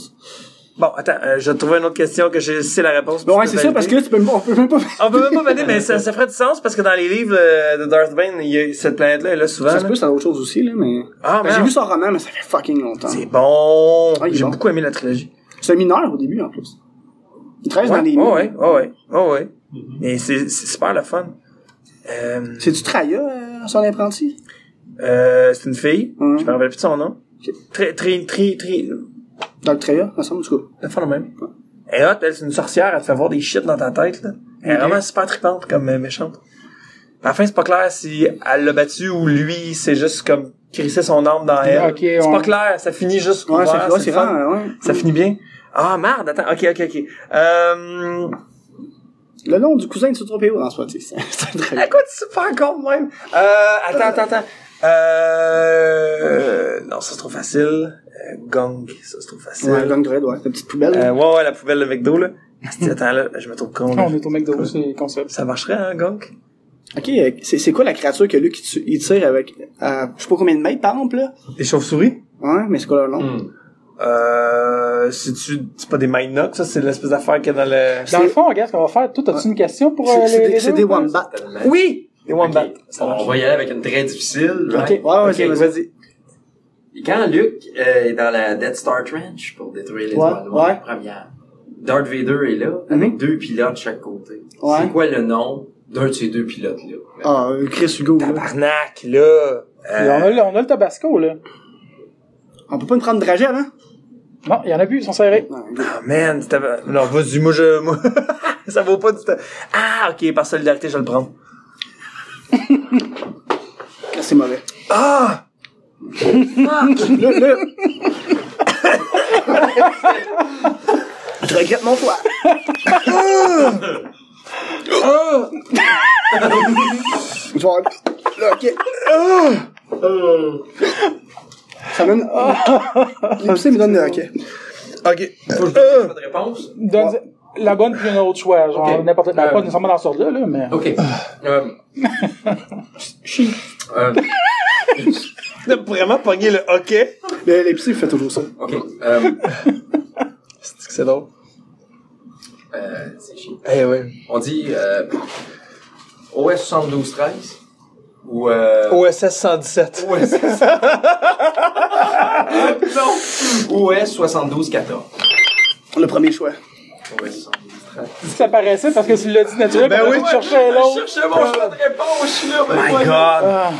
Bon, attends, euh, je vais trouver une autre question que je sais la réponse. Bon, ouais, c'est ça, parce que tu peux, on peut même pas. On peut même pas valider, mais ça, ça ferait du sens parce que dans les livres euh, de Darth Bane, il y a cette planète-là, là, souvent. Ça se peut, c'est autre chose aussi, là, mais. Ah, Ben, J'ai vu son roman, mais ça fait fucking longtemps. C'est bon. Ah, J'ai bon. beaucoup aimé la trilogie. C'est un mineur au début, en plus. Il travaille Ouais, dans les ouais, mines. ouais, ouais, ouais, ouais, ouais. Et c'est c'est super le fun. Euh, C'est du Traya, euh, son apprenti? euh, c'est une fille. Ouais. Je me rappelle plus de son nom. Très, très, très, très, Dans le Traya, ensemble, du coup. la fin le même. Et hot, elle, c'est une sorcière, elle te fait voir des shit dans ta tête, là. Elle est vraiment super trippante comme euh, méchante. À la fin, c'est pas clair si elle l'a battu ou lui, c'est juste comme crisser son arme dans elle. C'est ouais. pas clair, ça finit juste Ouais, ouvert, c'est ouais, fun. ouais. Ça finit bien. Ah, merde, attends, ok, ok, ok. Euh, Le nom du cousin de Sutropéo dans ce tu sais. C'est Traya. Écoute, encore de même? Euh, attends, attends, attends. Euh, non, ça c'est trop facile. Euh, Gong, ça c'est trop facile. Ouais, Gang Dread, ouais. La petite poubelle. Euh, ouais, ouais, la poubelle de McDo, là. Attends, là, je me trouve con, là. On est au McDo, c'est concept. Ça marcherait, hein, Gong? Ok, euh, c'est c'est quoi la créature que Luke il tu- il tire avec, euh, je sais pas combien de mètres par exemple, là? Des chauves-souris? Ouais, mais c'est quoi leur nom? Hmm. Euh, c'est-tu, c'est pas des Mindnock, ça? C'est l'espèce d'affaire qu'il y a dans le... Dans le fond, regarde ce qu'on va faire. Toi, as-tu une question pour euh, C'est- C'est les, des- c'est des ou pas? Wombat. Oui! Des On va y aller avec une très difficile. Ok, right? ouais, ouais, Ok, vas-y. quand Luke euh, est dans la Death Star Trench pour détruire les Ouais, ouais. première, Darth Vader est là, avec deux pilotes de chaque côté. Ouais. C'est quoi le nom d'un de ces deux pilotes-là? Ah, euh, Chris Hugo, là. Tabarnak, là. On, a, le- on a le Tabasco, là. On peut pas nous prendre de trajet, hein? Non, il y en a plus, ils sont serrés. Ah, man, c'était... Non, vas-y, moi, je... Moi... ça vaut pas du temps. Ah, ok, par solidarité, je vais le prendre. C'est mauvais. Ah! Je regrette mon. Je avoir- Là, ok. Ça donne. L'épicé me donne ok. Ok. Faut que je donne pas de réponse? Donne la bonne puis un autre choix. Genre, Ok. n'importe, ben, Euh, pas nécessairement dans ce ordre-là, là, mais. Ok. Euh, euh, vraiment pogné le Les petits, fait toujours ça. ok. Euh, C'est que c'est drôle. euh, c'est chiant. Eh ouais. On dit euh, OS 7213 ou euh, OSS 117. OS non OS 7214. Le premier choix. 7213. Ça paraissait parce que tu l'as dit naturel. Ben oui. tu cherchais Je l'autre. cherchais mon choix de réponse, je suis là. ben My. God. Ah.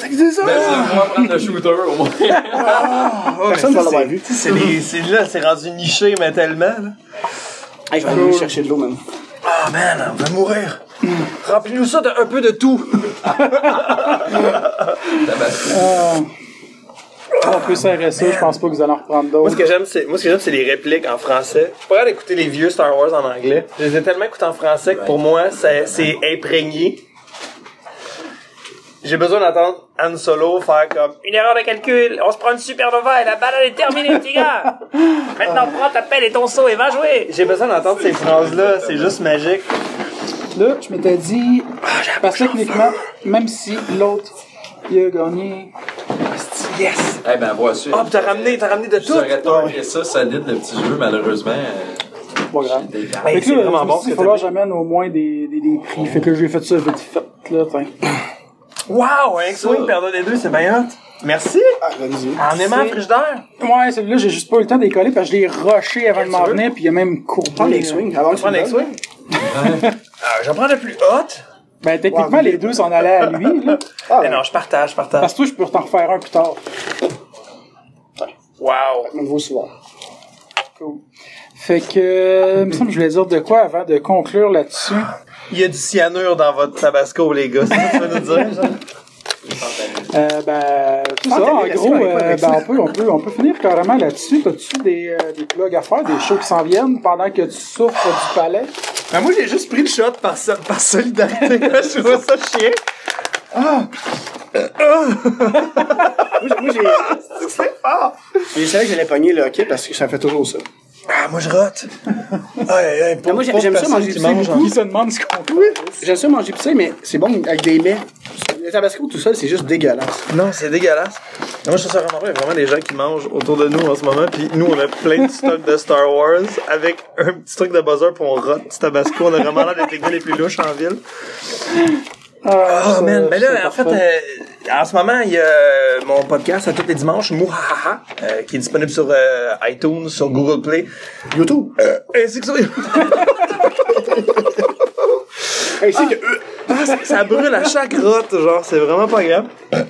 C'est ça! Ben, c'est moi prendre le shooter au moins. Personne ne va l'avoir vu. C'est là, c'est rendu niché, mais tellement, là. Hey, je vais aller chercher de l'eau, même. Ah, man, on va mourir. Remplis-nous ça d'un un peu de tout. Tabasco. Ah. On peut serrer ça, je pense pas que vous allez en reprendre Moi, ce d'autres. que j'aime, c'est, moi, ce que j'aime, c'est les répliques en français. Je suis pas capable d'écouter les vieux Star Wars en anglais. Je les ai tellement écoutés en français que pour moi, c'est, c'est imprégné. J'ai besoin d'entendre Han Solo faire comme Une erreur de calcul, on se prend une supernova et la balade est terminée, petit gars. Maintenant, prends ta pelle et ton seau et va jouer. J'ai besoin d'entendre ces phrases-là, c'est juste magique. Là, je m'étais dit, parce que techniquement, même si l'autre, il a gagné. Yes! Eh ben, ça. Oh, pis t'as ramené, t'as ramené de tout! saurais pas fait ça, solide, le petit jeu, malheureusement. euh, Pas grave. Fait que c'est vraiment bon il va falloir j'amène au moins des, des, des prix. Fait que là, j'ai fait ça vite fait, là, tiens. Wow! Un X-Wing perdant des deux, c'est bien hot! Merci! Ah, vas-y. En aimant le frigidaire! Ouais, celui-là, j'ai juste pas eu le temps de les coller parce que je l'ai rushé avant de m'en venir, puis il a même courbé. Prends tu Prends me un donnes. X-Wing? Ah, j'en prends le plus hot! Ben, techniquement, les deux s'en allaient à lui, là. Ah, Mais ouais. non, je partage, je partage. Parce que toi, je peux t'en refaire un plus tard. Wow! Nouveau soir. Cool. Fait que, euh, il me semble que je voulais dire de quoi avant de conclure là-dessus. Il y a du cyanure dans votre tabasco, les gars. C'est ça que tu veux nous dire? Euh, ben, tout ça, en gros, euh, ben, on peut, on peut, on peut finir carrément là-dessus. T'as-tu des, euh, des plugs à faire, des shows qui s'en viennent pendant que tu souffres du palais? Ben, moi, j'ai juste pris le shot par, so- par solidarité. je trouve ça chiant. Moi, j'ai- moi, j'ai. C'est fort! Je savais que j'allais pogner le hockey parce que ça fait toujours ça. Ah, moi, je rote. Aïe, aïe, aïe. Mais moi, j'ai- j'aime ça manger mange. beaucoup. Qui se demande ce qu'on fait? J'aime ça manger pizza, mais c'est bon avec des mets. Le tabasco tout seul, c'est juste dégueulasse. Non, c'est dégueulasse. Moi, je trouve ça vraiment vrai. Il y a vraiment des gens qui mangent autour de nous en ce moment. Puis nous, on a plein de stocks de Star Wars avec un petit truc de buzzer pour on rote du tabasco. On a vraiment l'air d'être les gars les plus louches en ville. Ah, Oh man, ben là, en fait, euh, en ce moment, il y a euh, mon podcast à tous les dimanches, Mouhaha, euh, qui est disponible sur euh, iTunes, sur Google Play, YouTube. euh, ainsi que sur... Que. Ah, ça, ça brûle à chaque rote, genre, c'est vraiment pas grave.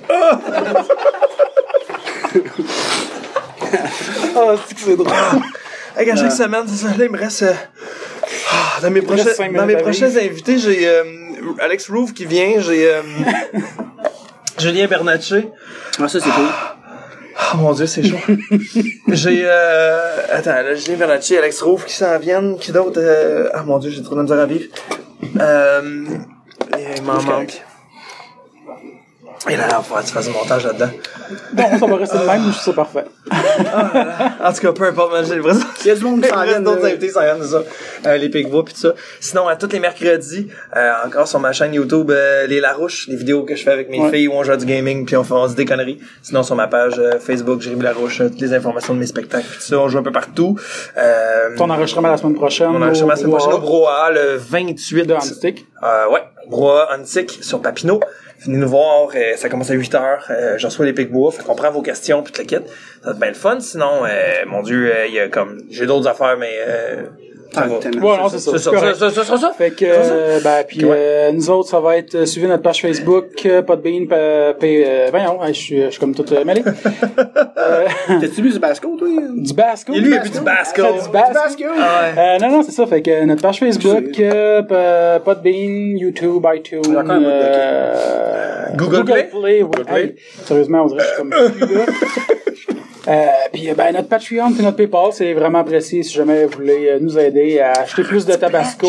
Ah, c'est que c'est drôle. Hey, à chaque semaine, c'est ça, là, il me reste... euh, ah, dans mes, prochains, dans mes prochains invités, j'ai euh, Alex Roof qui vient, j'ai euh, Julien Bernatchez. Ah, ça, c'est cool. Oh mon dieu, c'est chaud. j'ai euh... Attends, là, Julien Bernatchez, Alex Roof qui s'en viennent, qui d'autre? Euh... Ah mon dieu, j'ai trop de misère à vivre. Euh... Il m'en manque. Et là, il faut que tu fasses du montage là-dedans. Bon, ça va rester le même, je trouve ça parfait. En tout cas, peu importe, j'ai l'impression. Il y a du monde qui s'en vient. d'autres de- invités s'en viennent, c'est ça. Euh, les Pigbois pis tout ça. Sinon, à tous les mercredis, euh, encore sur ma chaîne YouTube, euh, les Larouches, les vidéos que je fais avec mes Ouais. filles où on joue à du gaming puis on fait on se dit des conneries. Sinon, sur ma page euh, Facebook, Jérémy Larouche, euh, toutes les informations de mes spectacles tout ça. On joue un peu partout. Euh, Ton enregistrement la semaine prochaine. on enregistre la semaine prochaine au Broa, le 28 de euh, ouais, Broa Antique sur Papineau. Venez nous voir, euh, ça commence à 8 heures. Euh, reçois les Pigbois, fait prend vos questions puis tout le kit. Ça va être bien le fun. Sinon, euh, mon Dieu, euh, il y a comme j'ai d'autres affaires, mais Ah, non, c'est ça. C'est ça, ça, ça, ça. Fait que, euh, ben, puis Ouais. euh, nous autres, ça va être, euh, suivez notre page Facebook, euh, Podbean, pa, pa, euh, voyons, hey, je suis, je suis comme tout euh, mêlé. euh, T'as-tu bu du basco, toi? du Basco. Et lui, il a bu du Basco. Ah, du Basco. Basco? Ah ouais. Euh, non, non, c'est ça. Fait que euh, notre page Facebook, euh, pa- Podbean, YouTube, iTunes, euh, Google Play? ouais. Google Play? Hey, sérieusement, on dirait que je suis comme. Euh, puis euh, ben notre Patreon et notre PayPal, c'est vraiment apprécié si jamais vous voulez euh, nous aider à acheter plus de Tabasco.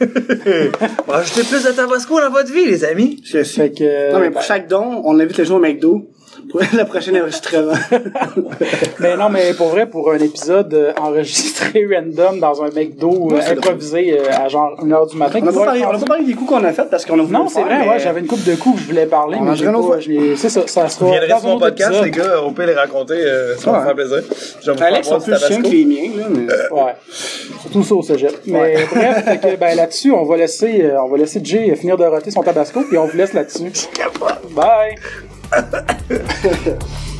Bon, ajoutez plus de Tabasco dans votre vie, les amis. C'est- c'est- Fait que Non, mais ben, pour chaque don, on invite les gens au McDo. Pour la prochaine enregistrement. Mais non, mais pour vrai, pour un épisode euh, enregistré random dans un McDo euh, Ouais, c'est improvisé euh, à genre 1h du matin. On n'a pas, parlé- être on a pas rendu- parlé des coups qu'on a fait parce qu'on a voulu Non, c'est vrai, mais- ouais, j'avais une coupe de coups que je voulais parler, On mais en j'ai pas, je c'est ça, ça sera viendrez dans sur un mon podcast, épisode. les gars. On peut les raconter. euh, ça va me Ouais. faire plaisir. Je vais vous Alex boire plus tabasco. que les miens, là, mais... Ouais. Surtout ça au cégep. Mais bref, fait que, ben, là-dessus, on va laisser, euh, on va laisser Jay finir de roter son tabasco, puis on vous laisse là-dessus. Bye! ハハハハ。